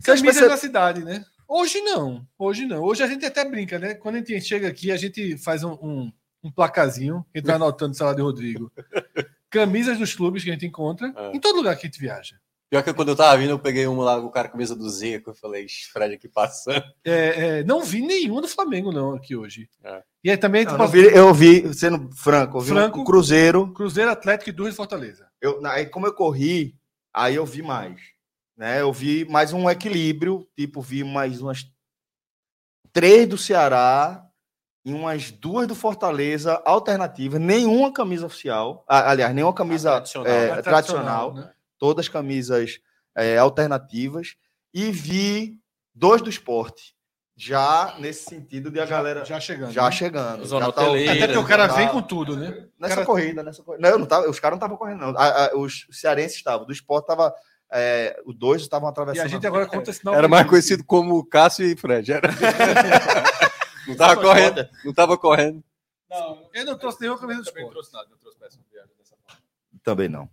Camisa perce- da cidade, né? Hoje não. Hoje não. Hoje a gente até brinca, né? Quando a gente chega aqui, a gente faz um, um, um placazinho, que a gente vai anotando o salário de Rodrigo. Camisas dos clubes que a gente encontra É. em todo lugar que a gente viaja. Pior que quando eu tava vindo, eu peguei uma lá, o cara com a camisa do Zico, eu falei, "Ixi, Fred aqui passando. É, é, não vi nenhuma do Flamengo, não, aqui hoje. É. E aí também Eu, tipo, não vi- eu vi, sendo franco, eu vi Franco. o Cruzeiro. Cruzeiro Atlético e Duas de Fortaleza. Eu, aí como eu corri, aí eu vi mais. Né? Eu vi mais um equilíbrio, tipo, vi mais umas três do Ceará e umas duas do Fortaleza alternativas, nenhuma camisa oficial, aliás, nenhuma camisa tradicional, é, né? tradicional, né? Todas camisas é, alternativas, e vi dois do esporte, já nesse sentido de a Já- galera já chegando, já né? chegando. Zona já tá- Até porque o cara tá- vem com tudo, né? Nessa Cara- corrida, nessa corrida. Não, eu não tava, os caras não estavam correndo, não. A- a- os cearenses estavam, do esporte estava. É, os dois estavam E atravessando. a gente agora conta esse nome. Era mais conhecido como Cássio e Fred. Era. não tava correndo. Não tava correndo. Não, eu não trouxe nenhuma camisa do Também esporte. trouxe nada, não trouxe peça de viagem dessa forma. Também não.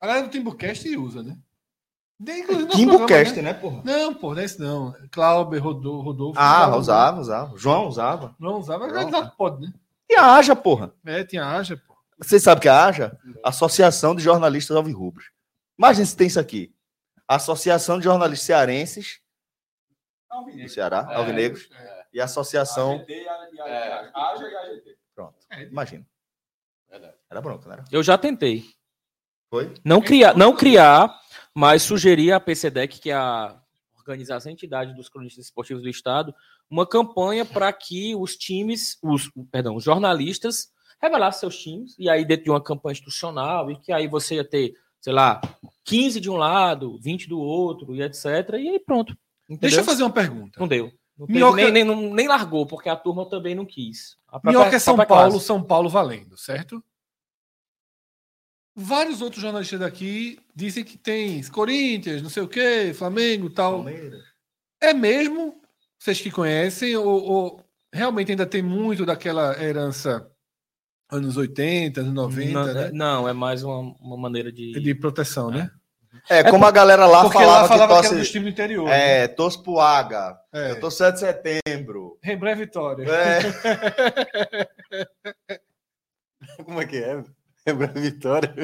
A galera do Timbucast usa, né? Timbucast, programa, né, porra? Não, pô, não é isso não. Clauber, Rodolfo, Rodolfo. Ah, usava, usava, usava. João usava. Não usava, mas pode, né? E a Aja, porra. É, tinha Aja, pô. Vocês sabem que a Aja? Associação de Jornalistas Alvirrubros. Imagina se tem isso aqui. Associação de Jornalistas Cearenses do Ceará, É, Alvinegros, e Associação. AGT e a- e a- É. a- AGA e a AGT. Pronto. Imagina. Verdade. Era bronca, né? Eu já tentei. Foi? Não criar, não criar, mas sugerir à PCDEC, que é a organização a entidade dos cronistas esportivos do estado, uma campanha para que os times, os, perdão, os jornalistas revelassem seus times e aí dentro de uma campanha institucional e que aí você ia ter, sei lá, 15 de um lado, 20 do outro e etc. E aí pronto. Entendeu? Deixa eu fazer uma pergunta. Não deu. Não teve- Minhoca- nem, nem, nem largou, porque a turma também não quis. A própria- Minhoca é São Paulo, classe. São Paulo valendo, certo? Vários outros jornalistas daqui dizem que tem Corinthians, não sei o quê, Flamengo tal. É mesmo? Vocês que conhecem, ou, ou realmente ainda tem muito daquela herança anos 80, anos 90, não, né? não, é mais uma, uma maneira de. De proteção, né? É, como a galera lá Porque falava, lá falava que que era do interior. né? é, torce pro Aga, É. eu tô 7 de setembro. Rembré Vitória. É, Como é que é? Lembra a vitória?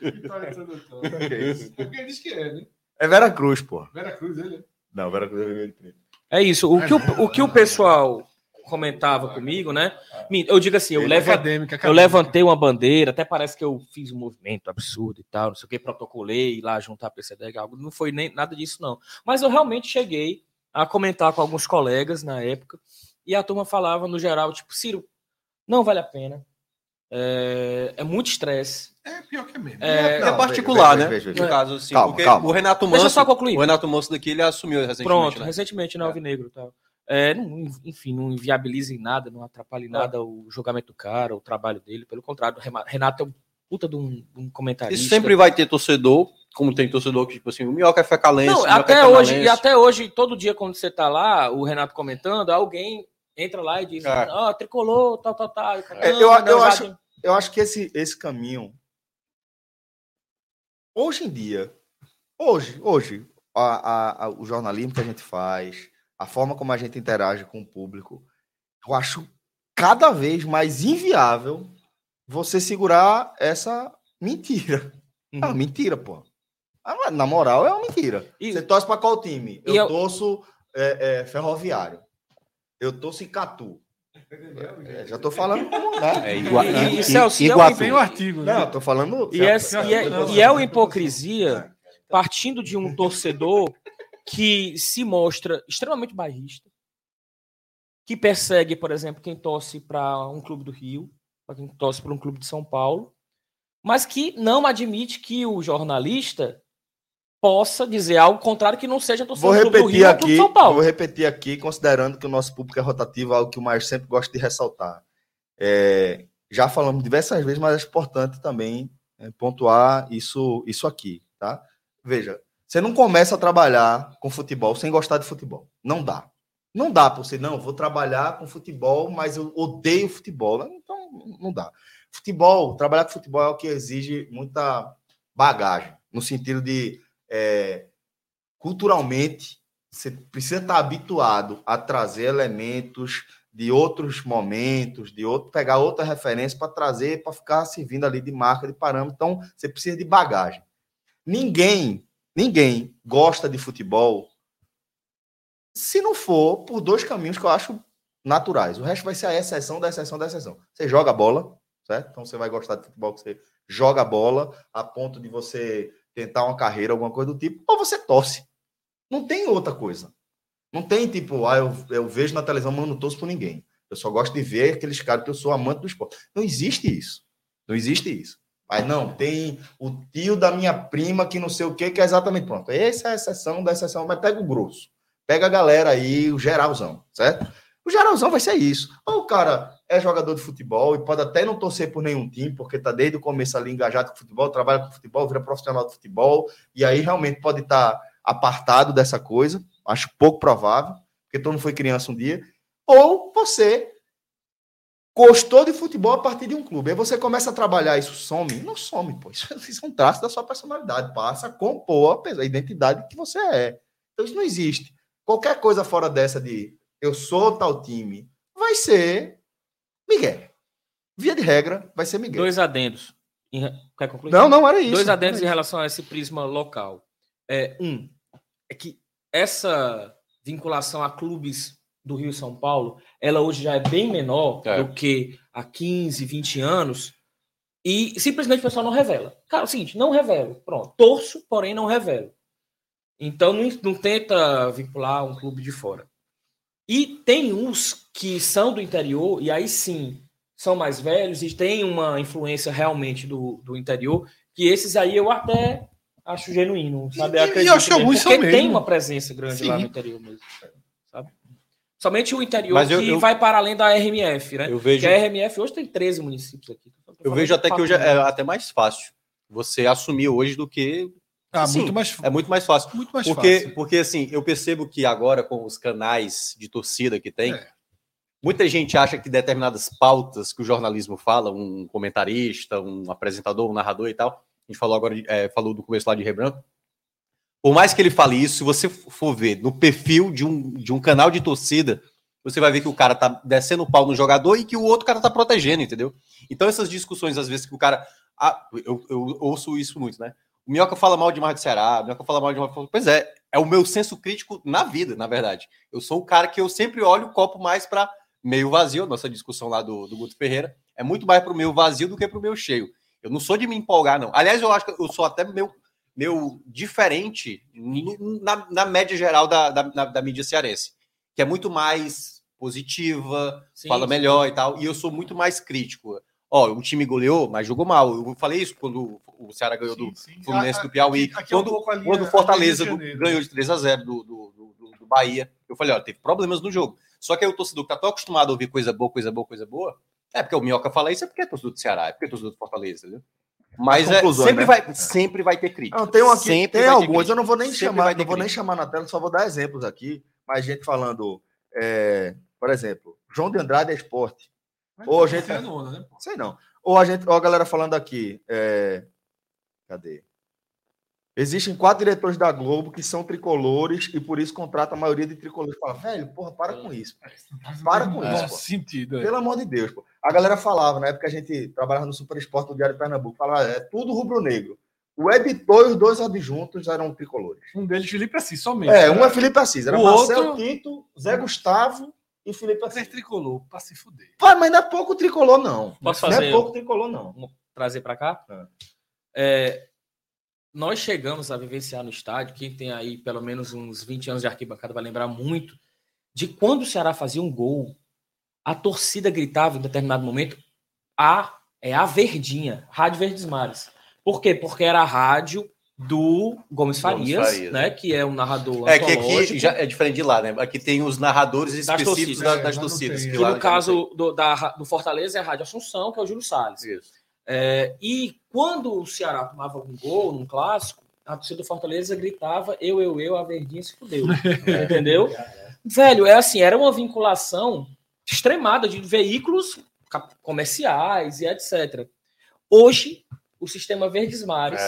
Vitória de Santo Antônio. que isso? Porque ele diz que é, né? é Vera Cruz, pô. Vera Cruz, ele é. Não, Vera Cruz é vermelho e preto. É isso. O que o, o que o pessoal comentava comigo, né? Eu digo assim, eu, levo, Acadêmica, eu levantei uma bandeira, até parece que eu fiz um movimento absurdo e tal, não sei o que, protocolei lá juntar a PCDEG, algo. Não foi nem nada disso, não. Mas eu realmente cheguei a comentar com alguns colegas na época, e a turma falava, no geral, tipo, Ciro, não vale a pena. É, é muito estresse. É pior que é mesmo. É, É Não, particular, veja, né? veja, veja. No caso, assim, Calma, porque calma. o Renato Deixa eu Manso, só concluir. o Renato Manso daqui, ele assumiu recentemente, Pronto, né? recentemente na Alvinegro e tal. É, não, enfim, não inviabiliza em nada, não atrapalha em nada o julgamento do cara, o trabalho dele. Pelo contrário, o Renato é um puta de um, um comentarista. Isso sempre vai ter torcedor, como tem torcedor que, tipo assim, o Minhoca é fecalense, Não, até é hoje, e até hoje, todo dia quando você tá lá, o Renato comentando, alguém entra lá e diz, É. ó, tricolor, tal, tal, tal. É, "Não, eu- eu acho- tem-" Eu acho que esse, esse caminho. Hoje em dia, hoje, hoje, a, a- a- o jornalismo que a gente faz, a forma como a gente interage com o público, eu acho cada vez mais inviável você segurar essa mentira. É uma Uhum. mentira, pô. Ah, Na moral, é uma mentira. E- Você torce para qual time? Eu eu- torço é, é, Ferroviário. Eu torço Icatu. É, já tô falando como, né? É igual. E- Celso, é Iguatu. O artigo, né? Não, eu tô falando. E é, e é- e é uma hipocrisia partindo de um torcedor que se mostra extremamente bairrista, que persegue, por exemplo, quem torce para um clube do Rio, para quem torce para um clube de São Paulo, mas que não admite que o jornalista possa dizer algo contrário que não seja torcedor Vou do repetir Rio do clube aqui, São Paulo. vou repetir aqui, considerando que o nosso público é rotativo, algo que o Maestro sempre gosta de ressaltar. É, já falamos diversas vezes, mas é importante também é, pontuar isso, isso aqui, tá? Veja, você não começa a trabalhar com futebol sem gostar de futebol. Não dá. Não dá para você, não, vou trabalhar com futebol, mas eu odeio futebol. Então, não dá. Futebol, trabalhar com futebol é o que exige muita bagagem, no sentido de é, culturalmente você precisa estar habituado a trazer elementos de outros momentos, de outro, pegar outra referência para trazer, para ficar servindo ali de marca, de parâmetro. Então, você precisa de bagagem. Ninguém ninguém gosta de futebol se não for por dois caminhos que eu acho naturais. O resto vai ser a exceção da exceção da exceção. Você joga bola, certo? Então você vai gostar de futebol, você joga bola a ponto de você tentar uma carreira, alguma coisa do tipo, ou você torce. Não tem outra coisa. Não tem tipo, ah, eu, eu vejo na televisão, mas eu não torço por ninguém. Eu só gosto de ver aqueles caras que eu sou amante do esporte. Não existe isso. Não existe isso. Mas não, tem o tio da minha prima que não sei o que, que é exatamente pronto. Essa é a exceção da exceção, mas pega o grosso. Pega a galera aí, o geralzão, certo? O geralzão vai ser isso. Ou o cara é jogador de futebol e pode até não torcer por nenhum time, porque tá desde o começo ali engajado com futebol, trabalha com futebol, vira profissional de futebol, e aí realmente pode estar tá apartado dessa coisa. Acho pouco provável, porque todo mundo foi criança um dia. Ou você gostou de futebol a partir de um clube. Aí você começa a trabalhar, isso some? Não some, pô. Isso, isso é um traço da sua personalidade. Passa a compor a identidade que você é. Então isso não existe. Qualquer coisa fora dessa de eu sou tal time, vai ser Miguel. Via de regra, vai ser Miguel. Dois adendos. Quer concluir? Não, não era isso. Dois adendos em relação a esse prisma local. É, um, é que essa vinculação a clubes do Rio e São Paulo, ela hoje já é bem menor é. do que há 15, 20 anos, e simplesmente o pessoal não revela. Cara, é o seguinte, não revelo. Pronto. Torço, porém não revelo. Então não, não tenta vincular um clube de fora. E tem uns que são do interior, e aí sim são mais velhos e tem uma influência realmente do, do interior, que esses aí eu até acho genuíno, sabe? E, e eu acho alguns são mesmo. tem uma presença grande sim. lá no interior mesmo, sabe? Somente o interior Mas eu, que eu, vai para além da RMF, né? Eu vejo... Porque a RMF hoje tem 13 municípios aqui. Eu vejo até que hoje é até mais fácil você assumir hoje do que ah, Sim, muito mais É muito mais fácil. Muito mais porque, fácil. Porque, assim, eu percebo que agora, com os canais de torcida que tem, é. muita gente acha que determinadas pautas que o jornalismo fala, um comentarista, um apresentador, um narrador e tal, a gente falou agora, é, falou do começo lá de Rebranco, por mais que ele fale isso, se você for ver no perfil de um, de um canal de torcida, você vai ver que o cara tá descendo o pau no jogador e que o outro cara tá protegendo, entendeu? Então, essas discussões, às vezes, que o cara. Ah, eu, eu ouço isso muito, né? O Minhoca fala mal demais do Ceará, o Minhoca fala mal demais. Pois é, é o meu senso crítico na vida, na verdade. Eu sou o cara que eu sempre olho o copo mais para meio vazio. Nossa discussão lá do, do Guto Ferreira é muito mais para o meio vazio do que para o meu cheio. Eu não sou de me empolgar, não. Aliás, eu acho que eu sou até meio, meio diferente na, na média geral da, da, da, mídia cearense, que é muito mais positiva, sim, fala melhor sim. e tal, e eu sou muito mais crítico. Ó, o time goleou, mas jogou mal. Eu falei isso quando o Ceará ganhou sim, do sim. Fluminense do Piauí. Aqui, aqui quando, é um quando o Fortaleza do, ganhou de 3 a 0 do, do, do, do, Bahia. Eu falei, ó, teve problemas no jogo. Só que aí o torcedor que tá tão acostumado a ouvir coisa boa, coisa boa, coisa boa, é porque o Minhoca fala isso, é porque é torcedor do Ceará, é porque é torcedor do Fortaleza, entendeu? Mas é, sempre, né? vai, sempre vai ter crítica. Não, tem, um aqui, sempre tem alguns, eu não vou nem chamar, não vou nem chamar na tela, só vou dar exemplos aqui. Mas gente falando, é, por exemplo, João de Andrade é esporte. Ou a gente. Onda, né? Sei não. Ou a gente, ou a galera falando aqui, é... cadê? Existem quatro diretores da Globo que são tricolores e por isso contrata a maioria de tricolores. Fala, velho, porra, para com isso. Para com isso. Pô. Sentido, é. Pelo amor de Deus. Pô. A galera falava, na época a gente trabalhava no Super Esporte do Diário de Pernambuco, falava, é tudo rubro-negro. O editor e os dois adjuntos eram tricolores. Um deles, Felipe Assis, somente. É, um é Felipe Assis. Era o Marcelo outro... Tinto, Zé Gustavo e Felipe Assis. tricolor, pra se fuder. Pai, mas não é pouco tricolor, não. Posso fazer? Não é pouco tricolor, não. Vou trazer para cá? É. É, nós chegamos a vivenciar no estádio, quem tem aí pelo menos uns 20 anos de arquibancada vai lembrar muito, de quando o Ceará fazia um gol, a torcida gritava em determinado momento, a, é a Verdinha, Rádio Verdes Mares. Por quê? Porque era a rádio do Gomes Farias, Gomes Farias né? Que é um narrador É que aqui já é diferente de lá, né? Aqui tem os narradores específicos das torcidas. Das, das torcidas que, no caso do, da, do Fortaleza é a Rádio Assunção, que é o Júlio Salles. Isso. É, e quando o Ceará tomava um gol num clássico, a torcida do Fortaleza gritava eu, eu, eu, a Verdinha se fudeu. entendeu? Velho, é assim, era uma vinculação extremada de veículos comerciais e etc. Hoje, o sistema Verdes Mares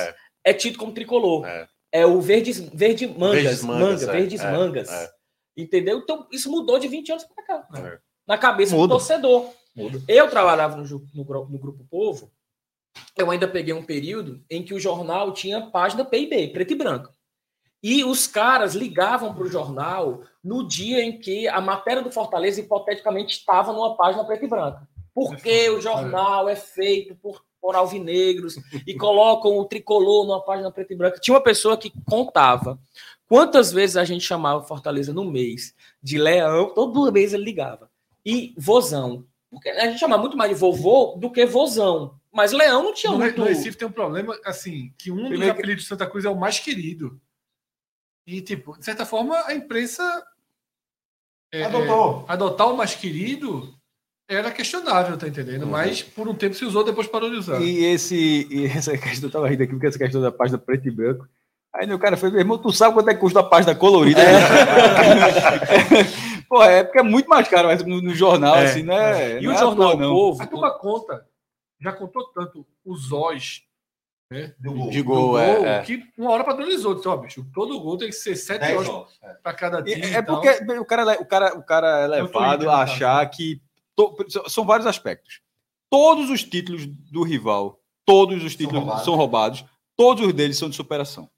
é é tido como tricolor. É, é o verdes, verde mangas, verdes mangas, manga, é, verdes é, mangas. É. Entendeu? Então, isso mudou de 20 anos para cá. Né? Na cabeça Muda. do torcedor. Muda. Eu trabalhava no, no, no, Grupo Povo, eu ainda peguei um período em que o jornal tinha página PIB, preto e branco. E os caras ligavam para o jornal no dia em que a matéria do Fortaleza hipoteticamente estava numa página preta e branca. Porque o jornal é feito por, por alvinegros e colocam o tricolor numa página preta e branca. Tinha uma pessoa que contava quantas vezes a gente chamava Fortaleza no mês de leão, todo mês ele ligava. E vozão. Porque a gente chama muito mais de vovô do que vozão. Mas leão não tinha No, muito. no Recife tem um problema, assim, que um Primeiro dos apelidos de Santa Cruz é o mais querido. E, tipo, de certa forma, a imprensa é, Adotou. é, adotar o mais querido era questionável, tá entendendo? Mas por um tempo se usou, depois parou de usar. E esse, e essa questão, eu tava rindo aqui, porque essa questão da página preto e branco. Aí o cara fez, meu irmão, tu sabe quanto é que custa a página colorida? Pô, é porque é muito mais caro mas no, no jornal, É, assim, né? E Não o é jornal não. Povo. A turma conta, já contou tanto os Zóis Do gol. De do gol, gol, é, é. que uma hora padronizou. Disse, ó, bicho, todo gol tem que ser sete horas. É. para cada E time. É tal. porque o cara, é o cara, o cara é levado a achar que. To- são vários aspectos. Todos os títulos do rival, todos os títulos roubados. são roubados, todos os deles são de superação.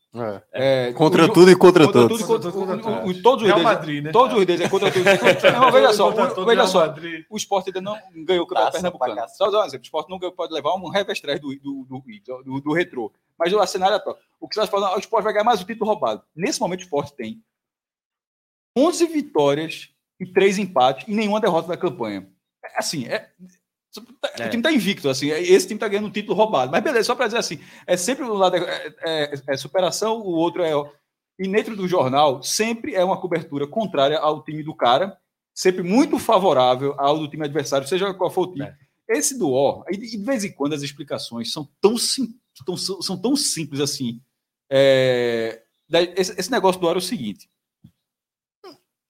É, Contra o- tudo e contra, contra todos. tudo contra, Contra o- todos. o- o- todos os Real deles. Madrid, né? Todos os deles é contra tudo. Não, veja só, Contra o- veja só. O Sport ainda não ganhou o campeonato pernambucano. Só usar um exemplo. O Sport não ganhou, pode levar um revestrez do, do, do, do, do retrô. Mas o cenário atual. O que você está falando, o Sport vai ganhar mais um título roubado. Nesse momento, o Sport tem 11 vitórias e 3 empates e nenhuma derrota da campanha. É, Assim, é, É. o time está invicto, assim, é- esse time está ganhando um título roubado. Mas beleza, só para dizer assim, é sempre um lado é, é- é superação, o outro é. E dentro do jornal, sempre é uma cobertura contrária ao time do cara, sempre muito favorável ao do time adversário, seja qual for o time. É. Esse do O, e de vez em quando as explicações são tão, sim, tão- são, tão simples assim. É, esse, esse negócio do O era o seguinte.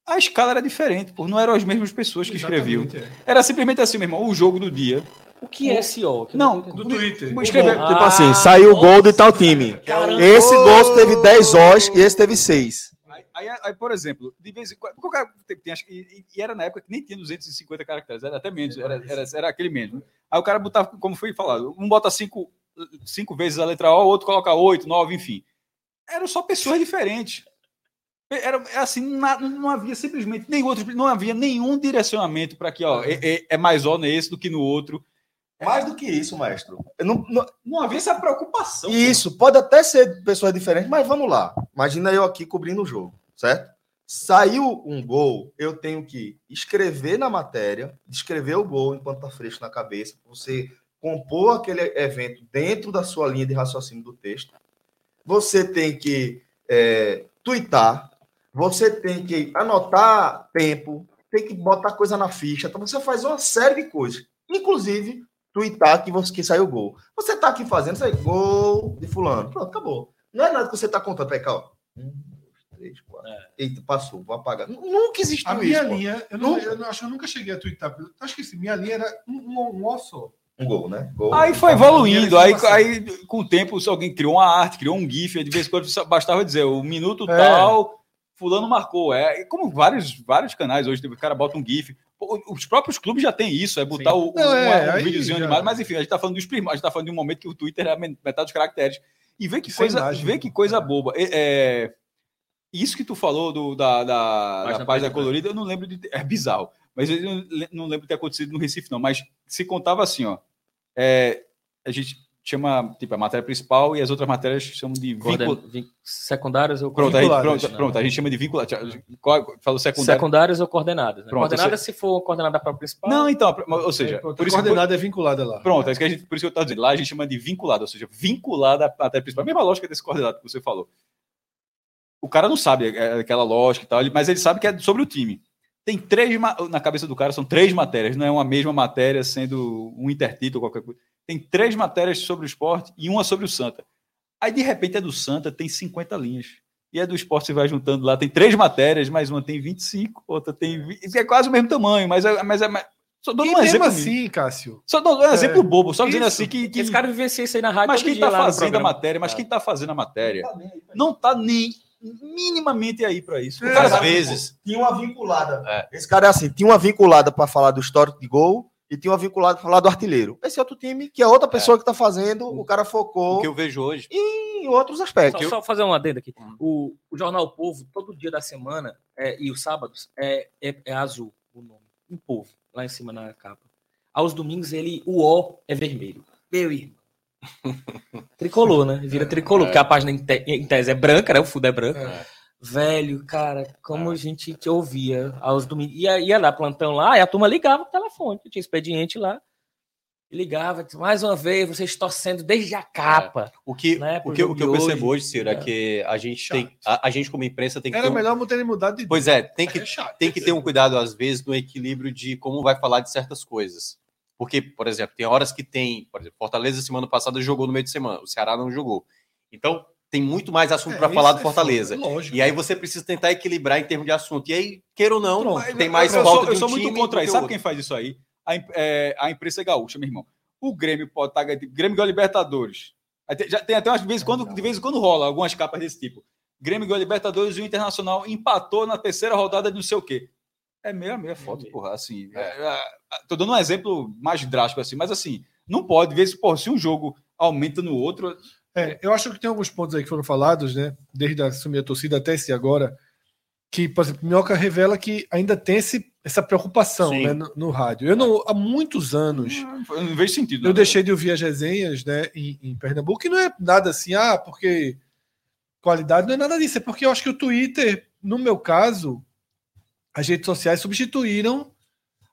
A escala era diferente, pô, não eram as mesmas pessoas que escreviam. Exatamente, é. Era simplesmente assim, meu irmão, o jogo do dia. O que é eu Não, Do. Twitter. escrever, Ah, Tipo assim, saiu o gol de tal time. Caramba. Esse gol teve 10 Os e esse teve 6. Aí, aí, aí, por exemplo, de vez em quando. porque o cara tem- tem, acho que- e, e era na época que nem tinha 250 caracteres, era até menos, era, era, era aquele mesmo. Aí o cara botava, como foi falado, um bota cinco, cinco vezes a letra O, o outro coloca oito, nove, enfim. Eram só pessoas diferentes. Era é assim, na- não havia simplesmente nem outro, não havia nenhum direcionamento para que, ó, é, é- é mais O nesse do que no outro. Mais do que isso, maestro. Eu não- não- Não havia essa preocupação. Isso, pode até ser pessoas diferentes, mas vamos lá. Imagina eu aqui cobrindo o jogo, certo? Saiu um gol, eu tenho que escrever na matéria, escrever o gol enquanto tá fresco na cabeça, você compor aquele evento dentro da sua linha de raciocínio do texto. Você tem que é, twittar, você tem que anotar tempo, tem que botar coisa na ficha. Então você faz uma série de coisas, inclusive twittar que, você, que saiu o gol. Você tá aqui fazendo, sai gol de fulano. Pronto, acabou. Não é nada que você tá contando. Peraí, calma. Um, dois, três, quatro. Eita, passou, vou apagar. Nunca existiu A isso. minha pô. linha, eu, não, Nunca. eu não- acho que eu nunca cheguei a twittar. Acho que sim, minha linha era um, um, um ó só. Um gol, né? Gol. Aí foi evoluindo, aí, informação. aí com o tempo se alguém criou uma arte, criou um GIF, de vez em quando bastava dizer o minuto É. tal, fulano marcou. É, como vários, vários canais hoje, o cara bota um GIF. Os próprios clubes já têm isso, é botar o, Não, um, é, um aí videozinho já- animado, mas enfim, a gente tá falando dos primos, a gente tá falando de um momento que o Twitter é metade dos caracteres. E vê que Sem coisa, imagem. vê que coisa boba. É, é, isso que tu falou do, da, da, Página da página e colorida, eu não lembro de. ter- É bizarro. Mas eu não lembro de ter acontecido no Recife, não. Mas se contava assim, ó. é, a gente chama, tipo, a matéria principal e as outras matérias chamam de vincul... vin- Secundárias ou Pronto, Vinculadas, pronto, né? pronto, a gente chama de vinculado. Falou secundário. secundárias ou coordenadas. Né? Pronto, se for coordenada para a principal. Não, então, ou seja, Pronto, por a isso que- coordenada é vinculada lá. Pronto, é isso que a gente, por isso que eu estava dizendo. Lá a gente chama de vinculado, ou seja, vinculada à matéria principal. A mesma lógica desse coordenado que você falou. O cara não sabe é, aquela lógica e tal, mas ele sabe que é sobre o time. Tem três, na cabeça do cara, são três matérias, não é uma mesma matéria sendo um intertítulo ou qualquer coisa. Tem três matérias sobre o esporte e uma sobre o Santa. Aí, de repente, a do Santa tem 50 linhas. E a do esporte você vai juntando lá, tem três matérias, mas uma tem 25, outra tem 20, é quase o mesmo tamanho, mas é, mas é, só dou E um mesmo exemplo. assim, Cássio, Só dou um exemplo bobo, só dizendo Isso. assim que, que Esse cara vivencia isso aí na rádio. mas quem está lá no fazendo a matéria, mas É. quem está fazendo a matéria não está nem minimamente aí para isso. O É. Às vezes. Tinha uma vinculada. É. Esse cara é assim: tinha uma vinculada para falar do histórico de gol e tinha uma vinculada para falar do artilheiro. Esse é outro time, que é outra pessoa que tá fazendo, o cara O focou que eu vejo hoje. em outros aspectos. Só, só fazer um adendo aqui. O, o Jornal o Povo, todo dia da semana, é, e os sábados, é, é, é azul o nome. Um povo, lá em cima na capa. Aos domingos, ele, o O é vermelho. Meu irmão. Tricolor, né? Vira tricolor, porque a página em, te- em tese é branca, né? O fundo é branco. Velho, cara, como a gente te ouvia aos domingos. Ia, ia lá, plantão lá, e a turma ligava o telefone, tinha expediente lá. E ligava, mais uma vez, vocês torcendo desde a capa. O que, Né, o que, o que eu percebo hoje, Ciro, é É. que a gente Chato. tem. A, a gente, como imprensa, tem que Era ter. um- melhor não terem mudado de Pois é, tem que, É tem que ter um cuidado, às vezes, no equilíbrio de como vai falar de certas coisas. Porque, por exemplo, tem horas que tem. Por exemplo, Fortaleza semana passada jogou no meio de semana, o Ceará não jogou. Então, tem muito mais assunto É, para falar é do Fortaleza. foda, lógico. E aí você precisa tentar equilibrar em termos de assunto. E aí, queira ou não, Pronto. tem mais eu falta sou, eu sou muito contra isso. Sabe outro. quem faz isso aí? A, é, a imprensa gaúcha, meu irmão. O Grêmio pode estar. Grêmio ganhou a Libertadores. Aí tem- Já tem até umas vezes quando, de vez em quando rola algumas capas desse tipo. Grêmio ganhou Libertadores e o Internacional empatou na terceira rodada de não sei o quê. É meio a meia foto, porra. Assim, é, é, tô dando um exemplo mais drástico assim, mas assim, não pode ver se, porra, se um jogo aumenta no outro. É, eu acho que tem alguns pontos aí que foram falados, né? Desde assumir a torcida até esse agora, que, por exemplo, Minhoca revela que ainda tem esse, essa preocupação né, no, no rádio. Eu não, há muitos anos, Eu não vejo sentido. eu né? deixei de ouvir as resenhas né, em, em Pernambuco, e não é nada assim, ah, porque qualidade não é nada disso, é porque eu acho que o Twitter, no meu caso, as redes sociais substituíram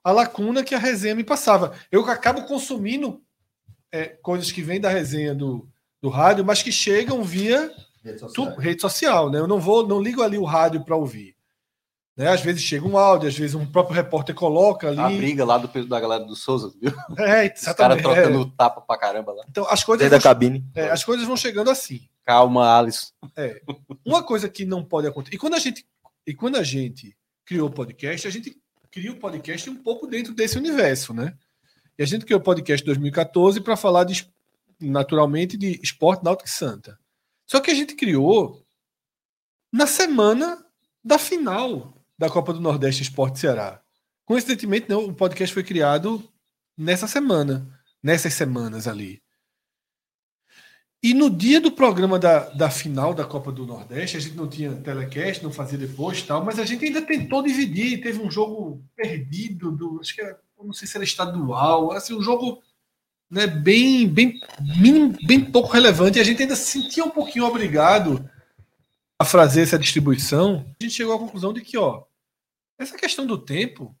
a lacuna que a resenha me passava. Eu acabo consumindo é, coisas que vêm da resenha do, do rádio, mas que chegam via tu- rede social, né? Eu não vou, não ligo ali o rádio para ouvir. Né? Às vezes chega um áudio, às vezes um próprio repórter coloca ali. A briga lá do, da galera do Souza, viu? É, Os caras exatamente. trocando é. tapa pra caramba lá. Então as coisas, da vão, cabine. é, as coisas vão chegando assim. Calma, Alisson. Uma coisa que não pode acontecer. E quando a gente, e quando a gente criou o podcast, a gente cria o podcast um pouco dentro desse universo, né? E a gente criou o podcast em 2014 para falar de, naturalmente de esporte náutico santa. Só que a gente criou na semana da final da Copa do Nordeste Esporte Ceará. Coincidentemente, não, o podcast foi criado nessa semana, nessas semanas ali. E no dia do programa da, da final da Copa do Nordeste, a gente não tinha telecast, não fazia depois tal, mas a gente ainda tentou dividir. Teve um jogo perdido, do, acho que era, não sei se era estadual, assim, um jogo né, bem, bem, bem, bem pouco relevante. E a gente ainda se sentia um pouquinho obrigado a fazer essa distribuição. A gente chegou à conclusão de que, ó, essa questão do tempo,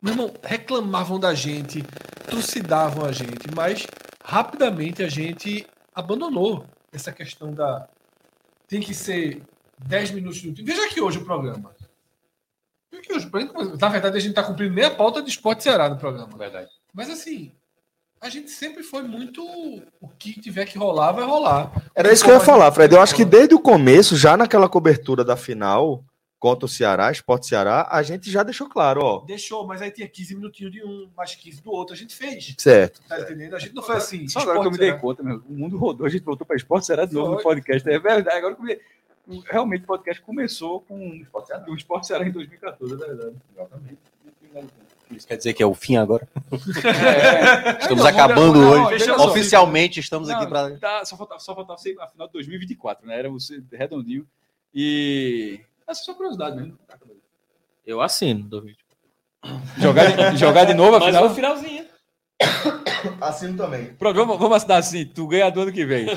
meu irmão, reclamavam da gente, trucidavam a gente, mas rapidamente a gente abandonou essa questão da. Tem que ser 10 minutos do tempo. Veja aqui hoje o programa. Veja aqui hoje, na verdade, a gente está cumprindo nem a pauta de esporte Ceará no programa. Verdade. Mas assim, a gente sempre foi muito. O que tiver que rolar, vai rolar. Era isso que eu ia falar, Fred. Eu acho que desde o começo, já naquela cobertura da final contra o Ceará, Esporte Ceará, a gente já deixou claro, ó. Deixou, mas aí tinha 15 minutinhos de um, mais 15 do outro. A gente fez. Certo. Tá entendendo? A gente não foi assim. Só agora que eu me esporte dei Ceará. conta, meu, o mundo rodou, a gente voltou para esporte, será de novo no Foi. podcast. É verdade, agora que eu me... realmente o podcast começou com o esporte será em 2014, é verdade. Exatamente. Isso quer dizer que é o fim agora? É, Estamos Não, acabando não, hoje. não. Oficialmente estamos aqui para. tá, só faltava, só faltava ser a final de 2024, né? Era você redondinho. E. Essa é só curiosidade mesmo. Eu assino, David. Jogar de, jogar de novo a Mas no finalzinho. Assino também. Pronto, vamos, vamos assinar assim, tu ganha do ano que vem.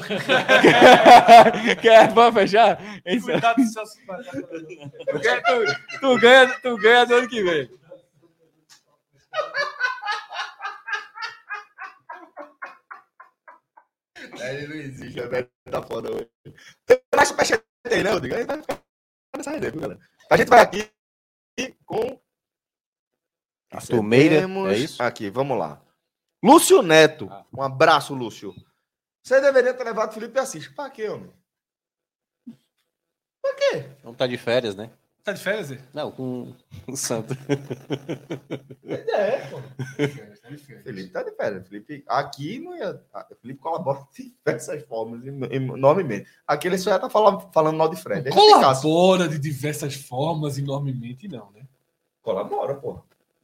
Quer, vamos fechar? É isso aí. Tu ganha, tu, tu ganha, tu ganha do ano que vem. Ele não existe, a velho tá foda hoje. Tem mais superchat aí, né, Rodrigo? Aí vai ficar nessa resenha, viu, galera? A gente vai aqui com. Arthur Meira, Temos- é isso? Aqui, vamos lá. Lúcio Neto. Um abraço, Lúcio. Você deveria ter levado o Felipe Assis. Pra quê, homem? Pra quê? Não tá de férias, né? Tá de férias? Zé? Não, com o Santo. É, pô. Felipe tá de férias. Felipe, aqui não ia. Felipe colabora de diversas formas, em- em- enormemente. Aqui ele só ia estar falando, falando mal de Fred. Colabora de diversas formas, enormemente, não, né? Colabora, pô.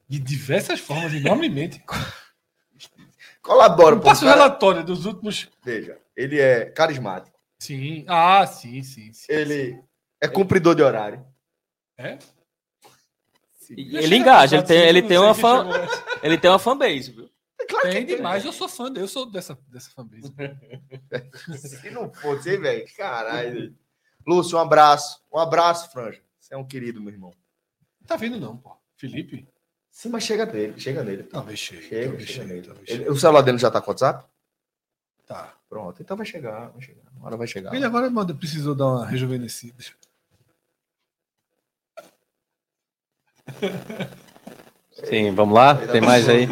De diversas formas, enormemente. Colabora, pô. Passa o relatório dos últimos. Veja, ele é carismático. Sim. Ah, sim, sim. sim. Ele é cumpridor de horário. É? E Ele engaja, ele tem, ele tem uma fan, ele tem uma fanbase, viu? Tem demais, eu sou fã, eu sou dessa, dessa fanbase. Se não fosse, velho, caralho. Lúcio, um abraço. Um abraço, Franja. Você é um querido, meu irmão. Tá vendo não, pô. Felipe? Sim, mas chega dele, chega nele. Talvez chegue. Chega, talvez chega chegue, nele. talvez Ele- chegue. o celular dele já tá com WhatsApp? Tá. Pronto, então vai chegar, vai chegar. Uma hora vai chegar. Ele agora manda, precisou dar uma rejuvenescida. Sim, vamos lá? Tem mais aí?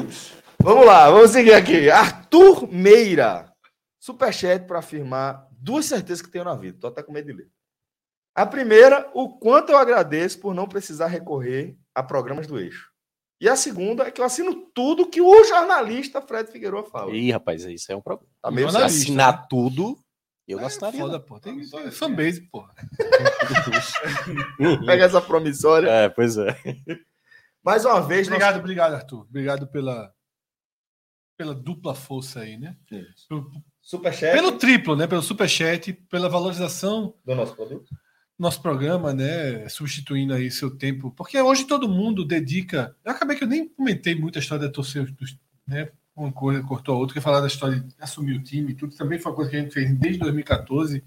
Vamos lá, vamos seguir aqui. Arthur Meira. Superchat para afirmar duas certezas que tenho na vida. Tô até com medo de ler. A primeira, o quanto eu agradeço por não precisar recorrer a programas do eixo. E a segunda é que eu assino tudo que o jornalista Fred Figueiredo fala. Ih, rapaz, isso é um problema. Tá meio. Assinar tudo, eu É assinaria. foda, não. pô. Tem que ter fanbase, pô. Pega essa promissória. É, pois é. Mais uma vez, nós- Obrigado, obrigado, Arthur. Obrigado pela, pela dupla força aí, né? Pelo, Superchat pelo triplo, né? Pelo superchat, pela valorização do nosso produto. nosso programa, né? Substituindo aí seu tempo. Porque hoje todo mundo dedica. Eu acabei que eu nem comentei muito a história da torcida, né? Uma coisa cortou a outra, que falar da história de assumir o time tudo. Também foi uma coisa que a gente fez desde 2014,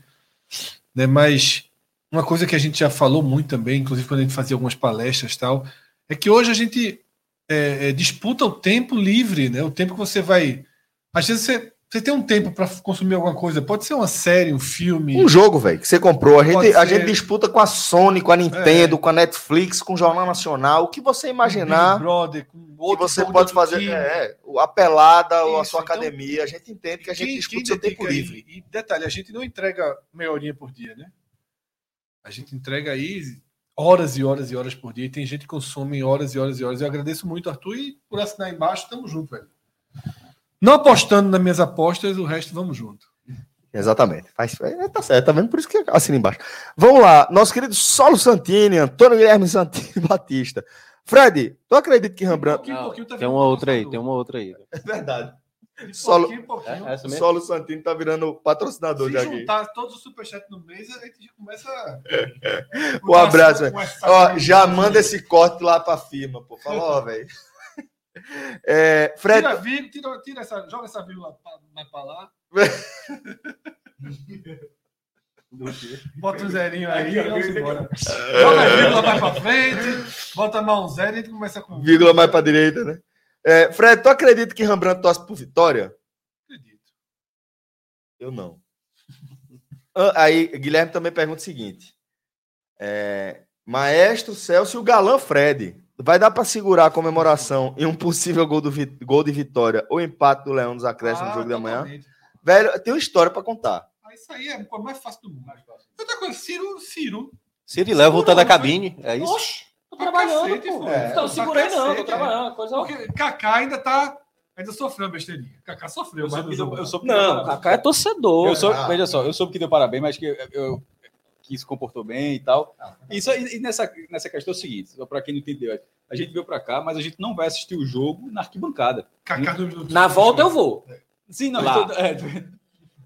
né? Mas uma coisa que a gente já falou muito também, inclusive quando a gente fazia algumas palestras tal, é que hoje a gente é, é, disputa o tempo livre, né? O tempo que você vai. Às vezes você, você tem um tempo para consumir alguma coisa, pode ser uma série, um filme. Um jogo, velho, que você comprou. A gente, a gente disputa com a Sony, com a Nintendo, com a Netflix, com o Jornal Nacional. O que você imaginar. Big Brother, com que outro você jogo pode fazer time. é, a pelada ou a Isso, sua então, academia. A gente entende que a gente Quem- discute quem seu tempo aí- livre. E detalhe, a gente não entrega meia horinha por dia, né? A gente entrega aí horas e horas e horas por dia. E tem gente que consome horas e horas e horas. Eu agradeço muito, Arthur, e por assinar embaixo, tamo junto, velho. Não apostando nas minhas apostas, o resto vamos junto. Exatamente. Faz, é, tá certo, tá vendo? Por isso que assina embaixo. Vamos lá. Nosso querido Solo Santini, Antônio Guilherme Santini Batista. Fred, tu acredita que Rembrandt. Não, pouquinho tá tem uma outra aí, tem uma outra aí. É verdade. Pouquinho, Solo, pouquinho. É, mesmo? Solo Santini tá virando patrocinador Se de aqui. juntar todos os superchats no mês, a gente já começa. Um abraço, velho. Já manda esse corte lá pra firma, pô. Fala, ó, velho. É, Fred, Tira, a vírgula, tira, tira essa, joga essa vírgula mais pra lá. Bota um zerinho aí, vamos embora. Joga a vírgula mais pra frente, bota mais um zero e a gente começa com. vírgula mais pra direita, né? É, Fred, tu acredita que Rembrandt torce por vitória? Acredito. Eu não. Aí, Guilherme também pergunta o seguinte: é, Maestro Celso e o galã Fred. Vai dar para segurar a comemoração em um possível gol, do vi- gol de vitória ou empate do Leão nos acréscimos no Ah, jogo da manhã? Velho, tem uma história para contar. Ah, isso aí é a coisa mais fácil do mundo. Outra coisa, Ciro, Ciro. Ciro leva voltando da cabine, é isso? Oxe, tô trabalhando, cacete, pô. É. Então, segurei não, cacete, tô trabalhando. Coisa Porque Kaká ainda tá. Ainda sofreu uma besteirinha. Kaká sofreu, Eu mas soube no deu, eu soube Não. Kaká é torcedor. Eu soube, Ah. veja só, eu soube que deu parabéns, mas que eu, eu- que se comportou bem e tal. Isso, e, e nessa, nessa questão é o seguinte, só para quem não entendeu, a gente veio para cá, mas a gente não vai assistir o jogo na arquibancada. Na volta eu vou. Sim, não, Lá. então, é,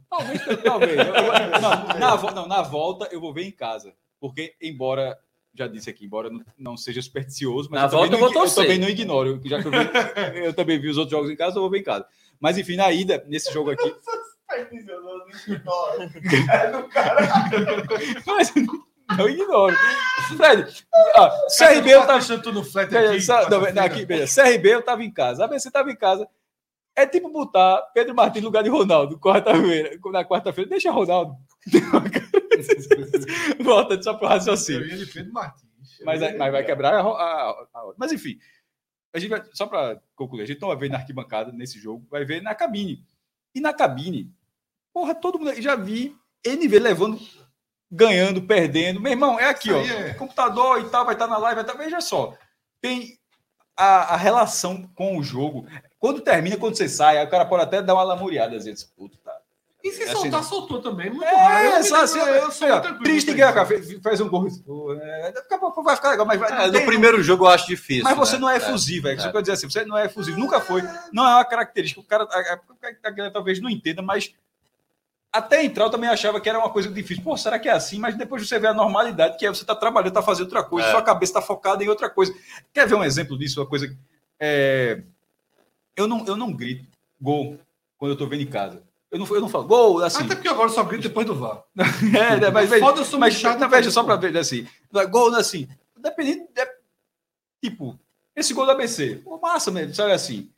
talvez, talvez. Eu- eu- não, na, não, na volta eu vou ver em casa, porque embora já disse aqui, embora não, não seja supersticioso, mas Na eu, também volta eu não, eu também não ignoro, já que eu, vi- eu também vi os outros jogos em casa, eu vou ver em casa. Mas enfim, na ida, nesse jogo aqui, mas não ignoro. Fred, ó, CRB eu tava deixando tudo no flat aqui. só- não, quarta-feira. aqui, veja, CRB eu tava em casa, ABC tava em casa. É tipo botar Pedro Martins no lugar de Ronaldo, quarta-feira, na quarta-feira, deixa Ronaldo. Volta só pro Eu raciocínio. ia de Pedro Martins. Mas, mas vai quebrar a, a- a- Mas enfim, a gente vai, só para concluir, a gente não vai ver na arquibancada nesse jogo, vai ver na cabine. E na cabine, porra, todo mundo. Já vi NV levando, ganhando, perdendo. Meu irmão, é aqui, ó. Isso é. Computador e tal, vai estar na live, vai tá, veja só. Tem a, a relação com o jogo. Quando termina, quando você sai, aí o cara pode até dar uma lamuriada às vezes. Puta. E se É soltar, assim- soltou também. Muito raro. É, Eu- só assim, eu- eu sou triste que isso. cara, fez, fez um gol. é, daqui a pouco vai ficar legal, mas vai. É, no primeiro jogo eu acho difícil. mas você né? não é efusivo, é, isso é. que eu dizer assim, você não é efusivo, nunca foi, não é uma característica, o cara a, a, a galera talvez não entenda, mas até entrar eu também achava que era uma coisa difícil. Pô, será que é assim? Mas depois você vê a normalidade, que é você está trabalhando, está fazendo outra coisa, É. sua cabeça está focada em outra coisa. Quer ver um exemplo disso? Uma coisa. é, Eu, não, eu não grito gol quando eu estou vendo em casa. Eu não, eu não falo gol, assim. Até porque agora eu só grito depois do VAR. É, né, mas, veja, Foda, eu sou mas chato não, veja só para ver assim. Gol assim, dependendo. de- tipo, esse gol do ABC, pô, massa mesmo, sabe assim.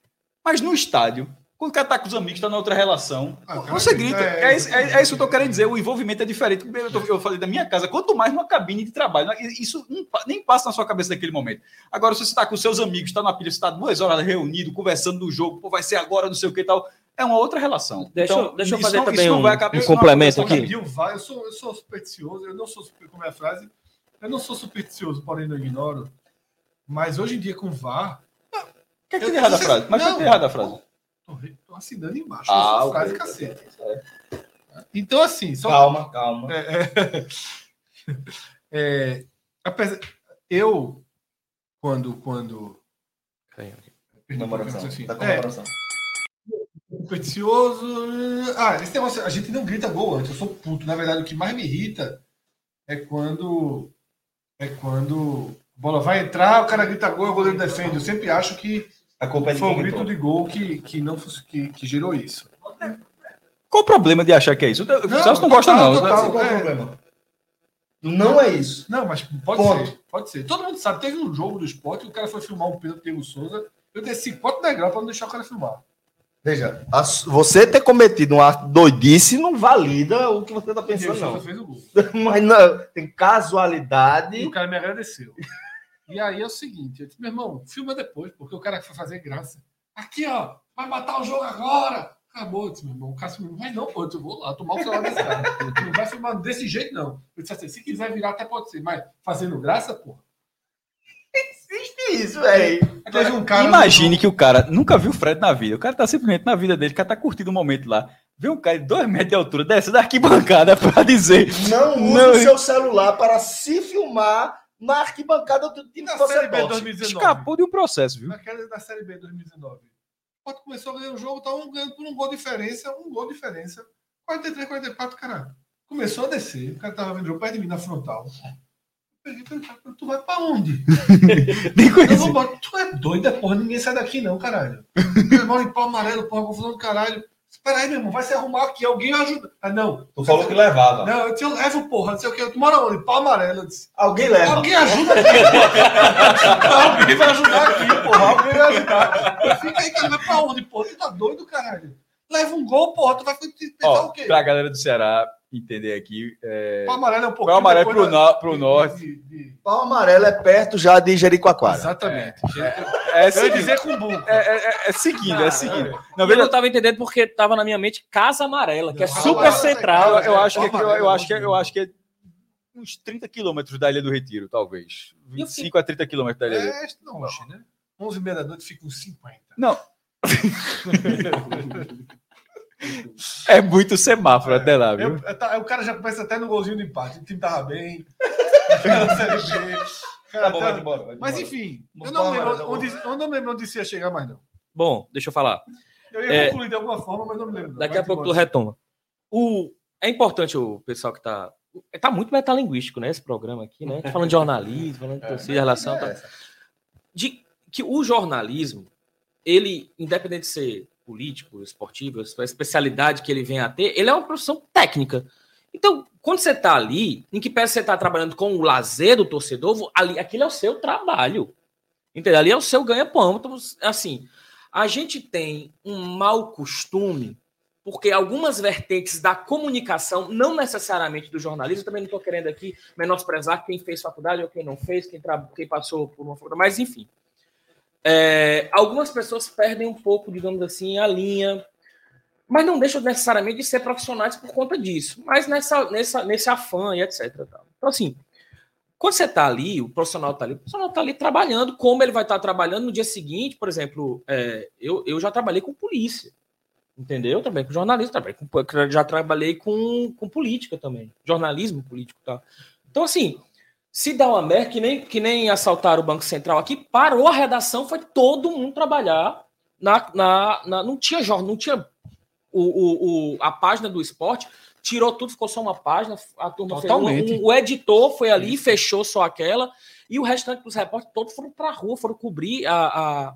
Mas no estádio, quando o cara tá com os amigos, tá na outra relação, Ah, cara, você grita. é, É, isso- é- é isso que eu tô querendo dizer. O envolvimento é diferente. Eu, tô- eu falei da minha casa, quanto mais numa cabine de trabalho. Isso não pa- nem passa na sua cabeça naquele momento. Agora, se você tá com seus amigos, tá na pilha, você tá duas horas reunido, conversando do jogo, pô, vai ser agora, não sei o que e tal. É uma outra relação. Deixa eu- Então, deixa eu isso fazer não- também isso não um- um isso não complemento aqui. E VAR, eu sou, eu sou supersticioso, eu não sou, super- como é a frase? Eu não sou supersticioso, porém não ignoro. Mas hoje em dia com o VAR, O que é que Eu- tem errado a frase? Mas o que é tem não. errado a frase? Tô assinando embaixo. Ah, ok. frase, cacete. Então, assim, só Calma, calma. É, é, apesar, eu, quando. quando Comemoração. assim, Da é, comemoração. Ah, esse negócio, a gente não grita gol antes, eu sou puto. Na verdade, o que mais me irrita é quando. É quando a bola vai entrar, o cara grita gol e o goleiro defende. Eu sempre acho que A culpa é de foi um grito de gol que, que, não, que, que gerou isso. Qual o problema de achar que é isso? O Não, Celso não gosta, não. total. Qual é o é. problema? Não é isso. Não, mas pode Ponto. ser. Pode ser. Todo mundo sabe. Teve um jogo do esporte, o cara foi filmar um pênalti do Diego Souza. Eu desci quatro degraus para não deixar o cara filmar. Veja, a você ter cometido um ato doidice não valida o que você está pensando, Souza não. fez o gol. Mas não, tem E o casualidade. cara me agradeceu. E aí é o seguinte, eu disse, meu irmão, filma depois, porque o cara foi fazer graça. Aqui, ó, vai matar o jogo agora. Acabou, eu disse, meu irmão, o cara não vai não, pô, eu vou lá tomar o celular desse cara. Tu não vai filmar desse jeito, não. Eu disse assim, se quiser virar até pode ser, mas fazendo graça, pô. Isso, velho. Teve um. Imagine que o cara nunca viu o Fred na vida. O cara tá simplesmente na vida dele, o cara tá curtindo o momento lá. Vê um cara de dois metros de altura dessa da arquibancada pra dizer. Não use o seu celular para se filmar na arquibancada do time Na Série B torce. 2019. Escapou de um processo, viu? Naquela da Série B 2019. O começou a ganhar o jogo, tá um ganhando por um gol de diferença, um gol de diferença. 43, 44, cara. Começou a descer, o cara tava vendo o jogo perto de mim na frontal. Eu peguei e falei, cara, tu vai pra onde? Nem Eu vou embora. Tu é doido, é porra, ninguém sai daqui não, caralho. Meu irmão em pau amarelo, porra, confusão do caralho. Espera aí, meu irmão, vai se arrumar aqui, alguém ajuda. Ah, não. Tu falou que levava. Não, eu, disse, eu levo, porra, não sei o que. Tu mora onde? Pau amarelo. Eu disse, Alguém leva. Alguém ajuda aqui. Alguém vai ajudar aqui, porra. Alguém vai ajudar. Fica aí que ele vai pra onde, porra? Tu tá doido, caralho? Leva um gol, porra. Tu vai pensar Ó, o quê? pra galera do Ceará entender aqui, é, Pau amarelo é um pouco. Pau amarelo pro no- pro norte. Pau amarelo é perto já de Jericoacoara. Exatamente. é, Eu ia seguindo, dizer com burro. é, é- é- é seguindo, é seguindo. Não, Eu não tava entendendo porque tava na minha mente Casa Amarela, que é super central. eu, eu acho que, eu, acho que, eu acho que é uns 30 quilômetros da Ilha do Retiro, talvez. 25 a 30 quilômetros da Ilha do É longe, né? 11 e meia da noite fica uns 50. Não. É muito semáforo até lá, viu? Eu- tá- o cara já começa até no golzinho de empate. O time tava bem. Tá- embora. vai Mas embora. enfim, eu não, lembro onde, eu não lembro onde isso ia chegar mais, não. Bom, deixa eu falar. Eu ia É. concluir de alguma forma, mas não me lembro. Daqui a pouco tu retoma. O, é importante o pessoal que tá. Tá muito metalinguístico, né? Esse programa aqui, né? Falando de jornalismo, falando de torcida, relação. Tá, de que o jornalismo, ele, independente de ser político, esportivo, a especialidade que ele vem a ter, ele é uma profissão técnica. Então, quando você está ali, em que pese você está trabalhando com o lazer do torcedor, ali, aquilo é o seu trabalho. Entendeu? Ali é o seu ganha-pão. Então, assim, a gente tem um mau costume, porque algumas vertentes da comunicação, não necessariamente do jornalismo, também não estou querendo aqui menosprezar quem fez faculdade ou quem não fez, quem, quem passou por uma faculdade, mas enfim. É, algumas pessoas perdem um pouco, digamos assim, a linha, mas não deixam necessariamente de ser profissionais por conta disso, mas nessa, nessa, nesse afã e etc. Então, assim, quando você está ali, o profissional está ali, o profissional está ali trabalhando, como ele vai estar trabalhando no dia seguinte, por exemplo, é, eu, eu já trabalhei com polícia, entendeu? Eu Trabalhei com jornalismo, trabalhei com, já trabalhei com, com política também, jornalismo político tal. Então, assim, se dá uma merda, que nem, que nem assaltaram o Banco Central aqui, parou a redação, foi todo mundo trabalhar na. na, na- não tinha jornal, não tinha o, o, o- a página do esporte, tirou tudo, ficou só uma página, a turma Totalmente. fez um, o editor foi ali, fechou só aquela, e o restante dos repórteres todos foram pra rua, foram cobrir a, a,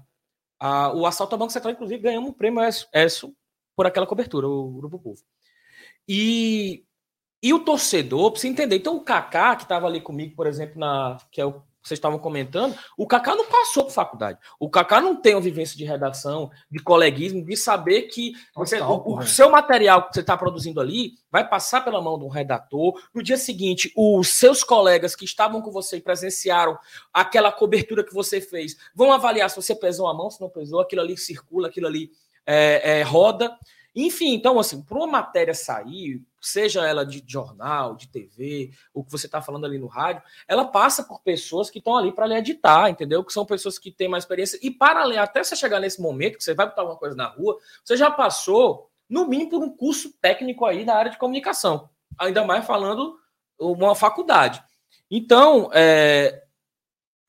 a- o assalto ao Banco Central, inclusive ganhamos um prêmio ESSO por aquela cobertura, o Grupo Povo. E, e o torcedor precisa entender. Então, o Kaká, que estava ali comigo, por exemplo, na que é o que vocês estavam comentando, o Kaká não passou por faculdade. O Kaká não tem uma vivência de redação, de coleguismo, de saber que você- Total, o, o seu material que você está produzindo ali vai passar pela mão de um redator. No dia seguinte, os seus colegas que estavam com você e presenciaram aquela cobertura que você fez vão avaliar se você pesou a mão, se não pesou, aquilo ali circula, aquilo ali é, é, roda. Enfim, então, assim, para uma matéria sair, seja ela de jornal, de TV, o que você está falando ali no rádio, ela passa por pessoas que estão ali para lhe editar, entendeu? Que são pessoas que têm mais experiência. E para ler, até você chegar nesse momento, que você vai botar alguma coisa na rua, você já passou, no mínimo, por um curso técnico aí na área de comunicação. Ainda mais falando uma faculdade. Então, é,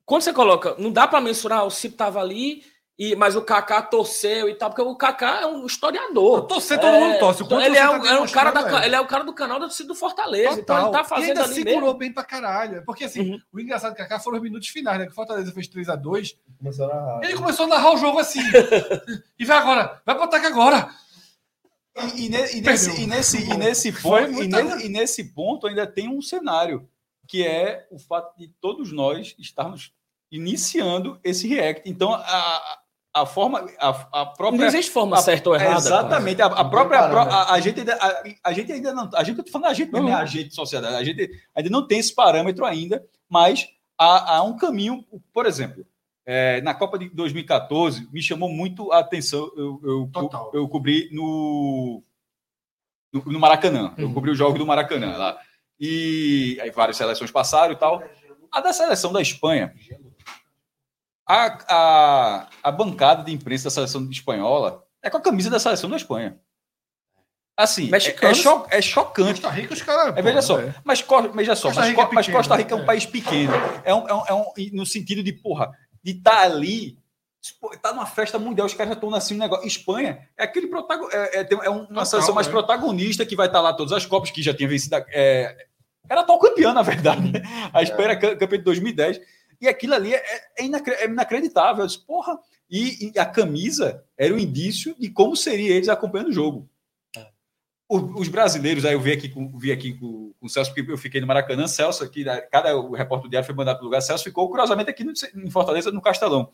quando você coloca, não dá para mensurar, o Cipo estava ali, e, mas o Kaká torceu e tal, porque o Kaká é um historiador. Torcer, todo mundo torce. O Então, ele, é, tá um, é um cara da, é. ele é o cara do canal da torcida do Fortaleza. Então Total. ele tá e fazendo ainda ali segurou mesmo. bem pra caralho. Porque assim, Uhum. o engraçado do Kaká foram os minutos finais, né? Que o Fortaleza fez 3x2. Começou a... Ele começou a narrar o jogo assim. e vai agora, vai pro ataque agora. E, e ne- e nesse, e nesse, e nesse ponto, e, ne- e nesse ponto ainda tem um cenário, que é o fato de todos nós estarmos iniciando esse react. Então, a, a forma, a, a Não própria. existe forma a- certa ou errada. Exatamente. A, a Não própria. parâmetro. A, a gente ainda, a, a gente ainda não. A gente, eu tô falando a gente mesmo, Uhum. é a gente, sociedade. A gente ainda não tem esse parâmetro ainda, mas há, há um caminho. Por exemplo, é, na Copa de 2014, me chamou muito a atenção. Eu, eu, Total. eu cobri no, no, no Maracanã. Eu Uhum. cobri o jogo do Maracanã lá. E aí várias seleções passaram e tal. A da seleção da Espanha, a, a, a bancada de imprensa da seleção espanhola é com a camisa da seleção da Espanha. Assim, é, é, cho- é chocante. Costa Rica, os caras. É, veja só, mas, Co- veja só, Costa mas, Rica é Co- mas pequeno, Costa Rica é um é. país pequeno. É um, é um, é um- no sentido de, porra, de estar ali, pô, tá numa festa mundial, os caras já estão nascendo um negócio. Espanha é aquele protagonista, é, é, é uma Total, seleção mais é. protagonista que vai estar lá todas as Copas, que já tinha vencido. a- é, era atual campeã, na verdade. né? A Espanha era cam- campeã de 2010. E aquilo ali é, é inacre- é inacreditável. Eu disse, porra, e, e a camisa era o indício de como seria eles acompanhando o jogo. O- os brasileiros, aí eu vi aqui, com, vi aqui com, com o Celso, porque eu fiquei no Maracanã, Celso aqui, né, cada o repórter do diário foi mandado para o lugar, Celso ficou curiosamente aqui no, em Fortaleza, no Castelão.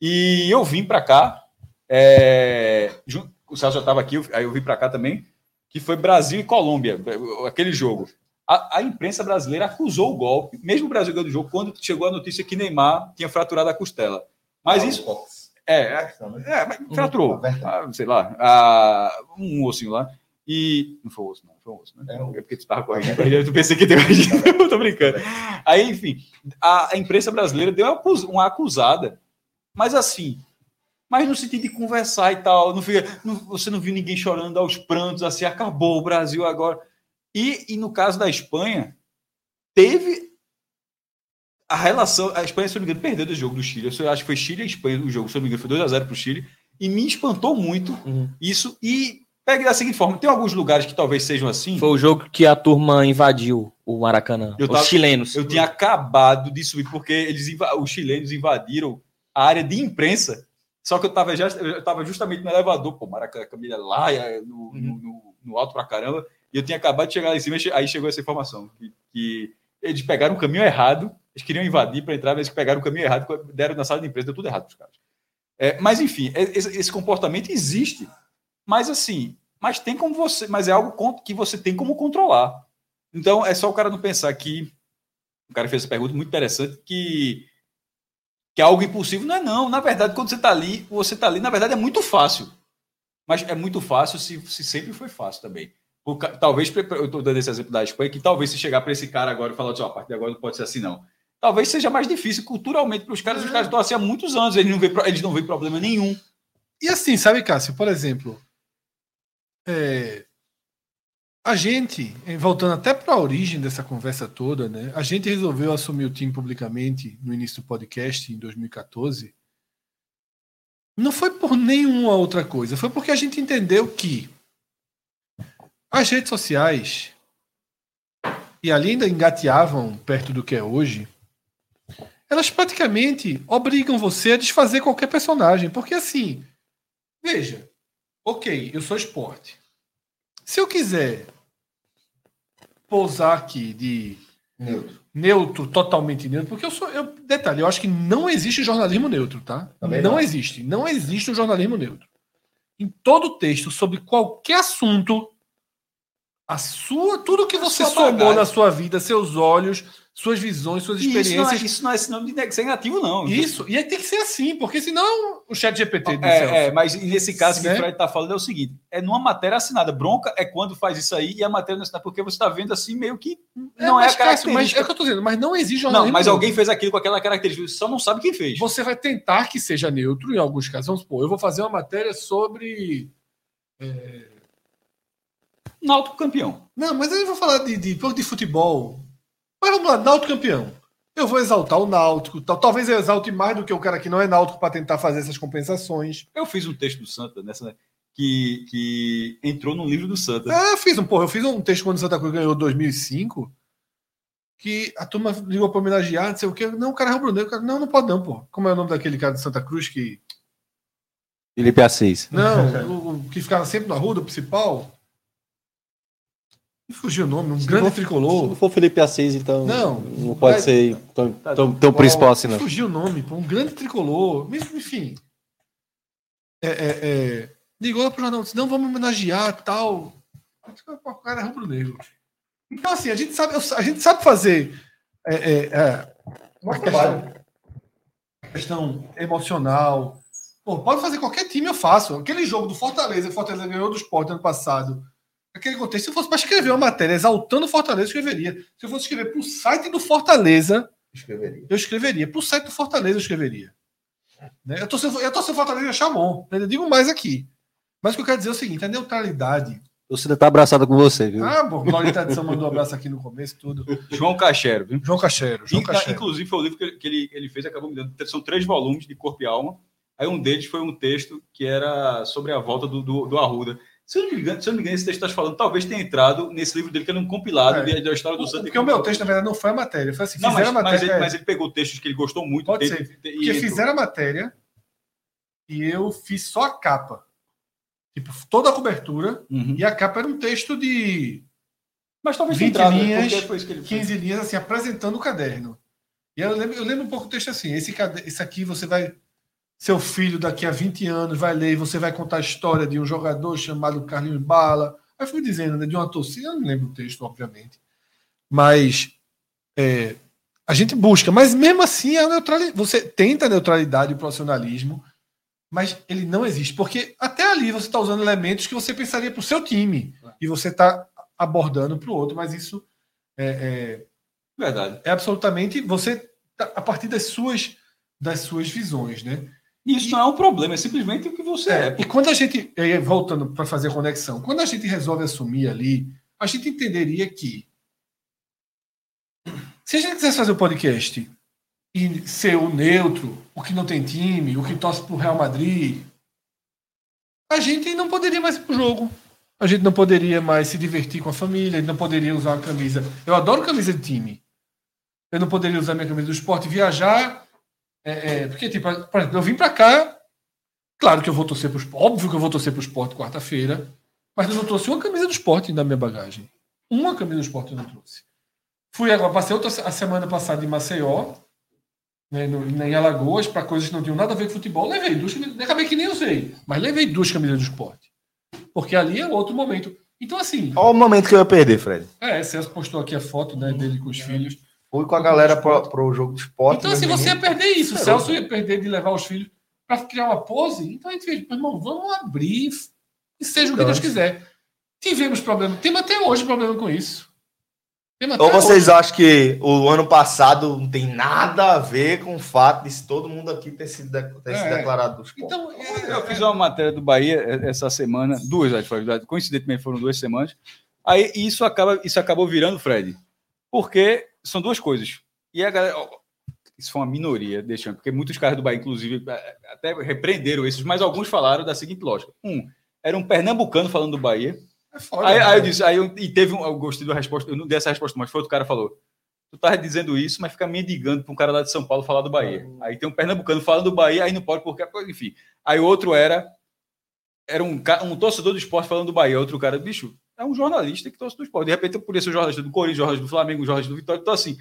E eu vim para cá, é, jun- o Celso já estava aqui, aí eu vim para cá também, que foi Brasil e Colômbia, aquele jogo. A, a imprensa brasileira acusou o golpe, mesmo o Brasil ganhando o jogo, quando chegou a notícia que Neymar tinha fraturado a costela. Mas isso. É, é, é, mas fraturou. Ah, sei lá, ah, um ossinho lá. E. Não foi osso, não. Foi osso, né? É É porque tu tava correndo. Eu pensei que deu. Eu tô brincando. Aí, enfim, a, a imprensa brasileira deu uma acusada, mas assim. Mas no sentido de conversar e tal. Não fica, não- você não viu ninguém chorando aos prantos, assim, acabou o Brasil agora. E, e no caso da Espanha, teve a relação. A Espanha, se eu não me engano, perdeu do jogo do Chile. Eu acho que foi Chile e Espanha o jogo, se eu não me engano, foi 2x0 para o Chile. E me espantou muito Uhum. isso. E pegue da seguinte forma: tem alguns lugares que talvez sejam assim. Foi o jogo que a turma invadiu o Maracanã. Eu os tava- chilenos. Eu tinha acabado de subir, porque eles, os chilenos invadiram a área de imprensa. Só que eu estava já, eu tava justamente no elevador, pô, Maracanã, Camila lá, no, no, no- no alto pra caramba. E eu tinha acabado de chegar lá em cima, aí chegou essa informação: que, que eles pegaram o caminho errado, eles queriam invadir para entrar, mas eles pegaram o caminho errado, deram na sala de imprensa, deu tudo errado para os caras. É, mas enfim, esse, esse comportamento existe. Mas assim, mas tem como você, mas é algo que você tem como controlar. Então é só o cara não pensar que o cara fez essa pergunta muito interessante que que é algo impossível, não é não. Na verdade, quando você está ali, você está ali, na verdade é muito fácil. Mas é muito fácil se, se sempre foi fácil também. O talvez, eu estou dando esse exemplo da Espanha, que talvez se chegar para esse cara agora e falar assim, ó, a partir de agora não pode ser assim, não. Talvez seja mais difícil culturalmente para os caras. Os caras estão assim há muitos anos, eles não veem, pro- eles não veem problema nenhum. E assim, sabe, Cássio, por exemplo, é, a gente, voltando até para a origem dessa conversa toda, né? A gente resolveu assumir o time publicamente no início do podcast, em 2014. Não foi por nenhuma outra coisa, foi porque a gente entendeu que As redes sociais, e ali ainda engateavam perto do que é hoje, elas praticamente obrigam você a desfazer qualquer personagem. Porque assim, veja, ok, eu sou esporte. Se eu quiser pousar aqui de Neutro. neutro, totalmente neutro, porque eu sou. Eu, detalhe, eu acho que não existe jornalismo neutro, tá? Também não, não. existe. Não existe o jornalismo neutro. Em todo texto, sobre qualquer assunto, a sua, tudo que você somou bagagem. na sua vida, seus olhos, suas visões, suas E Isso não, é, experiências. isso não é sinônimo de ser negativo, não. Isso, e aí tem que ser assim, porque senão o chat GPT É, é, mas nesse caso que Né? o Fred está falando é o seguinte: é numa matéria assinada. Bronca é quando faz isso aí e a matéria não é assinada, porque você está vendo assim meio que não é, mas, a Cássio, mas característica. é o que eu tô dizendo, mas não não, jornalismo mas neutro. alguém fez aquilo com aquela característica, você só não sabe quem fez. Você vai tentar que seja neutro em alguns casos. Vamos supor, eu vou fazer uma matéria sobre. Náutico campeão. Não, mas aí eu vou falar de, de, de futebol. Mas vamos lá, Náutico campeão. Eu vou exaltar o Náutico. tal. Talvez eu exalte mais do que o cara que não é Náutico para tentar fazer essas compensações. Eu fiz um texto do Santa nessa né, que, que entrou no livro do Santa. É, eu fiz um, porra, eu fiz um texto quando o Santa Cruz ganhou 2005. Que a turma ligou para homenagear, não sei o quê. Não, o cara é rubro-negro. Cara, Não, não pode não, pô. Como é o nome daquele cara de Santa Cruz que. Felipe Assis. Não, o, o que ficava sempre na rua do principal. Me fugiu o nome, um grande for- tricolor. Se não for Felipe Assis, então Não, não pode vai- ser tão, tão, tão principal assim, não. Fugiu o nome, pô, um grande tricolor. Mas, Enfim. É, é, é, ligou lá pro jornal, disse, não, vamos homenagear tal. Eu disse, "Pô, O cara é rubro-negro. Então, assim, a gente sabe, a gente sabe fazer é, é, é, uma questão, questão emocional. Pô, pode fazer qualquer time, eu faço. Aquele jogo do Fortaleza, o Fortaleza ganhou do Sport ano passado. Aquele contexto, se eu fosse para escrever uma matéria exaltando o Fortaleza, eu escreveria. Se eu fosse escrever para o site do Fortaleza, Escreveria. eu escreveria. Para o site do Fortaleza, eu escreveria. Né? Eu tô sem, eu tô Fortaleza achar bom. Eu digo mais aqui. Mas o que eu quero dizer é o seguinte: a neutralidade. A torcida tá abraçada com você, viu? Ah, bom, Glória Tradição mandou um abraço aqui no começo, tudo. João Cachero, viu? João Cachero. João In- Cachero. Inclusive, foi o livro que, ele- que ele, ele fez, acabou me dando. São três volumes de Corpo e Alma. Aí um deles foi um texto que era sobre a volta do, do, do Arruda. Se eu não me engano, se eu não me engano esse texto que está falando, talvez tenha entrado nesse livro dele, que era um compilado É. da história do Santa. Porque o meu texto, na verdade, não foi a matéria. Foi assim: Não, mas, a mas, matéria. ele, mas ele pegou textos que ele gostou muito. Pode dele, ser. Porque entrou. fizeram a matéria e eu fiz só a capa. Tipo, toda a cobertura. Uhum. E a capa era um texto de Mas talvez 20 tenha entrado, né? linhas, porque foi isso que ele fez. 15 linhas, assim, apresentando o caderno. E eu lembro, eu lembro um pouco o texto assim: esse, esse aqui você vai. Seu filho daqui a 20 anos vai ler e você vai contar a história de um jogador chamado Carlinhos Bala. Aí fui dizendo, né, de uma torcida, eu não lembro o texto, obviamente. Mas é, a gente busca, mas mesmo assim a neutralidade, você tenta a neutralidade e o profissionalismo, mas ele não existe, porque até ali você está usando elementos que você pensaria para o seu time e você está abordando para o outro, mas isso é, Verdade. é, é absolutamente você tá- a partir das suas das suas visões, né? E Isso não é um problema, é simplesmente o que você é. E quando a gente, e voltando para fazer a conexão, quando a gente resolve assumir ali, a gente entenderia que se a gente quisesse fazer o podcast e ser o neutro, o que não tem time, o que torce para o Real Madrid, a gente não poderia mais ir para o jogo. A gente não poderia mais se divertir com a família, a não poderia usar uma camisa. Eu adoro camisa de time. Eu não poderia usar minha camisa do esporte, viajar. É, é, porque, tipo, por exemplo, eu vim para cá, Claro que eu vou torcer para o esporte. Óbvio que eu vou torcer para o esporte quarta-feira. Mas eu não trouxe uma camisa do esporte na minha bagagem. Uma camisa do esporte eu não trouxe. Fui agora, passei outra a semana passada em Maceió, né, no, em Alagoas, para coisas que não tinham nada a ver com futebol. Levei duas camisas. Acabei que nem usei, mas levei duas camisas do esporte. Porque ali é outro momento. Então, assim, Olha o momento que eu ia perder, Fred. é, Celso postou aqui a foto né, dele com os filhos. Fui com a galera pro, pro jogo de esporte. Então, assim, você ia perder isso. O. Celso ia perder de levar os filhos para criar uma pose. Então a gente fez, irmão, vamos abrir e seja o que Deus Dane-se. quiser. Tivemos problema. Temos até hoje problema com isso. Ou vocês hoje. acham que o ano passado não tem nada a ver com o fato de todo mundo aqui ter sido, de- ter sido É. declarado dos pontos? Então, é, Eu fiz uma matéria do Bahia essa semana, duas, acho, foi verdade. coincidentemente foram duas semanas. Aí isso acaba, isso acabou virando Fred, porque são duas coisas. E a galera, isso foi uma minoria, deixando, porque muitos caras do Bahia, inclusive, até repreenderam esses, mas alguns falaram da seguinte lógica: um, era um pernambucano falando do Bahia, É foda, Aí, aí eu né? disse, aí eu, e teve um, eu gostei da resposta, eu não dei essa resposta, mas foi outro cara que falou. Tu tá dizendo isso, mas fica mendigando pra um cara lá de São Paulo falar do Bahia. Aí tem um pernambucano falando do Bahia, aí não pode porque, enfim. Aí o outro era era um, um torcedor do esporte falando do Bahia, outro cara, bicho, é um jornalista que torce do esporte. De repente eu podia ser jornalista do Corinthians, jornalista do Flamengo, jornalista do Vitória, então assim,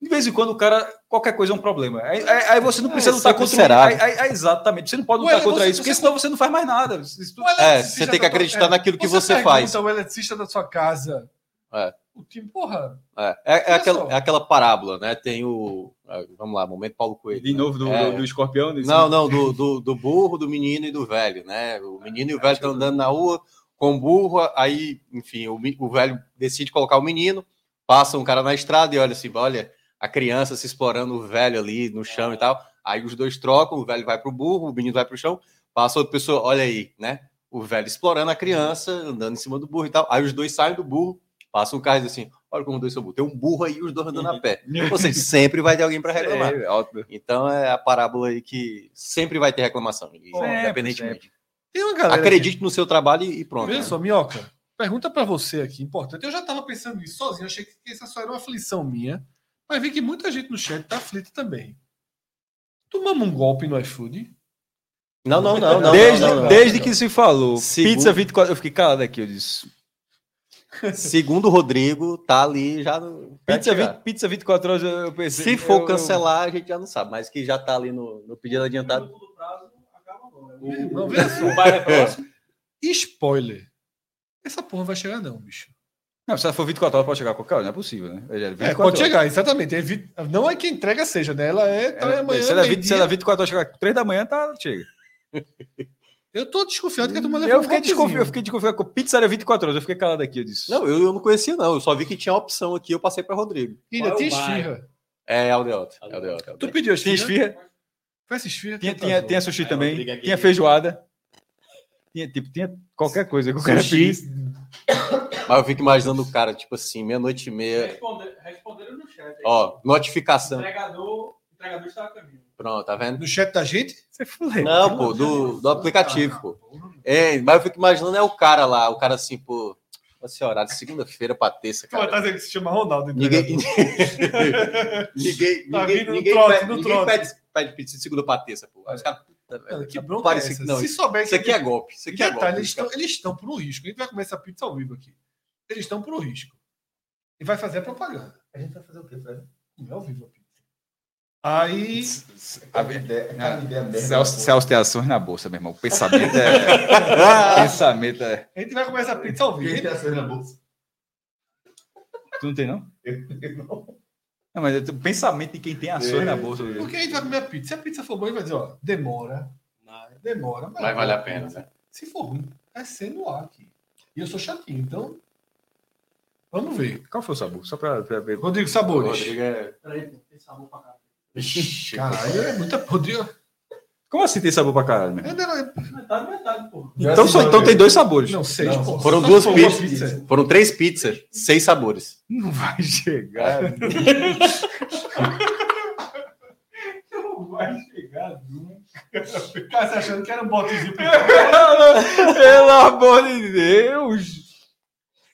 de vez em quando o cara, qualquer coisa é um problema. Aí, aí- aí você não É, precisa lutar sempre contra será. aí- aí- aí- Exatamente, você não pode lutar Ué, contra você- isso, porque você- senão você não faz mais nada. Tu- O É, você tem que da- acreditar naquilo que você pergunta faz. ao eletricista da sua casa. É. O time, porra. É, é, é aquela, é aquela parábola, né? Tem o. Vamos lá, momento Paulo Coelho. De né? novo do, É. do, do escorpião. Não, não, do, do, do burro, do menino e do velho, né? O menino e o velho estão andando na rua com burro, aí, enfim, o, o velho decide colocar o menino, passa um cara na estrada e olha assim, olha, a criança se explorando o velho ali no chão e tal. Aí os dois trocam, o velho vai pro burro, o menino vai pro chão, passa outra pessoa, olha aí, né? O velho explorando a criança, andando em cima do burro e tal. Aí os dois saem do burro, passam um carro e assim, olha como dois são burros. Tem um burro aí e os dois andando a pé. Ou seja, sempre vai ter alguém para reclamar. É. Então é a parábola aí que sempre vai ter reclamação, Sempre, independentemente. Tem uma galera. Acredite no seu trabalho e pronto. Veja né? só, Minhoca, pergunta pra você aqui, importante. Eu já tava pensando nisso sozinho, achei que essa só era uma aflição minha, mas vi que muita gente no chat tá aflita também. Tomamos um golpe no iFood? Não, não, não, não. desde não, não, não. desde que se falou Segundo- pizza 24, eu fiquei calado aqui, eu disse. Segundo o Rodrigo, tá ali já no. Pizza, chegar. 20, pizza 24 horas eu eu pensei. Se for eu- cancelar, a gente já não sabe, mas que já tá ali no, no pedido adiantado. Agora. Não, veja só. O bairro é próximo. Spoiler. Essa porra vai chegar, não, bicho. Não, se ela for 24 horas, pode chegar a qualquer hora, não é possível, né? É, 24 É, pode horas. chegar, exatamente. É vi- Não é que entrega seja, né? Ela é. Tá Ela- amanhã, se, ela, é 20 meio-dia. se ela 24 horas chegar 3 da manhã, tá, chega. Eu tô desconfiado que a turma levou Eu um fiquei, golpezinho. desconfiado, eu fiquei desconfiado com pizza era 24 horas, eu fiquei calado aqui, eu disse. Não, eu, eu não conhecia, não. Eu só vi que tinha opção aqui, eu passei para Rodrigo. Ainda é tem o esfirra. É Aldeota. É Aldeota. é Tu pediu esfirra? esfirra, Esfirra que tinha, atrasou. tinha, tinha sushi Aí, também, é tinha feijoada. Tinha, tipo, tinha qualquer coisa que o cara pedisse. Mas eu fico imaginando o cara, tipo assim, meia-noite e meia. Responde- Responderam no chat. aí. Ó, notificação. Entregador, entregador está a caminho. Pronto, tá vendo? No chat da gente? Você falei. Não, pô, do, do aplicativo, pô. É, mas eu fico imaginando é o cara lá, o cara assim, pô, esse horário de segunda-feira pra terça, cara. trazer que se chama Ronaldo. Ninguém, entregador. ninguém, Tá ninguém, vindo no ninguém, trote, pede, no ninguém trote. pede, pede pizza de segunda pra terça, pô. Aí os caras, puta, velho, que tá bronca parece é essa? que não, Se souber isso aqui é golpe, isso aqui é golpe. eles estão eles estão pro risco. A gente vai começar a pizza ao vivo aqui. Eles estão pro risco. E vai fazer a propaganda. A gente vai fazer o quê, Fred? Não é ao vivo a pizza. Aí. Merda. Celso, Celso tem ações na bolsa, meu irmão. O pensamento é. pensamento é. A gente vai começar a pizza ao vivo. Quem tem ações na bolsa? Tu não tem, não? Eu não. Não, mas é o pensamento de quem tem ações na bolsa. Porque a gente vai comer a pizza. Se a pizza for boa, a gente vai dizer, ó, demora. Demora. Mas vale a pena, né? Se for ruim, vai ser no ar aqui. E eu sou chatinho, então. Vamos ver. Qual foi o sabor? Só pra, pra ver. Rodrigo Sabores. Rodrigo é. Peraí, pô, tem sabor pra cá. Caralho, é muita. Rodrigo. Como assim tem sabor pra caralho, meu? É, Metade, metade, pô. Então, só, então tem dois sabores. não, seis. Não. Foram Só duas pizzas. pizza. Foram três pizzas, seis sabores. Não vai chegar. Não vai chegar nunca. Cara, você achando que era um botezinho Pelo amor de Deus!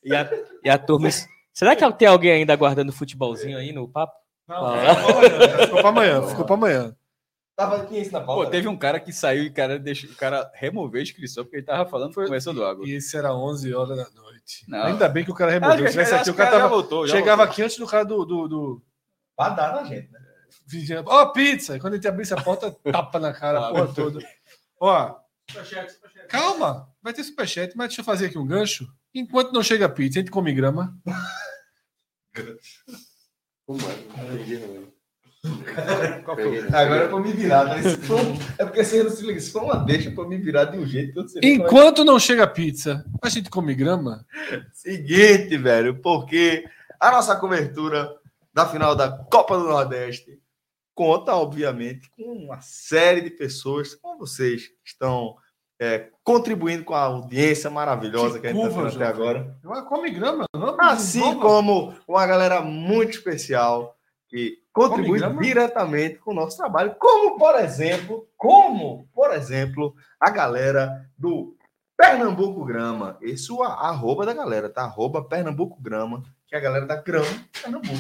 E a, e a turma. Será que tem alguém ainda aguardando futebolzinho aí no papo? Não, Ah. ficou pra amanhã. Ficou pra amanhã. Tava aqui isso na pauta. Pô, teve um cara que saiu e o cara, deixou, o cara removeu a inscrição porque ele tava falando foi começando água. E isso era 11 horas da noite. Não. Ainda bem que o cara Ah, removeu. Se tivesse aqui, o cara tava, voltou. já chegava voltou. aqui antes do cara do. do, do Pra dar na gente, né? vigiando. Ó, pizza! E quando gente abrisse a porta, tapa na cara, a porra toda. Ó, Superchat, superchat. calma, vai ter superchat, mas deixa eu fazer aqui um gancho. Enquanto não chega a pizza, a gente come grama. Qual foi? Agora é pra me virar, né? É porque você não se liga. Se for uma deixa pra me virar de um jeito que eu sei é Enquanto não chega a pizza, a gente come grama. Seguinte, velho, porque a nossa cobertura da final da Copa do Nordeste conta, obviamente, com uma série de pessoas, como vocês, que estão é, contribuindo com a audiência maravilhosa que, Que a gente está tendo até agora. Eu come grama, não? Assim como uma galera muito especial que contribui grama? diretamente com o nosso trabalho, como, por exemplo, como, por exemplo, a galera do Pernambuco Grama. Esse é o arroba da galera, tá? Arroba Pernambuco Grama, que é a galera da Grama Pernambuco.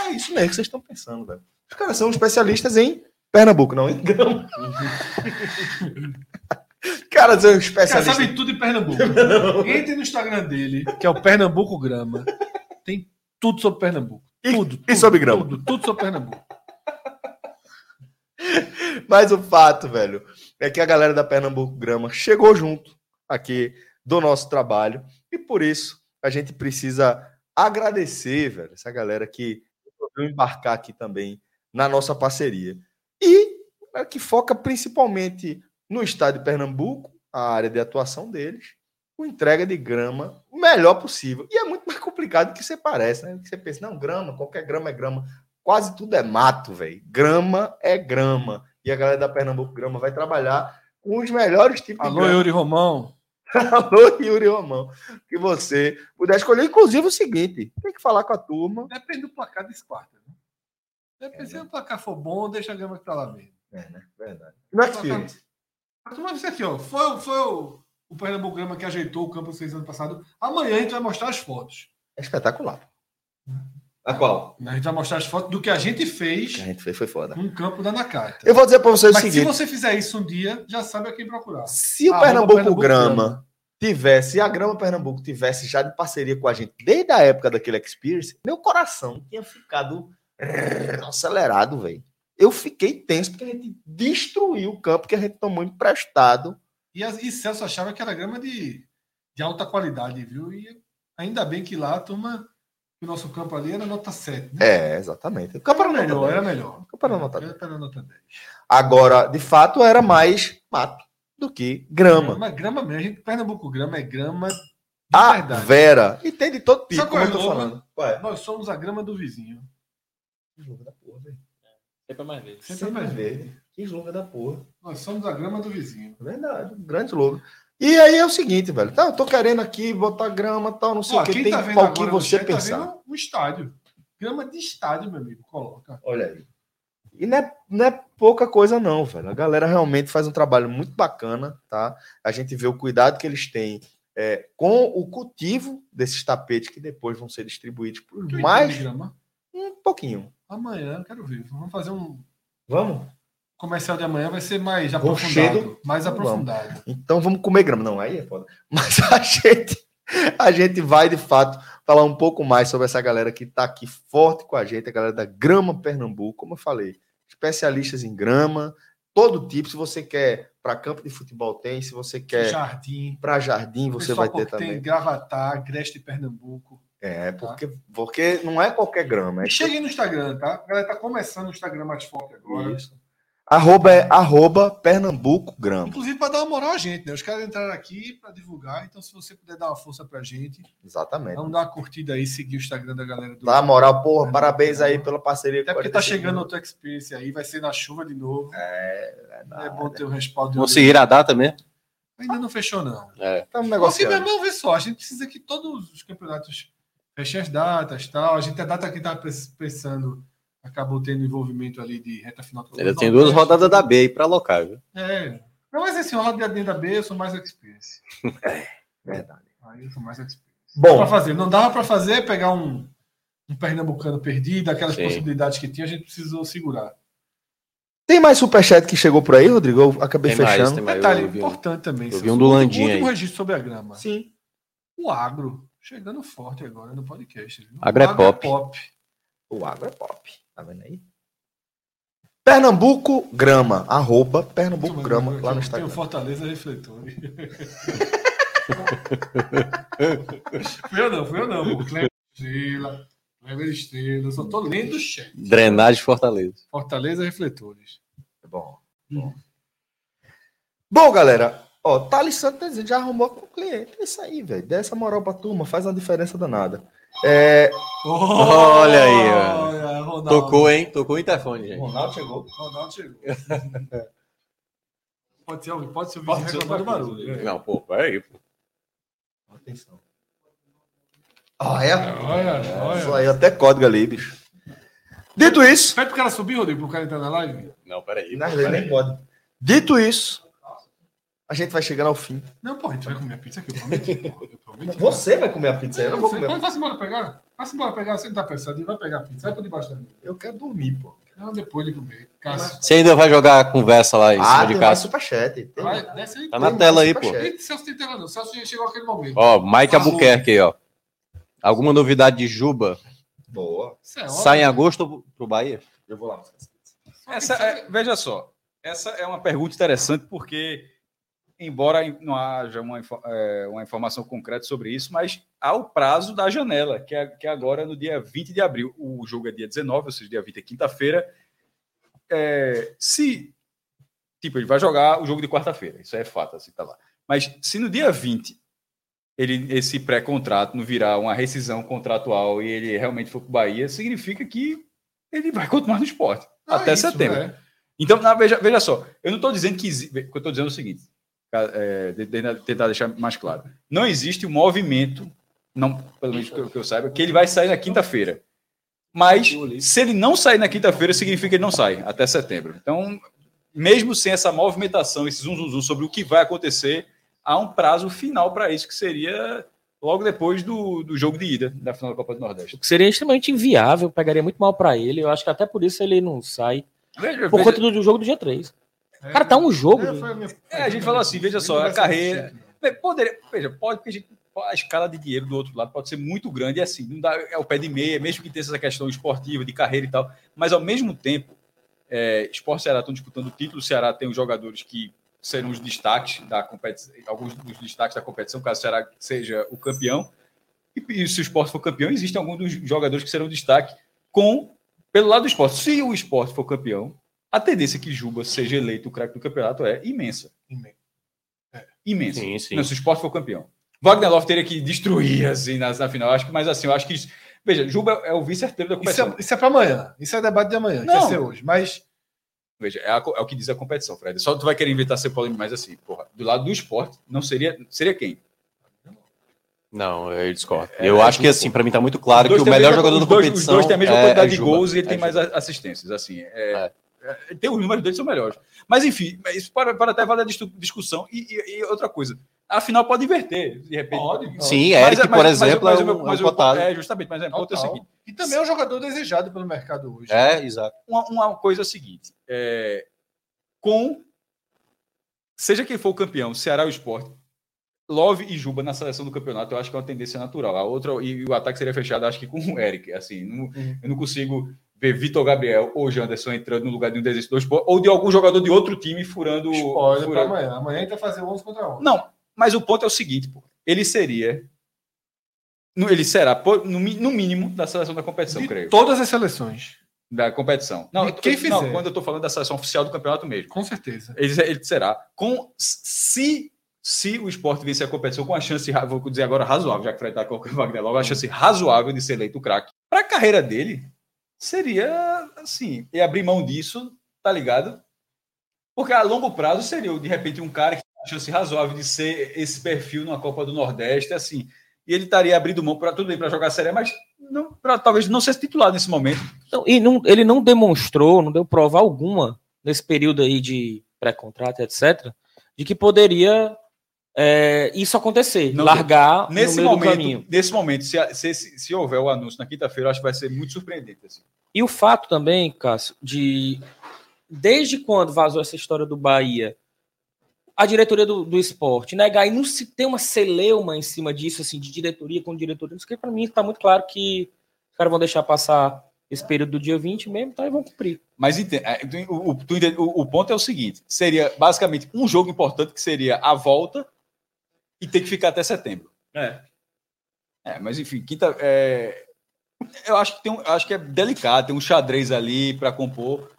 É isso mesmo que vocês estão pensando, velho. Os caras são especialistas em Pernambuco, não em grama. Cara, são Cara, especialistas. sabe tudo em Pernambuco. Entre no Instagram dele, que é o Pernambuco Grama. Tem tudo sobre Pernambuco. E- Tudo. e tudo, sobre grama? Tudo, tudo sobre Pernambuco. Mas o fato, velho, é que a galera da Pernambuco Grama chegou junto aqui do nosso trabalho e por isso a gente precisa agradecer, velho, essa galera que resolveu embarcar aqui também na nossa parceria. E é, que foca principalmente no estado de Pernambuco, a área de atuação deles, com entrega de grama o melhor possível. E é muito complicado do que você parece, né? Que você pensa, não, grama, qualquer grama é grama. Quase tudo é mato, velho. Grama é grama. E a galera da Pernambuco Grama vai trabalhar com os melhores tipos de Alô, grama. Yuri Romão. Alô, Yuri Romão. Que você puder escolher. Inclusive o seguinte: tem que falar com a turma. Depende do placar desse quarto. Né? Depende, se o placar for bom, deixa a grama que tá lá mesmo. É, né? Verdade. No Experience. Mas Mas isso aqui, ó. Foi, foi o, o Pernambuco Grama que ajeitou o campo seis anos passado. Amanhã a gente vai mostrar as fotos. É espetacular. A qual? A gente vai mostrar as fotos do que a gente O fez que a gente fez foi foda. o campo da Nakata. Eu vou dizer pra vocês o Mas se seguinte: você fizer isso um dia, já sabe a quem procurar. se o Pernambuco, Pernambuco Grama tivesse, se a Grama Pernambuco tivesse já de parceria com a gente desde a época daquele Experience, meu coração tinha ficado acelerado, velho. Eu fiquei tenso porque a gente destruiu o campo que a gente tomou emprestado. E, as- e Celso achava que era grama de, de alta qualidade, viu? E ainda bem que lá a turma, o nosso campo ali era nota 7. Né? É, exatamente. O campo era melhor, era 10. melhor. O campo era nota Era era nota 10. Agora, de fato, era mais mato do que grama. Mas grama mesmo. A gente, Pernambuco grama é grama de A verdade. Vera. E tem de todo tipo, Sabe como qual eu é tô falando. Qual é? Nós somos a grama do vizinho. Que jogo da porra, velho. Sempre mais vezes. Sempre mais verde. Que jogo da porra. Nós somos a grama do vizinho. Verdade, um grande logo. E aí é o seguinte, velho. Tá, eu tô querendo aqui botar grama tal, não sei Ó, o que. Tem tá qual que você tá pensar. vendo um estádio. Grama de estádio, meu amigo. Coloca. Olha aí. E não é, não é pouca coisa, não, velho. A galera realmente faz um trabalho muito bacana, tá? A gente vê o cuidado que eles têm é, com o cultivo desses tapetes que depois vão ser distribuídos por mais um pouquinho. Amanhã, quero ver. Vamos fazer um Vamos? Comercial de amanhã, vai ser mais Rochedo. aprofundado. Mais Vamos. aprofundado. Então vamos comer grama. Não, aí é foda. Mas a gente, a gente vai, de fato, falar um pouco mais sobre essa galera que está aqui forte com a gente, a galera da Grama Pernambuco, como eu falei, especialistas em grama, todo tipo. Se você quer para campo de futebol, tem. Se você quer Jardim. para jardim, você vai ter que Tem também. Gravatar, Agreste Pernambuco. É, porque, porque não é qualquer grama. É cheguem no Instagram, tá? A galera tá começando o Instagram mais forte agora. Isso. Arroba é arroba Pernambuco Grama. Inclusive para dar uma moral a gente, né? Os caras entraram aqui para divulgar, então se você puder dar uma força pra gente, Exatamente. vamos dar uma curtida aí, seguir o Instagram da galera do. Dá moral, porra, parabéns aí pela parceria. Até porque a tá 45 chegando outra experience aí, vai ser na chuva de novo. É, É bom ter o respaldo. de Vou seguir a data mesmo? Ainda não fechou, não. É. Estamos Assim, negociando. meu irmão, vê só, a gente precisa que todos os campeonatos fechem as datas tal. A gente, a data que tava pensando, acabou tendo envolvimento ali de reta final. do Ainda tem Nordeste. duas rodadas da B aí pra alocar, viu? É. Não, mas assim, roda de da B, eu sou mais experience. Verdade. Aí eu sou mais experience. Bom, Pra fazer. Não dava para fazer, pegar um, um pernambucano perdido, aquelas Sim. possibilidades que tinha, a gente precisou segurar. tem mais superchat que chegou por aí, Rodrigo? Eu acabei Tem mais, fechando. tem mais. Detalhe vi um. importante também. eu vi um do O último- Landim O último aí. registro sobre a grama. Sim. O agro, chegando forte agora no podcast. viu? O Agro é pop. O agro é pop. Tá vendo aí? Pernambuco Grama. Arroba Pernambuco Grama lá no Tem o Instagram. Fortaleza Refletor. fui eu não, fui eu não. pô. Cleber Estrela, Cleber Estrela. Só tô lendo o chat. Drenagem Fortaleza. Fortaleza Refletores. Bom. Bom, bom galera. Ó, Thales Santos tá já arrumou com o cliente. É isso aí, velho. Dê essa moral pra turma, faz uma diferença danada. É, Olha aí, ó. Olha, Ronaldo. Tocou, hein? Tocou o interfone, gente. Ronaldo chegou. Ronaldo chegou. pode ser, pode ser o ser reclamando barulho. é. Não, pô, peraí. pô. Atenção. Olha. Olha, olha. Isso aí, até código ali, bicho. Dito isso, Pede pro cara subir, Rodrigo, pro cara entrar na live. Não, peraí. Na verdade, nem peraí. pode. Dito isso, A gente vai chegando ao fim. Não, pô, a gente vai comer a pizza aqui, eu. Porra. Você vai comer a pizza, eu não vou comer. a Vai, pizza. Vai embora pegar. Vai embora pegar, você não tá pensando, vai pegar a pizza. Vai por debaixo da mesa. Eu quero dormir, pô. Não, depois de comer. Cássio. Você ainda vai jogar a conversa lá em cima Ah, de tem mais casa? superchat. Tem Vai, desce aí. Tá na tela aí, pô. Celso tem tela não. Celso já chegou aquele momento. Ó, Mike. Albuquerque aí, ó. Alguma novidade de Juba? Boa. É. Sai em agosto pro Bahia? Eu vou lá. Essa é- veja só, essa é uma pergunta interessante porque, embora não haja uma, é, uma informação concreta sobre isso, mas há o prazo da janela, que é, que é agora no dia 20 de abril. O jogo é dia 19, ou seja, dia 20 é quinta-feira. É, se, tipo, ele vai jogar o jogo de quarta-feira, isso é fato, assim, tá lá. Mas se no dia 20 ele, esse pré-contrato não virar uma rescisão contratual e ele realmente for para o Bahia, significa que ele vai continuar no esporte Ah, até isso, setembro. é. Então, na- veja, veja só, eu não estou dizendo que. Eu estou dizendo o seguinte, é, de- de- tentar deixar mais claro. Não existe um movimento, não, pelo menos que eu, que eu saiba, que ele vai sair na quinta-feira. Mas, se ele não sair na quinta-feira, significa que ele não sai até setembro. Então, mesmo sem essa movimentação, esse zum, zum, zum sobre o que vai acontecer, há um prazo final para isso, que seria logo depois do, do jogo de ida da final da Copa do Nordeste. O que seria extremamente inviável, pegaria muito mal pra ele. Eu acho que até por isso ele não sai. Veja, Por veja- conta do, do jogo do dia 3. É. Cara, tá um jogo. É, né? foi a minha- É, a gente falou assim, veja só, a carreira- Poderia, veja, pode, porque a, gente- a escala de dinheiro do outro lado pode ser muito grande e assim, não dá, é o pé de meia, mesmo que tenha essa questão esportiva, de carreira e tal, mas ao mesmo tempo, é, Esporte e Ceará estão disputando o título, o Ceará tem os jogadores que serão os destaques da competição, alguns dos destaques da competição, caso o Ceará seja o campeão, e, e se o Esporte for campeão, existem alguns dos jogadores que serão destaque com, pelo lado do esporte. Se o esporte for campeão, a tendência que Juba seja eleito o craque do campeonato é imensa. Imenso. Imensa. Sim, sim. Não, se o esporte for campeão. Wagner Love teria que destruir assim na, na final, acho que, mas assim, eu acho que isso- veja, Juba é o vice-artilheiro da Isso competição. é, isso é pra amanhã. Isso é debate de amanhã, que Não. vai ser hoje. Mas Veja, é, a é o que diz a competição, Fred. Só tu vai querer inventar ser polêmico, mas assim, porra, do lado do esporte, não seria, seria quem? Não, eu discordo. É, eu é acho que assim, para mim tá muito claro que o melhor mesma- jogador da competição Os dois têm a mesma é- quantidade é de Juba. gols e ele É tem mais Juba. a- assistências, assim. é- é, tem os números deles são melhores. Mas enfim, isso para, para até valer a dis- discussão. E, e- e outra coisa, a final pode inverter, de repente. Pode. Sim, Mas- Eric, mas- por mas- exemplo, mas é o meu- um, mas é um meu- cotado. É, justamente, mas é, o é seguinte. E também é um jogador desejado pelo mercado hoje. É, exato. uma, uma coisa é a seguinte: é, com seja quem for o campeão, Ceará ou Esporte, Love e Juba na seleção do campeonato, eu acho que é uma tendência natural. A outra, e o ataque seria fechado, acho que com o Eric. Assim, não- eu não consigo ver Vitor Gabriel ou Janderson entrando no lugar de um desses dois, ou de algum jogador de outro time furando. Spoiler pra furando. amanhã. Amanhã a gente vai fazer 11 contra 11. Não, mas o ponto é o seguinte: pô, ele seria. Ele será, no, mínimo, da seleção da competição, De creio. todas as seleções. Da competição. Não, eu quem não, fizer. quando eu tô falando da seleção oficial do campeonato mesmo. Com certeza. Ele, ele será com se se o esporte vencer a competição com a chance, vou dizer agora razoável, já que o Fred tá colocando o Wagner logo, a chance razoável de ser eleito o craque. Para a carreira dele, seria assim, e abrir mão disso, tá ligado? Porque a longo prazo seria, de repente, um cara que tem chance razoável de ser esse perfil na Copa do Nordeste, assim, e ele estaria abrindo mão para tudo bem para jogar a série, mas não, pra, talvez não ser titular nesse momento. Não, e não- ele não demonstrou, não deu prova alguma nesse período aí de pré-contrato, etc., de que poderia é, isso acontecer, Não largar Nesse momento, caminho. nesse momento, se, se, se, houver o anúncio na quinta-feira, eu acho que vai ser muito surpreendente. Assim. E o fato também, Cássio, de desde quando vazou essa história do Bahia, a diretoria do, do esporte negar e não se ter uma celeuma em cima disso, assim, de diretoria com diretoria, isso que para mim está muito claro que os caras vão deixar passar esse período do dia 20 mesmo, tá? E vão cumprir. Mas é, o, o- o ponto é o seguinte: seria basicamente um jogo importante que seria a volta e ter que ficar até setembro. É. É, mas enfim, quinta. é, eu acho que, tem um, acho que é delicado, tem um xadrez ali para compor.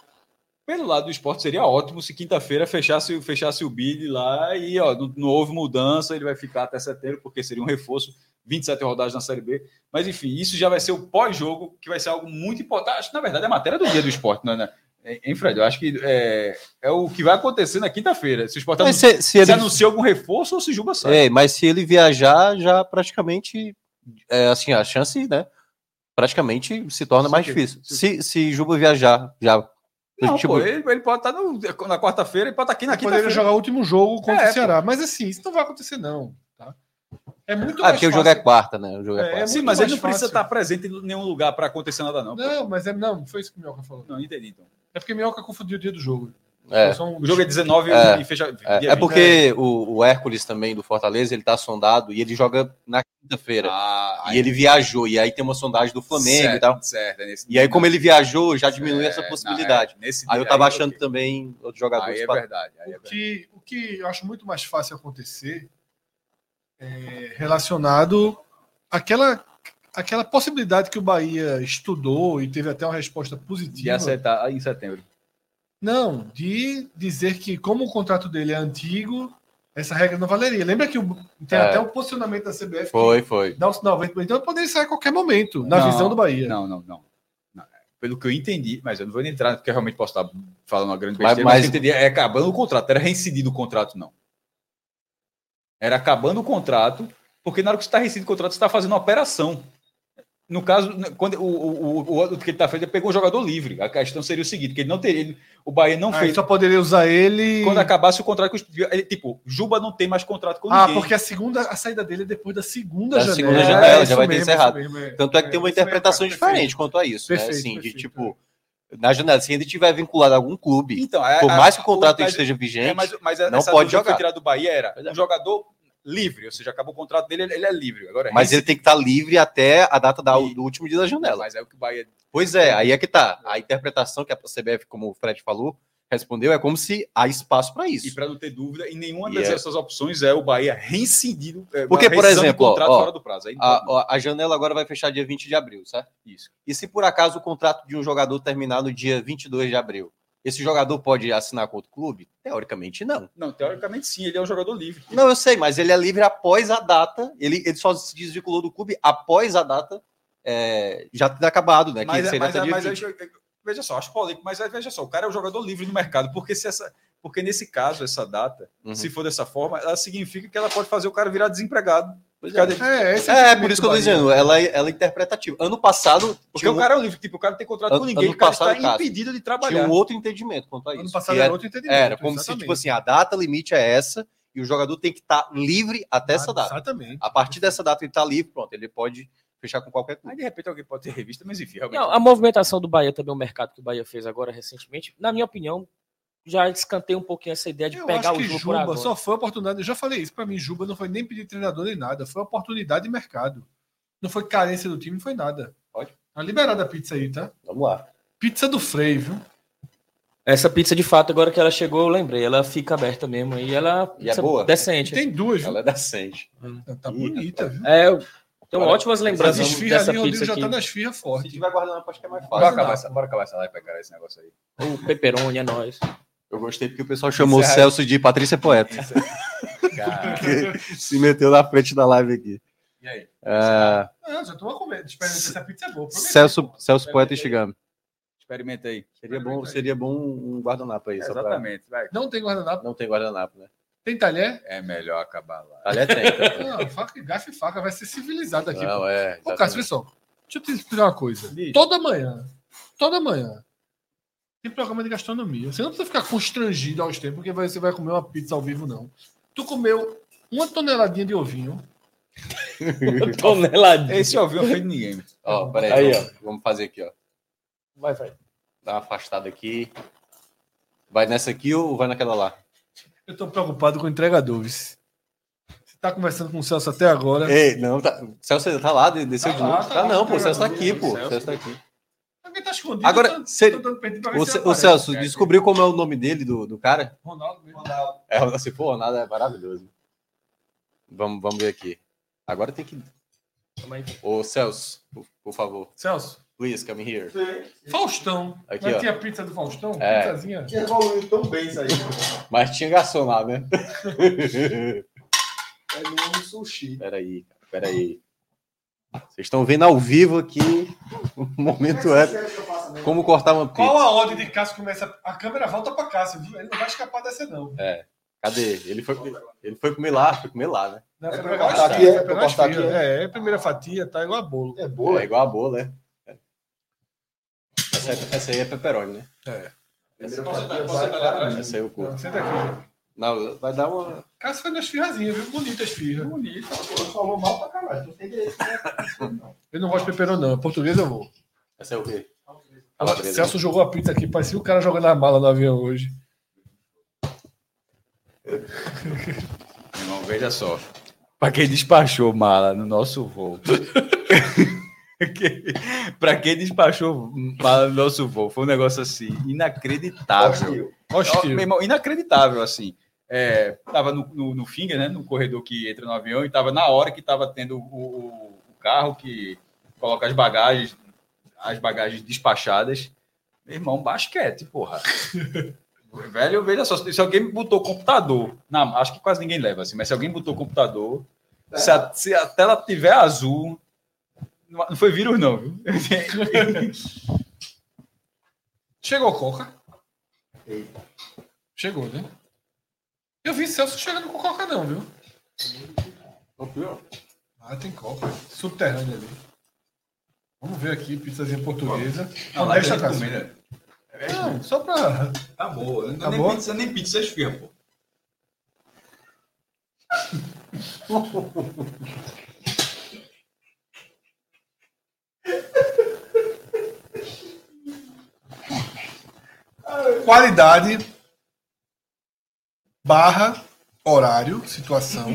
Pelo lado do esporte, seria ótimo se quinta-feira fechasse, fechasse o bid lá e ó, não, não houve mudança, ele vai ficar até setembro, porque seria um reforço, 27 rodadas na Série B. Mas enfim, isso já vai ser o pós-jogo, que vai ser algo muito importante. Acho que, na verdade, é a matéria do dia do esporte, não é, né? Hein, Fred? Eu acho que é, é o que vai acontecer na quinta-feira. Se o Mas anuncia, se, se ele, se anuncia algum reforço ou se Juba sai. é, mas se ele viajar, já praticamente, é, assim, a chance, né, praticamente se torna Se mais o difícil. Se- Se, se Juba viajar, já Não, Tipo- pô, ele, ele pode estar no- na quarta-feira, ele pode estar aqui na Ele poderia quinta-feira. jogar o último jogo contra É, o Ceará. Mas assim, isso não vai acontecer, não. Tá? É muito Ah, porque o fácil. jogo é quarta, né? O jogo é, É, quarta. é Sim, mas ele não precisa fácil. estar presente em nenhum lugar para acontecer nada, não. pô. Não, mas é, não, foi isso que o Minhoca falou. Não, entendi, então. É porque Minhoca confundiu o dia do jogo. É. O jogo é 19 É, e fecha. É, é 20. porque o, o Hércules também do Fortaleza, ele tá sondado e ele joga na quinta-feira. Ah, e ele viajou, e aí tem uma sondagem do Flamengo certo, e tal. Certo, é nesse E aí, como ele viajou, já diminui É, essa não, possibilidade. é, nesse Aí eu tava aí, achando ok. também outros jogadores. Aí é pra- verdade. Aí é O verdade. que, o que eu acho muito mais fácil acontecer é relacionado àquela, àquela possibilidade que o Bahia estudou e teve até uma resposta De positiva. acertar em setembro. Não, de dizer que como o contrato dele é antigo, essa regra não valeria. Lembra que o- tem É. até o posicionamento da CBF Foi, foi. dá o sinal verde, então poderia sair a qualquer momento, na Não, visão do Bahia. Não, não, não. Não, Pelo que eu entendi, mas eu não vou nem entrar, porque eu realmente posso estar falando uma grande Mas- besteira, mas, mas- eu entendi, é acabando o contrato, era reincidido o contrato, não. Era acabando o contrato, porque na hora que você está reincidindo o contrato, você está fazendo uma operação. No caso, quando o, o, o, o que ele está fazendo, ele pegou um jogador livre. A questão seria o seguinte: que ele não teria. ele- o Bahia não Ah, ele fez. só poderia usar ele. Quando acabasse o contrato com ele, Tipo, Juba não tem mais contrato com Ah, ninguém. porque a segunda, a saída dele é depois da segunda Da janela. segunda janela, É, já vai ter mesmo, encerrado. mesmo, é. Tanto é que tem uma mesmo, interpretação cara, diferente quanto a isso, né? Perfeito, Assim, de perfeito, tipo, na janela, se ele tiver vinculado a algum clube, Então, é- por a- mais que o contrato mas- esteja vigente, É, mas, mas não essa pode dúvida que foi jogar. tirada do Bahia era é. um jogador livre, ou seja, acabou o contrato dele, ele é livre. Agora, mas ele tem que estar livre até a data da- E- do último dia da janela. Mas é o que o Bahia. Pois é, aí é que tá. A interpretação que a CBF, como o Fred falou, respondeu é como se há espaço para E isso. para não ter dúvida, em nenhuma E das é- essas opções é o Bahia reincidido. é, Porque, por exemplo, ó, ó, fora do prazo. A- a janela agora vai fechar dia 20 de abril, certo? Isso. E se por acaso o contrato de um jogador terminar no dia 22 de abril, esse jogador pode assinar com outro clube? Teoricamente, não. Não, teoricamente sim, ele é um jogador livre. Não, eu sei, mas ele é livre após a data. Ele, ele só se desvinculou do clube após a data é, já ter acabado, né? Mas, que é- seria mas, é- mas 20. eu- eu- veja só, acho polêmico, mas é- veja só, o cara é um jogador livre no mercado, porque se essa. Porque nesse caso, essa data, Uhum. se for dessa forma, ela significa que ela pode fazer o cara virar desempregado. É, esse É, o por isso que eu tô Bahia. dizendo, ela, ela é interpretativa. Ano passado, Porque tinha o um- cara é um livre, tipo, o cara não tem contrato Ano- com ninguém, ano o cara passado, está impedido de tinha trabalhar. um outro entendimento quanto a isso. Ano passado era- era outro entendimento. Era como se, exatamente. tipo assim, a data limite é essa e o jogador tem que estar livre até essa Ah, data. Exatamente. A partir dessa data ele tá livre, pronto, ele pode fechar com qualquer clube. Aí de repente alguém pode ter revista, mas enfim, realmente. Não, a movimentação do Bahia também, o mercado que o Bahia fez agora recentemente, na minha opinião, já descanteia um pouquinho essa ideia de Eu pegar acho o que jogo por Juba agora. só foi oportunidade. Eu já falei isso. Pra mim, Juba não foi nem pedir treinador nem nada. Foi oportunidade de mercado. Não foi carência do time, não foi nada. Pode. Tá liberada a pizza aí, tá? Vamos lá. Pizza do Frei, viu? Essa pizza, de fato, agora que ela chegou, eu lembrei. Ela fica aberta mesmo. E ela E é boa? decente. Tem duas, viu? Ela é decente. Tá Ih, bonita, viu? É, eu tenho Olha, ótimas As lembranças esfirras dessa ali, pizza já aqui. tá na esfirra Se forte. tiver guardando, acho que é mais Bora fácil. acabar, essa, bora acabar essa live pra caralho esse negócio aí. O pepperoni é nóis. Eu gostei porque o pessoal chamou o Isso é- Celso de Patrícia Poeta. Cara, que se meteu na frente da live aqui. e aí? É, Ah, já tô comendo. Que essa pizza é boa. Prometi, Celso, pô. Celso Poeta e Shigami. Experimenta aí. Seria bom, seria bom um guardanapo aí. pra- Exatamente, vai. Não tem guardanapo. Não tem guardanapo, né? Tem talher? É melhor acabar lá. Aliás, tem. tá? Não, faca, garfo e faca. Vai ser civilizado aqui. Não, pô. é. Ô, Cássio, pessoal. Deixa eu te explicar uma coisa. Toda manhã, toda manhã, tem programa de gastronomia. Você não precisa ficar constrangido aos tempos porque você vai comer uma pizza ao vivo, não. Tu comeu uma toneladinha de ovinho. Toneladinha. Esse ouviu não fez de ninguém. Ó, peraí. Aí, vamos, vamos fazer aqui, ó. Vai, vai. Dá uma afastada aqui. Vai nessa aqui ou vai naquela lá? Eu tô preocupado com o entregador, viu? Você tá conversando com o Celso até agora. Ei, não, tá. Celso ainda tá lá, desceu Tá de lá, novo. tá Tá não, pô, o Celso tá aqui, pô. Celso tá aqui. Escondido. Agora, O, o. Celso, descobriu como é o nome dele, do, do cara? Ronaldo mesmo. É, se for nada, é maravilhoso. Vamos, vamos ver aqui. Agora tem que. Ô, Celso, por, por favor. Celso, Please, come here. Faustão. Aqui, Mas ó. tinha pizza do Faustão? É. Pizzazinha? Tinha evoluído tão bem isso aí. Mas tinha garçom lá, né? É nome sushi. Peraí, peraí. Vocês estão vendo ao vivo aqui o momento é como cortar uma pizza. Qual a ordem de Cássio começa? A câmera volta pra Cássio, viu? Ele não vai escapar dessa, não. Cadê? Ele foi, ele foi comer lá, foi comer lá, né? Não, É pra cortar as aqui, é? Pra as cortar aqui, É, é, primeira fatia, tá igual a bolo. É boa. É igual a boa, né? Essa, é- essa aí é pepperoni, né? Você tá ali atrás? Essa aí eu curto. Senta aqui. Não, vai dar uma. Cássio foi nas esfirrazinhas, viu? Bonita a esfirra. Bonito. Falou mal pra caralho. Não tem direito. Eu não gosto de peperoni, não. Português eu vou. Essa é o quê? Celso jogou a pizza aqui, parecia o cara jogando a mala no avião hoje. Irmão, veja só. Para quem despachou mala no nosso voo. Para quem despachou mala no nosso voo, foi um negócio assim, inacreditável. Ó, Hostil. meu irmão, inacreditável, assim. É, tava no, no, no Finger, né? No corredor que entra no avião, e tava na hora que tava tendo o, o- o carro que coloca as bagagens, as bagagens despachadas. Meu irmão, basquete, porra. Velho, veja só, se alguém botou computador, na, acho que quase ninguém leva, assim, mas se alguém botou computador, se a, se a tela tiver azul, não não foi vírus, não, viu? Chegou Coca? Chegou, né? Eu vi Celso chegando com Coca, não, viu? Ah, tem Coca. Subterrâneo ali. Vamos ver aqui, pizzazinha portuguesa. Não, lá Honesta, tem Cássio. comida. Não, só pra. Tá boa. Não Tá nem boa? pizza, nem pizza, é esfirra, pô. Qualidade barra horário, situação.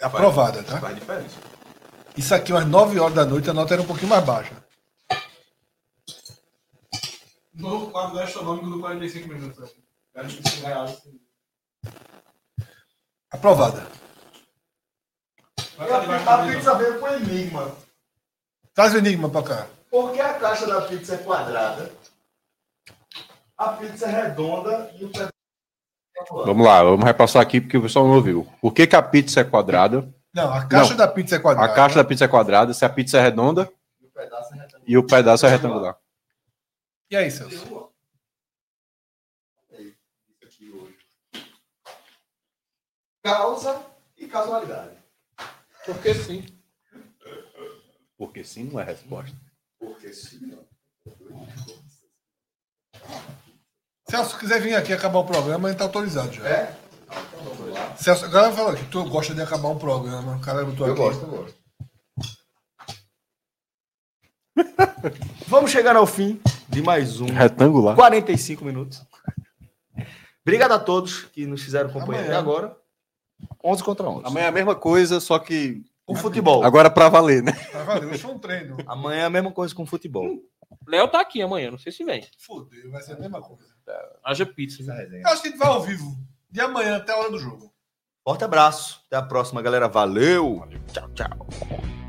É aprovada, tá? Faz diferença. Isso aqui, umas 9 horas da noite, a nota era um pouquinho mais baixa. No quadro gastronômico do 45 minutos. assim. Garanto que reais. Aprovada. A pizza veio com enigma. Traz o enigma pra cá. Por que a caixa da pizza é quadrada? A pizza é redonda e o pedaço Vamos lá, vamos repassar aqui porque o pessoal não ouviu. Por que, que a pizza é quadrada? Não, a caixa Não. da pizza é A quadrada. caixa da pizza é quadrada, se a pizza é redonda e o pedaço é retangular. e o pedaço é retangular. E aí, Celso? Causa e casualidade. Porque sim. Porque sim não é resposta. Porque sim. Celso, se quiser vir aqui acabar o programa, a gente tá autorizado já. É? Celso, a galera falou que tu gosta de acabar um programa. O cara Eu aqui. gosto, eu gosto. Vamos chegar ao fim de mais um Retangular. 45 minutos. Obrigado a todos que nos fizeram companhia até agora. 11 contra 11. Amanhã é a mesma coisa, só que Com futebol. Agora pra valer, né? Valeu, isso foi um treino. Amanhã é a mesma coisa com futebol. Léo tá aqui amanhã, não sei se vem. Fudeu, vai ser a mesma coisa. Haja pizza. viu? Eu acho que a gente vai ao vivo. De amanhã até a hora do jogo. Forte abraço. Até a próxima, galera. Valeu. Tchau, tchau.